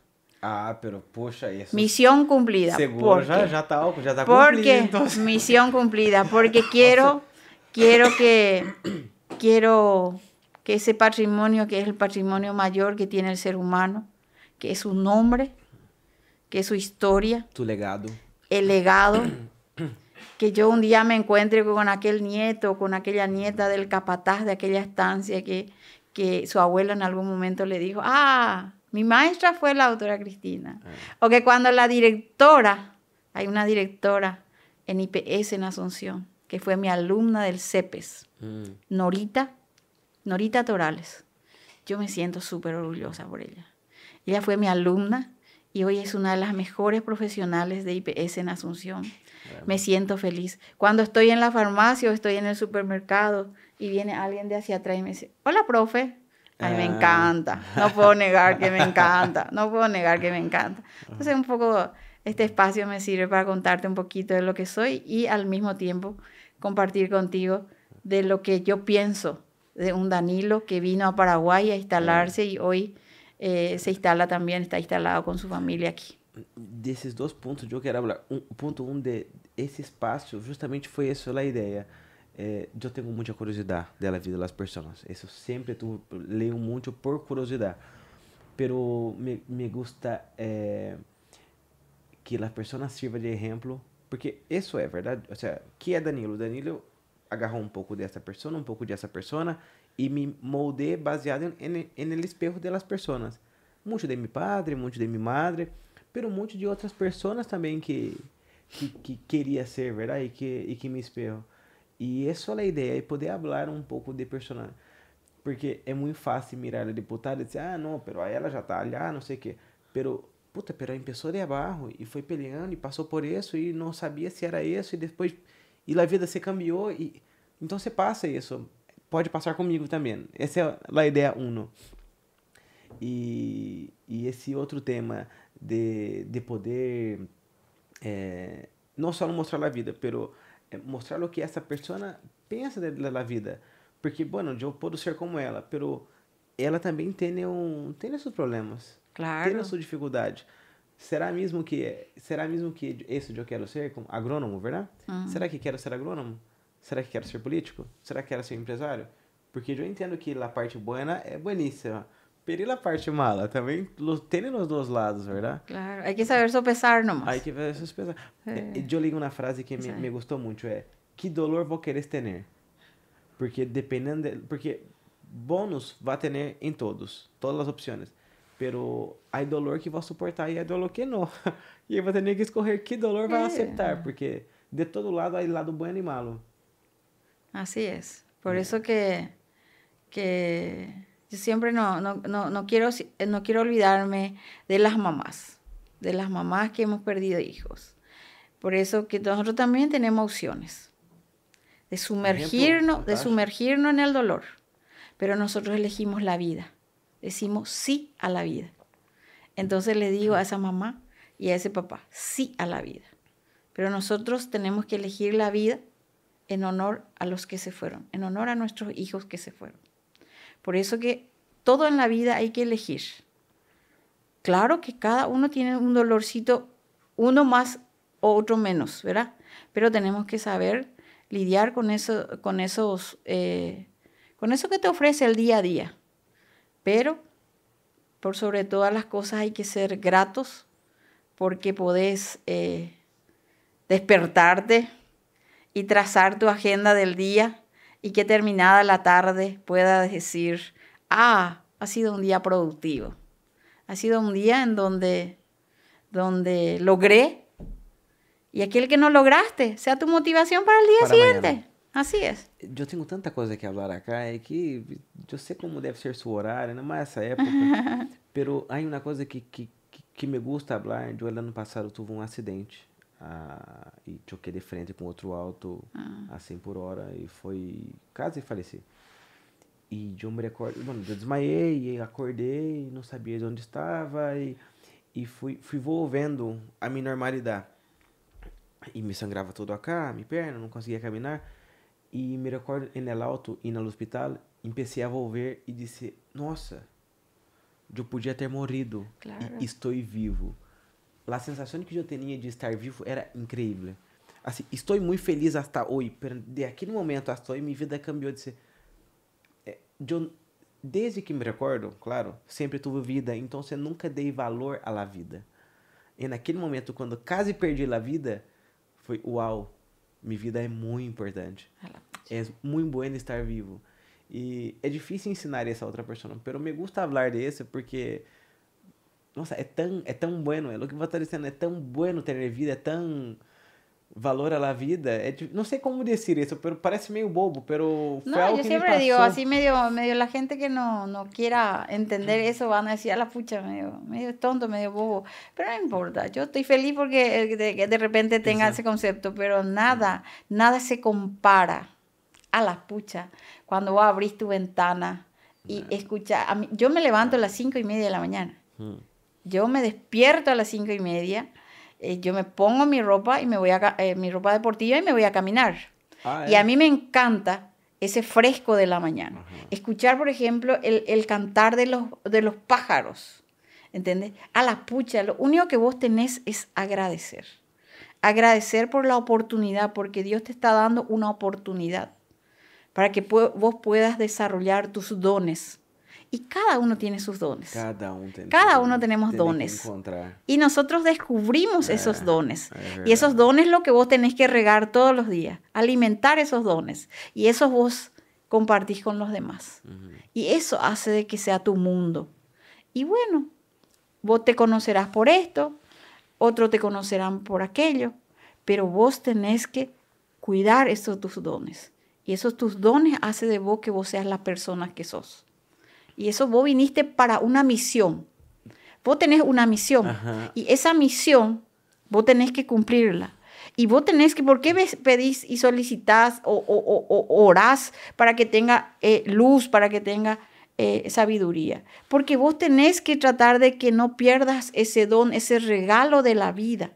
Ah, pero pucha, eso. Misión cumplida. Seguro, ya, ya, está, ya está porque, Misión cumplida, porque quiero, quiero que, quiero que ese patrimonio, que es el patrimonio mayor que tiene el ser humano, que es su nombre, que es su historia. Tu legado. El legado. que yo un día me encuentre con aquel nieto, con aquella nieta del capataz de aquella estancia que, que su abuelo en algún momento le dijo, ah, mi maestra fue la autora Cristina. Ah. O que cuando la directora, hay una directora en IPS en Asunción, que fue mi alumna del CEPES, mm. Norita, Norita Torales. Yo me siento súper orgullosa por ella. Ella fue mi alumna y hoy es una de las mejores profesionales de IPS en Asunción. Me siento feliz. Cuando estoy en la farmacia o estoy en el supermercado y viene alguien de hacia atrás y me dice, hola, profe. A mí me ah. encanta. No puedo negar que me encanta. No puedo negar que me encanta. Entonces, un poco este espacio me sirve para contarte un poquito de lo que soy y al mismo tiempo compartir contigo de lo que yo pienso de un Danilo que vino a Paraguay a instalarse y hoy eh, se instala también, está instalado con su familia aquí. De esos dos puntos yo quiero hablar. Un, punto um de ese espacio, justamente fue eso la idea. Eh, yo tengo mucha curiosidad de la vida de las personas. Eso siempre tu, leo mucho por curiosidad. Pero me, me gusta eh, que las personas sirvan de ejemplo. Porque eso es verdad. O sea, ¿qué es Danilo? Danilo agarrou um pouco dessa pessoa, um pouco dessa pessoa e me moldei baseado em, em el espejo das pessoas. Muito de meu padre, muito de minha madre, pero muito de outras pessoas também que, que, que queria ser, verdade? E que, e que me espelham. E essa é a ideia, é poder falar um pouco de personagem. Porque é muito fácil mirar a deputada e dizer, ah, não, pero ela já tá lá, não sei o quê. Pero, puta, pero a pessoa de abaixo e foi peleando e passou por isso e não sabia se era isso e depois e a vida se cambiou e então você passa isso. Pode passar comigo também. Essa é a ideia uno. E, e esse outro tema de, de poder é, não só mostrar a vida, pero é, mostrar o que essa pessoa pensa da vida. Porque, bueno, eu posso ser como ela, pero ela também tem um tem seus problemas. Claro. Tem a sua dificuldade. Será mesmo que será mesmo que isso eu quero ser como agrônomo, verdade? Uhum. Será que quero ser agrônomo? Será que quero ser político? Será que quero ser empresário? Porque eu entendo que a parte boa é bueníssima, pero a parte mala também tem nos dois lados, verdade? Claro, hay que saber sopesar nomás. Hay que saber sopesar. É. Eu li uma frase que me, me gostou muito, é que dolor vou querer ter? Porque dependendo, de, porque bônus vai ter em todos, todas as opções. Pero hay dolor que vai suportar e hay dolor que não. E eu vou ter que escolher que dolor vai é. aceitar, porque de todo lado há lado bom e malo. Así es. Por eso que, que yo siempre no, no, no, no, quiero, no quiero olvidarme de las mamás, de las mamás que hemos perdido hijos. Por eso que nosotros también tenemos opciones de sumergirnos, de sumergirnos en el dolor, pero nosotros elegimos la vida decimos sí a la vida. Entonces le digo a esa mamá y a ese papá, sí a la vida. Pero nosotros tenemos que elegir la vida en honor a los que se fueron, en honor a nuestros hijos que se fueron. Por eso que todo en la vida hay que elegir. Claro que cada uno tiene un dolorcito, uno más o otro menos, ¿verdad? pero tenemos que saber lidiar con eso, con esos, eh, con eso que te ofrece el día a día. Pero por sobre todas las cosas hay que ser gratos porque podés eh, despertarte y trazar tu agenda del día y que terminada la tarde puedas decir, ah, ha sido un día productivo. Ha sido un día en donde, donde logré y aquel que no lograste sea tu motivación para el día siguiente. Así es. Yo tengo tanta cosa que hablar acá, es que yo sé cómo debe ser su horario, no más esa época, pero hay una cosa que, que, que me gusta hablar. Yo el año pasado tuve un accidente ah, e choquei de frente com outro auto ah. a 100 por hora e foi quase faleci. E eu me recordo, mano, eu desmaiei e acordei, não sabia de onde estava e, e fui, fui volvendo a minha normalidade. E me sangrava todo acá, minha perna, não conseguia caminhar. E me recordo em el auto, indo ao hospital, comecei a volver e disse, nossa, eu podia ter morrido claro. e estou vivo. A sensação que eu tinha de estar vivo era incrível. Assim, estou muito feliz até hoje, de aquele momento até hoje, minha vida cambiou de ser... É, eu, desde que me recordo, claro, sempre tive vida, então você nunca dei valor à vida. E naquele momento, quando quase perdi a vida, foi uau, minha vida é muito importante. É muito bom estar vivo. E é difícil ensinar essa outra pessoa, pero me gusta falar desse porque nossa, é tão, é tão bueno, é o que você está dizendo, é tão bueno ter vida, é tão valor a la vida. É, não sei como dizer isso, pero parece meio bobo, pero fue no, algo yo que siempre me digo, así medio, medio la gente que no, no quiera entender eso van a decir, a la pucha, medio, medio tonto, medio bobo. Pero no importa, yo estoy feliz porque de, de repente tenga ese concepto, pero nada, nada se compara a la pucha cuando vos abrís tu ventana y escuchar. yo me levanto a las cinco y media de la mañana. Yo me despierto a las cinco y media, eh, yo me pongo mi ropa y me voy a eh, mi ropa deportiva y me voy a caminar. Ah, y a mí me encanta ese fresco de la mañana. Escuchar, por ejemplo, el, cantar de los, de los pájaros. ¿Entendés? A la pucha, lo único que vos tenés es agradecer. Agradecer por la oportunidad, porque Dios te está dando una oportunidad para que vos puedas desarrollar tus dones y cada uno tiene sus dones. Cada uno, cada uno tenemos dones. Y nosotros descubrimos esos ah, dones. Y esos dones lo que vos tenés que regar todos los días, alimentar esos dones. Y eso vos compartís con los demás. Y eso hace de que sea tu mundo. Y bueno, vos te conocerás por esto, otros te conocerán por aquello, pero vos tenés que cuidar esos tus dones. Y esos tus dones hace de vos que vos seas la persona que sos. Y eso vos viniste para una misión. Vos tenés una misión. Y esa misión vos tenés que cumplirla. Y vos tenés que, ¿por qué pedís y solicitas o, o, orás para que tenga eh, luz, para que tenga eh, sabiduría? Porque vos tenés que tratar de que no pierdas ese don, ese regalo de la vida.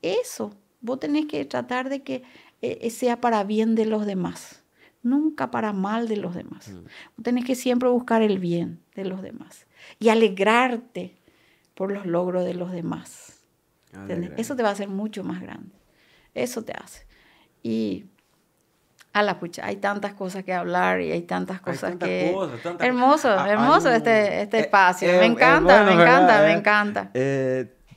Eso, vos tenés que tratar de que eh, sea para bien de los demás nunca para mal de los demás. Mm. Tienes que siempre buscar el bien de los demás y alegrarte por los logros de los demás. Eso te va a hacer mucho más grande. Eso te hace. Y a la pucha, hay tantas cosas que hablar y hay tantas cosas que... Hermoso, ah, hermoso este, este eh, espacio. me encanta, me encanta, me encanta.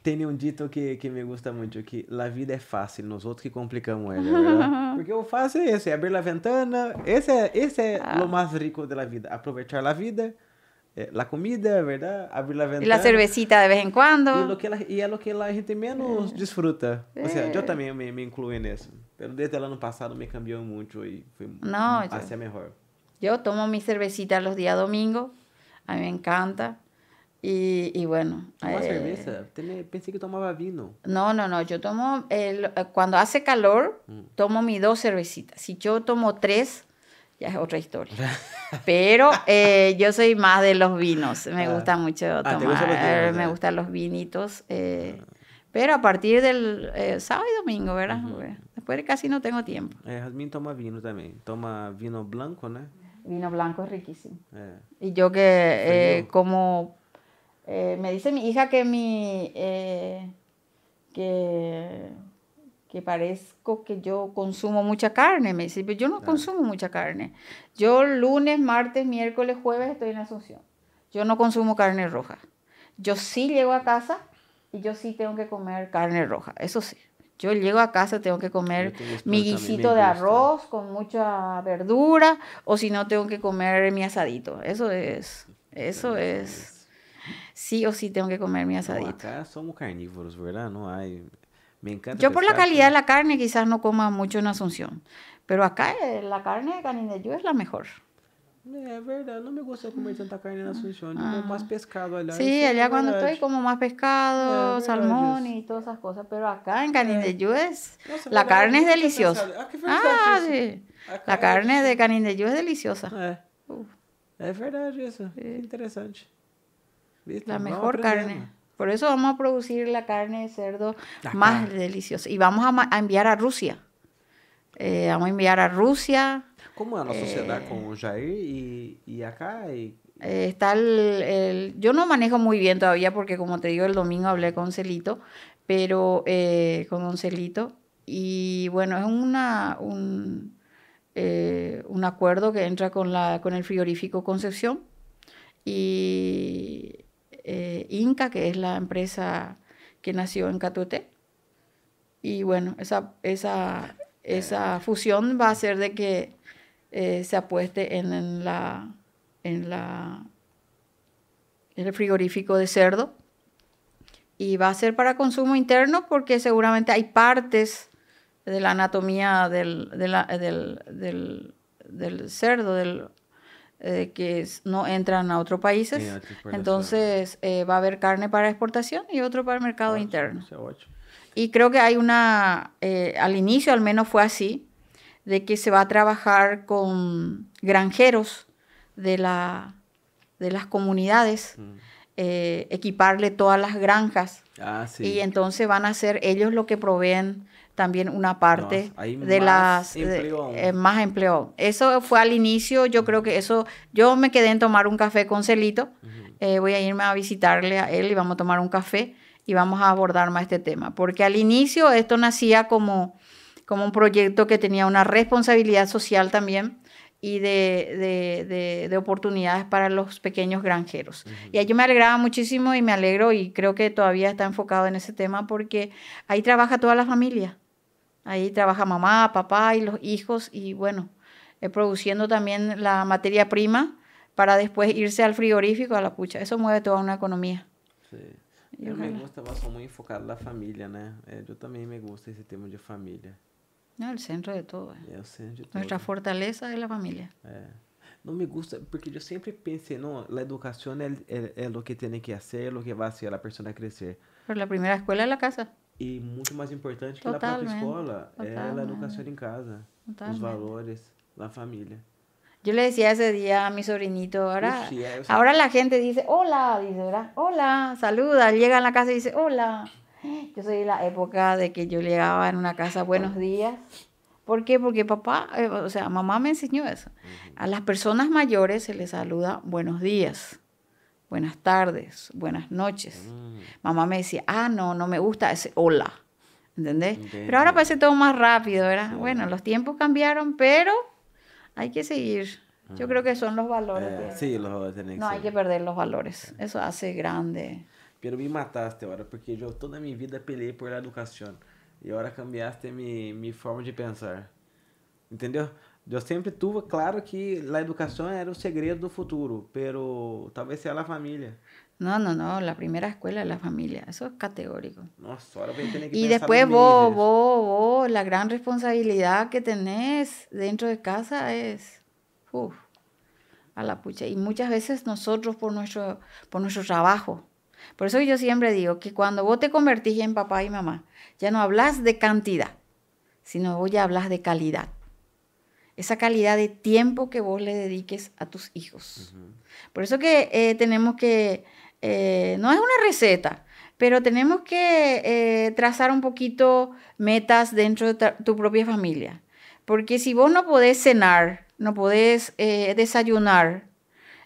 Tem um dito que, que me gusta muito, que a vida é fácil, nós outros que complicamos ela, Porque o fácil é esse, é abrir a ventana, esse é, esse é ah. o mais rico da vida, aproveitar a vida, eh, a comida, verdade? Abrir a ventana. E a cervecita de vez em quando. E, e é o que a gente menos é. desfruta. Ou seja, eu também me, me incluí nisso. Pero desde o ano passado me cambiou muito e foi Não, hacia melhor. Eu tomo mi cervecita los días domingos, a mí me encanta. Y, y bueno. ¿Tomas eh, cerveza? Pensé que tomaba vino. No, no, no. Yo tomo, el, eh, cuando hace calor, mm. tomo mis dos cervecitas. Si yo tomo tres, ya es otra historia. Pero eh, yo soy más de los vinos. Me ah. gusta mucho ah, tomar. me gustan los vinitos. Eh, ah. Pero a partir del eh, sábado y domingo, ¿verdad? Después casi no tengo tiempo. Eh, Jasmine toma vino también. Toma vino blanco, ¿no? Vino blanco es riquísimo. Y yo que como eh, me dice mi hija que mi, eh, que, que parezco que yo consumo mucha carne. Me dice, pero yo no consumo mucha carne. Yo lunes, martes, miércoles, jueves estoy en Asunción. Yo no consumo carne roja. Yo sí llego a casa y yo sí tengo que comer carne roja, eso sí. Yo llego a casa, tengo que comer mi guisito de arroz con mucha verdura, o si no, tengo que comer mi asadito. Eso es, eso es. Sí o sí tengo que comer mi asadito. acá somos carnívoros, ¿verdad? No hay yo por la calidad de la carne quizás no coma mucho en Asunción, pero acá eh, la carne de Canindeyú es la mejor. Es verdad, no me gusta comer tanta carne en Asunción, como ah. más pescado allá. Sí, allá cuando estoy como más pescado, salmón y todas esas cosas, pero acá en Canindeyú es... la carne es deliciosa. Ah, sí. La carne de Canindeyú es deliciosa. Eh. Es verdad eso, interesante. La mejor carne. Por eso vamos a producir la carne de cerdo más deliciosa. Y vamos a, enviar a Rusia. Eh, vamos a enviar a Rusia. ¿Cómo es la sociedad eh, con Jair y, acá? Y... Eh, está el, Yo no manejo muy bien todavía porque, como te digo, el domingo hablé con Celito, pero con Don Celito. Y bueno, es una, un, un acuerdo que entra con, la, con el frigorífico Concepción. Y eh, Inca, que es la empresa que nació en Catuté. Y bueno, esa, esa, esa fusión va a hacer de que eh, se apueste en, la, en, la, en el frigorífico de cerdo. Y va a ser para consumo interno porque seguramente hay partes de la anatomía del, del, del cerdo, del eh, que no entran a otros países. Entonces eh, va a haber carne para exportación y otro para el mercado interno. Y creo que hay una, eh, al inicio al menos fue así, de que se va a trabajar con granjeros de, la, de las comunidades, mm. equiparle todas las granjas. Ah, y entonces van a ser ellos los que proveen también una parte de las eh, más empleo. Eso fue al inicio, yo creo que eso, yo me quedé en tomar un café con Celito, eh, voy a irme a visitarle a él y vamos a tomar un café y vamos a abordar más este tema, porque al inicio esto nacía como, como un proyecto que tenía una responsabilidad social también y de, de, de, oportunidades para los pequeños granjeros. Y ahí yo me alegraba muchísimo y me alegro y creo que todavía está enfocado en ese tema porque ahí trabaja toda la familia. Ahí trabaja mamá, papá y los hijos y bueno, eh, produciendo también la materia prima para después irse al frigorífico a la pucha. Eso mueve toda una economía. Sí. Eu me gusta, sou muy enfocado la familia, né? Eh, yo también me gusta ese tema de familia. No, el centro de todo. Eh. el centro de Nuestra fortaleza es la familia. No me gusta, porque yo siempre pensé, no, la educación es, lo que tiene que hacer, lo que va a hacer a la persona crecer. Pero la primera escuela es la casa. E muito mais importante que Totalmente. na própria escola Totalmente. é a educação em casa, Totalmente. os valores, la família. Yo le decía ese día a mi sobrinito, ahora, sí, ahora la gente dice, hola, dice, ¿verdad? Hola, saluda, llega a la casa y dice, hola. Yo soy de la época de que yo llegaba en una casa, buenos días. ¿Por qué? Porque papá, eh, o sea, mamá me enseñó eso. A las personas mayores se les saluda buenos días buenas tardes, buenas noches. Mm. Mamá me decía, ah, no, no me gusta ese hola. ¿Entendés? Pero ahora parece todo más rápido, ¿verdad? Bueno, los tiempos cambiaron, pero hay que seguir. Yo creo que son los valores. Eh, sí, los valores No hay que perder los valores. Eso hace grande. Pero me mataste ahora, porque yo toda mi vida peleé por la educación. Y ahora cambiaste mi, mi forma de pensar. ¿Entendió? Eu sempre tuve claro que a educação era o segredo do futuro, pero talvez seja a família. No, no, no, la primera escuela es la familia, eso es categórico. Nossa, ahora voy a tener que y después vos, vos, vos, la gran responsabilidad que tenés dentro de casa es, uf, a la pucha. Y muchas veces nosotros por nuestro, por nuestro trabajo. Por eso yo siempre digo que cuando vos te convertís en papá y mamá, ya no hablas de cantidad, sino vos ya hablas de calidad esa calidad de tiempo que vos le dediques a tus hijos. Por eso que eh, tenemos que, eh, no es una receta, pero tenemos que eh, trazar un poquito metas dentro de tu propia familia. Porque si vos no podés cenar, no podés desayunar,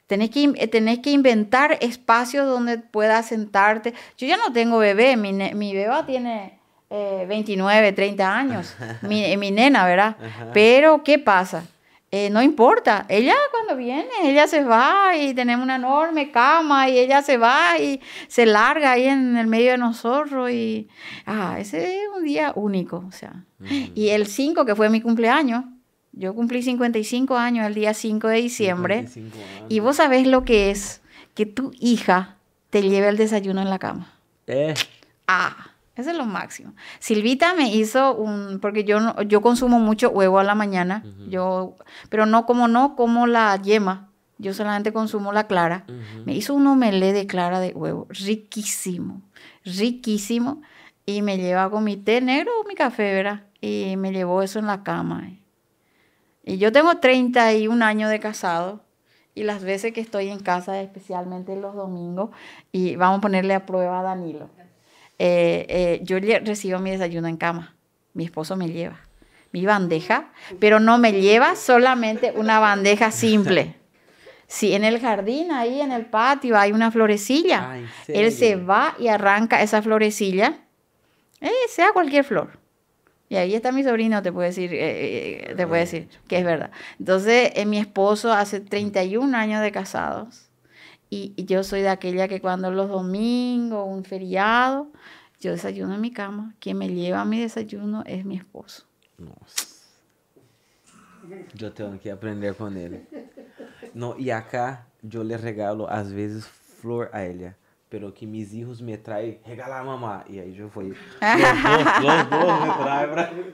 tenés que, tenés que inventar espacios donde puedas sentarte. Yo ya no tengo bebé, mi, mi beba tiene eh, 29, 30 años, mi, mi nena, ¿verdad? Pero, ¿qué pasa? Eh, no importa, ella cuando viene, ella se va y tenemos una enorme cama y ella se va y se larga ahí en el medio de nosotros y ah, ese es un día único, o sea. Y el 5, que fue mi cumpleaños, yo cumplí 55 años el día 5 de diciembre y vos sabés lo que es que tu hija te lleve el desayuno en la cama. Eh. Ah. Eso es lo máximo. Silvita me hizo un, porque yo yo consumo mucho huevo a la mañana, yo, pero no como no como la yema, yo solamente consumo la clara. Me hizo un omelé de clara de huevo, riquísimo, riquísimo, y me lleva con mi té negro o mi café, ¿verdad? Y me llevó eso en la cama. Y yo tengo 31 años de casado, y las veces que estoy en casa, especialmente los domingos, y vamos a ponerle a prueba a Danilo eh, eh, yo recibo mi desayuno en cama. Mi esposo me lleva mi bandeja, pero no me lleva solamente una bandeja simple. Si en el jardín, ahí en el patio, hay una florecilla, ah, él se va y arranca esa florecilla, eh, sea cualquier flor. Y ahí está mi sobrino, te puede decir, te puede decir que es verdad. Entonces, mi esposo hace 31 años de casados y, yo soy de aquella que cuando los domingos, un feriado, yo desayuno en mi cama. Quien me lleva mi desayuno es mi esposo. Yo tengo que aprender con él. No, y acá yo le regalo a veces flor a ella. Pero que mis hijos me traen, regala a mamá. Y ahí yo fui. Los dos, los dos me traen.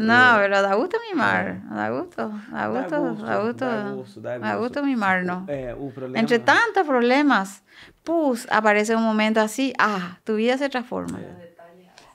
No, pero da gusto mimar, da gusto, da gusto, da gusto, da gusto, da gusto, mimar, ¿no? Eh, Entre tantos problemas, pus, aparece un momento así, ah, tu vida se transforma.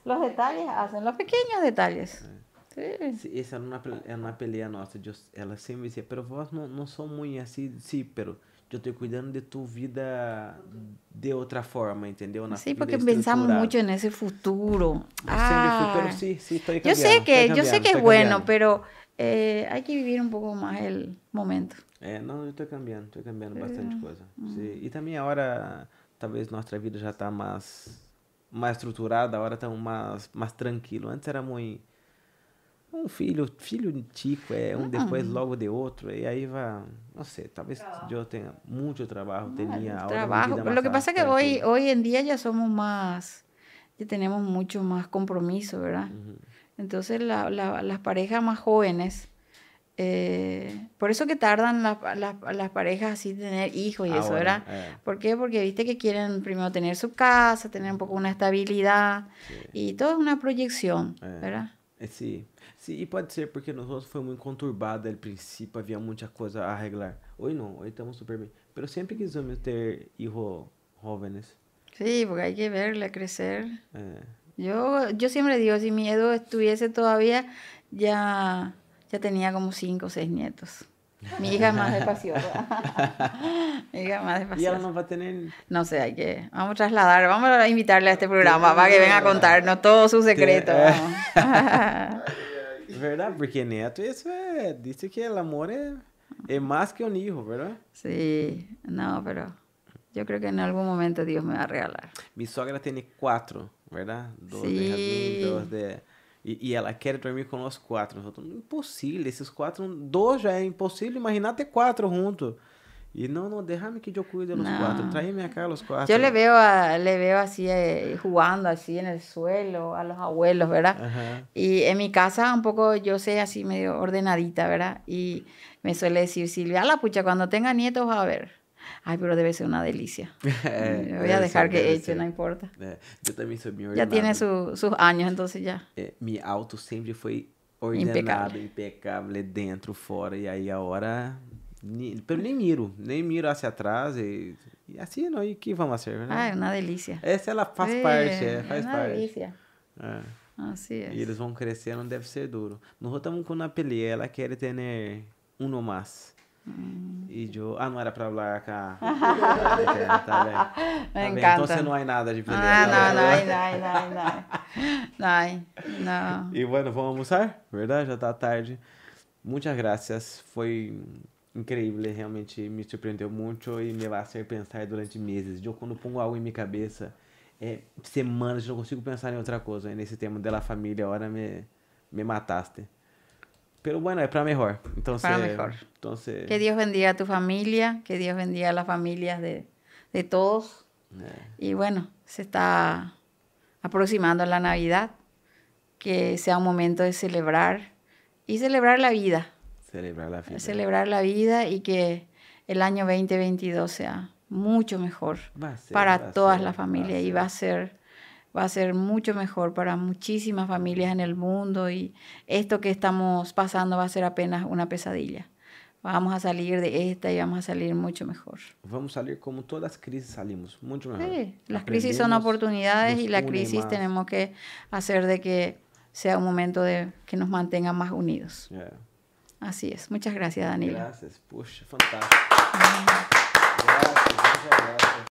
Los detalles hacen, los pequeños detalles. Sí. esa era una, una pelea nuestra. Yo, ela siempre decía, pero vos no, no son muy así, sí, pero yo estoy cuidando de tu vida de otra forma, ¿entendeu? sí, porque pensamos mucho en ese futuro. Ah, pero sí, sí, estoy cambiando. Yo sé que, yo sé que es bueno, pero eh, hay que vivir un poco más el momento. Eh, no, yo estoy cambiando, estoy cambiando bastante cosas. Sí. Y también ahora, tal vez nuestra vida ya está más, más estructurada, ahora estamos más, más tranquilo. Antes era muy um filho, filho tico, é um depois logo de outro, e aí vai, não sei, talvez eu tenha muito trabalho, tenía ahora trabajo. Lo que pasa es que hoy, hoy en día ya somos más, ya tenemos mucho más compromiso, ¿verdad? Uh -huh. Entonces la, la, las parejas más jóvenes, eh, por eso que tardan la, la, las parejas así tener hijos y ah, eso, ¿verdad? Eh. ¿Por qué? Porque viste que quieren primero tener su casa, tener un poco una estabilidad sí. y todo es una proyección, eh. ¿verdad? Eh, sí. Sim, e pode ser porque nós foi muito conturbado no princípio, havia muita coisa a arreglar. Hoje não, hoje estamos super bem. Mas sempre quisemos ter hijos jóvenes. Sí, porque hay que verle crecer. Eh. Yo, yo siempre digo, si mi Edu estuviese todavía, ya, ya tenía como cinco o seis nietos. Mi hija es más despaciosa. Mi hija más despaciosa. ¿Y ella no va a tener? No sé, hay que... Vamos a trasladar, vamos a invitarle a este programa para que venga a contarnos todos sus secretos. Verdade, porque neto, isso é. Disse que o amor é, é mais que um hijo, ¿verdad? Sí, no, pero yo creo que en algún momento Dios me va a regalar. Mi sogra tiene cuatro, ¿verdad? Dos sí. de jardín, dos de. E, e, ela quer dormir com nós quatro. Impossível, esses quatro. Dois já é impossível, imaginar ter quatro juntos. Y no, no, déjame que yo cuide los no. cuatro, tráeme acá los cuatro. Yo le veo, a, le veo así eh, jugando así en el suelo a los abuelos, ¿verdad? Ajá. Y en mi casa un poco yo sé así medio ordenadita, ¿verdad? Y me suele decir Silvia, la pucha, cuando tenga nietos va a ver. Ay, pero debe ser una delicia. voy a dejar que eche, no importa. Eh, yo también soy mi Ya tiene su, sus años, entonces ya. Eh, mi auto siempre fue ordenado, impecable. impecable, dentro, fora. Y ahí ahora pero nem miro, nem miro hacia atrás e, e assim não, e que vamos fazer, né? Ah, é uma delícia. Essa ela faz é, parte, é, faz é uma parte. delícia. É. Assim é. E eles vão crescendo, deve ser duro. Nós estamos com uma pele, ela quer ter um mais. Hum. E eu, ah, não era para falar cá. tá bem. Tá encanta. Então não há nada de pele. Ah, tá não, não, não, não, não. não. E bueno, vamos almoçar? Verdade? Já tá tarde. Muitas graças. Foi incrível, realmente me surpreendeu muito e me vai fazer pensar durante meses. Eu quando pongo algo em minha cabeça, é, semanas, não consigo pensar em outra coisa. Nesse tema da família, agora me, me mataste. Pero bueno, es para mejor. Entonces, para mejor. Entonces... Que Dios bendiga a tu familia, que Dios bendiga a las familias de, de todos. Eh. Y bueno, se está aproximando la Navidad, que sea un momento de celebrar y celebrar la vida. Celebrar la vida. Celebrar la vida y que el año 2022 sea mucho mejor para todas las familias y va a ser va a ser mucho mejor para muchísimas familias en el mundo y esto que estamos pasando va a ser apenas una pesadilla. Vamos a salir de esta y vamos a salir mucho mejor. Vamos a salir como todas las crisis salimos, mucho mejor. Sí, las crisis son oportunidades y la crisis tenemos que hacer de que sea un momento de que nos mantenga más unidos. Así es. Muchas gracias, Daniel. Gracias. Puxa, fantástico. gracias, muchas gracias.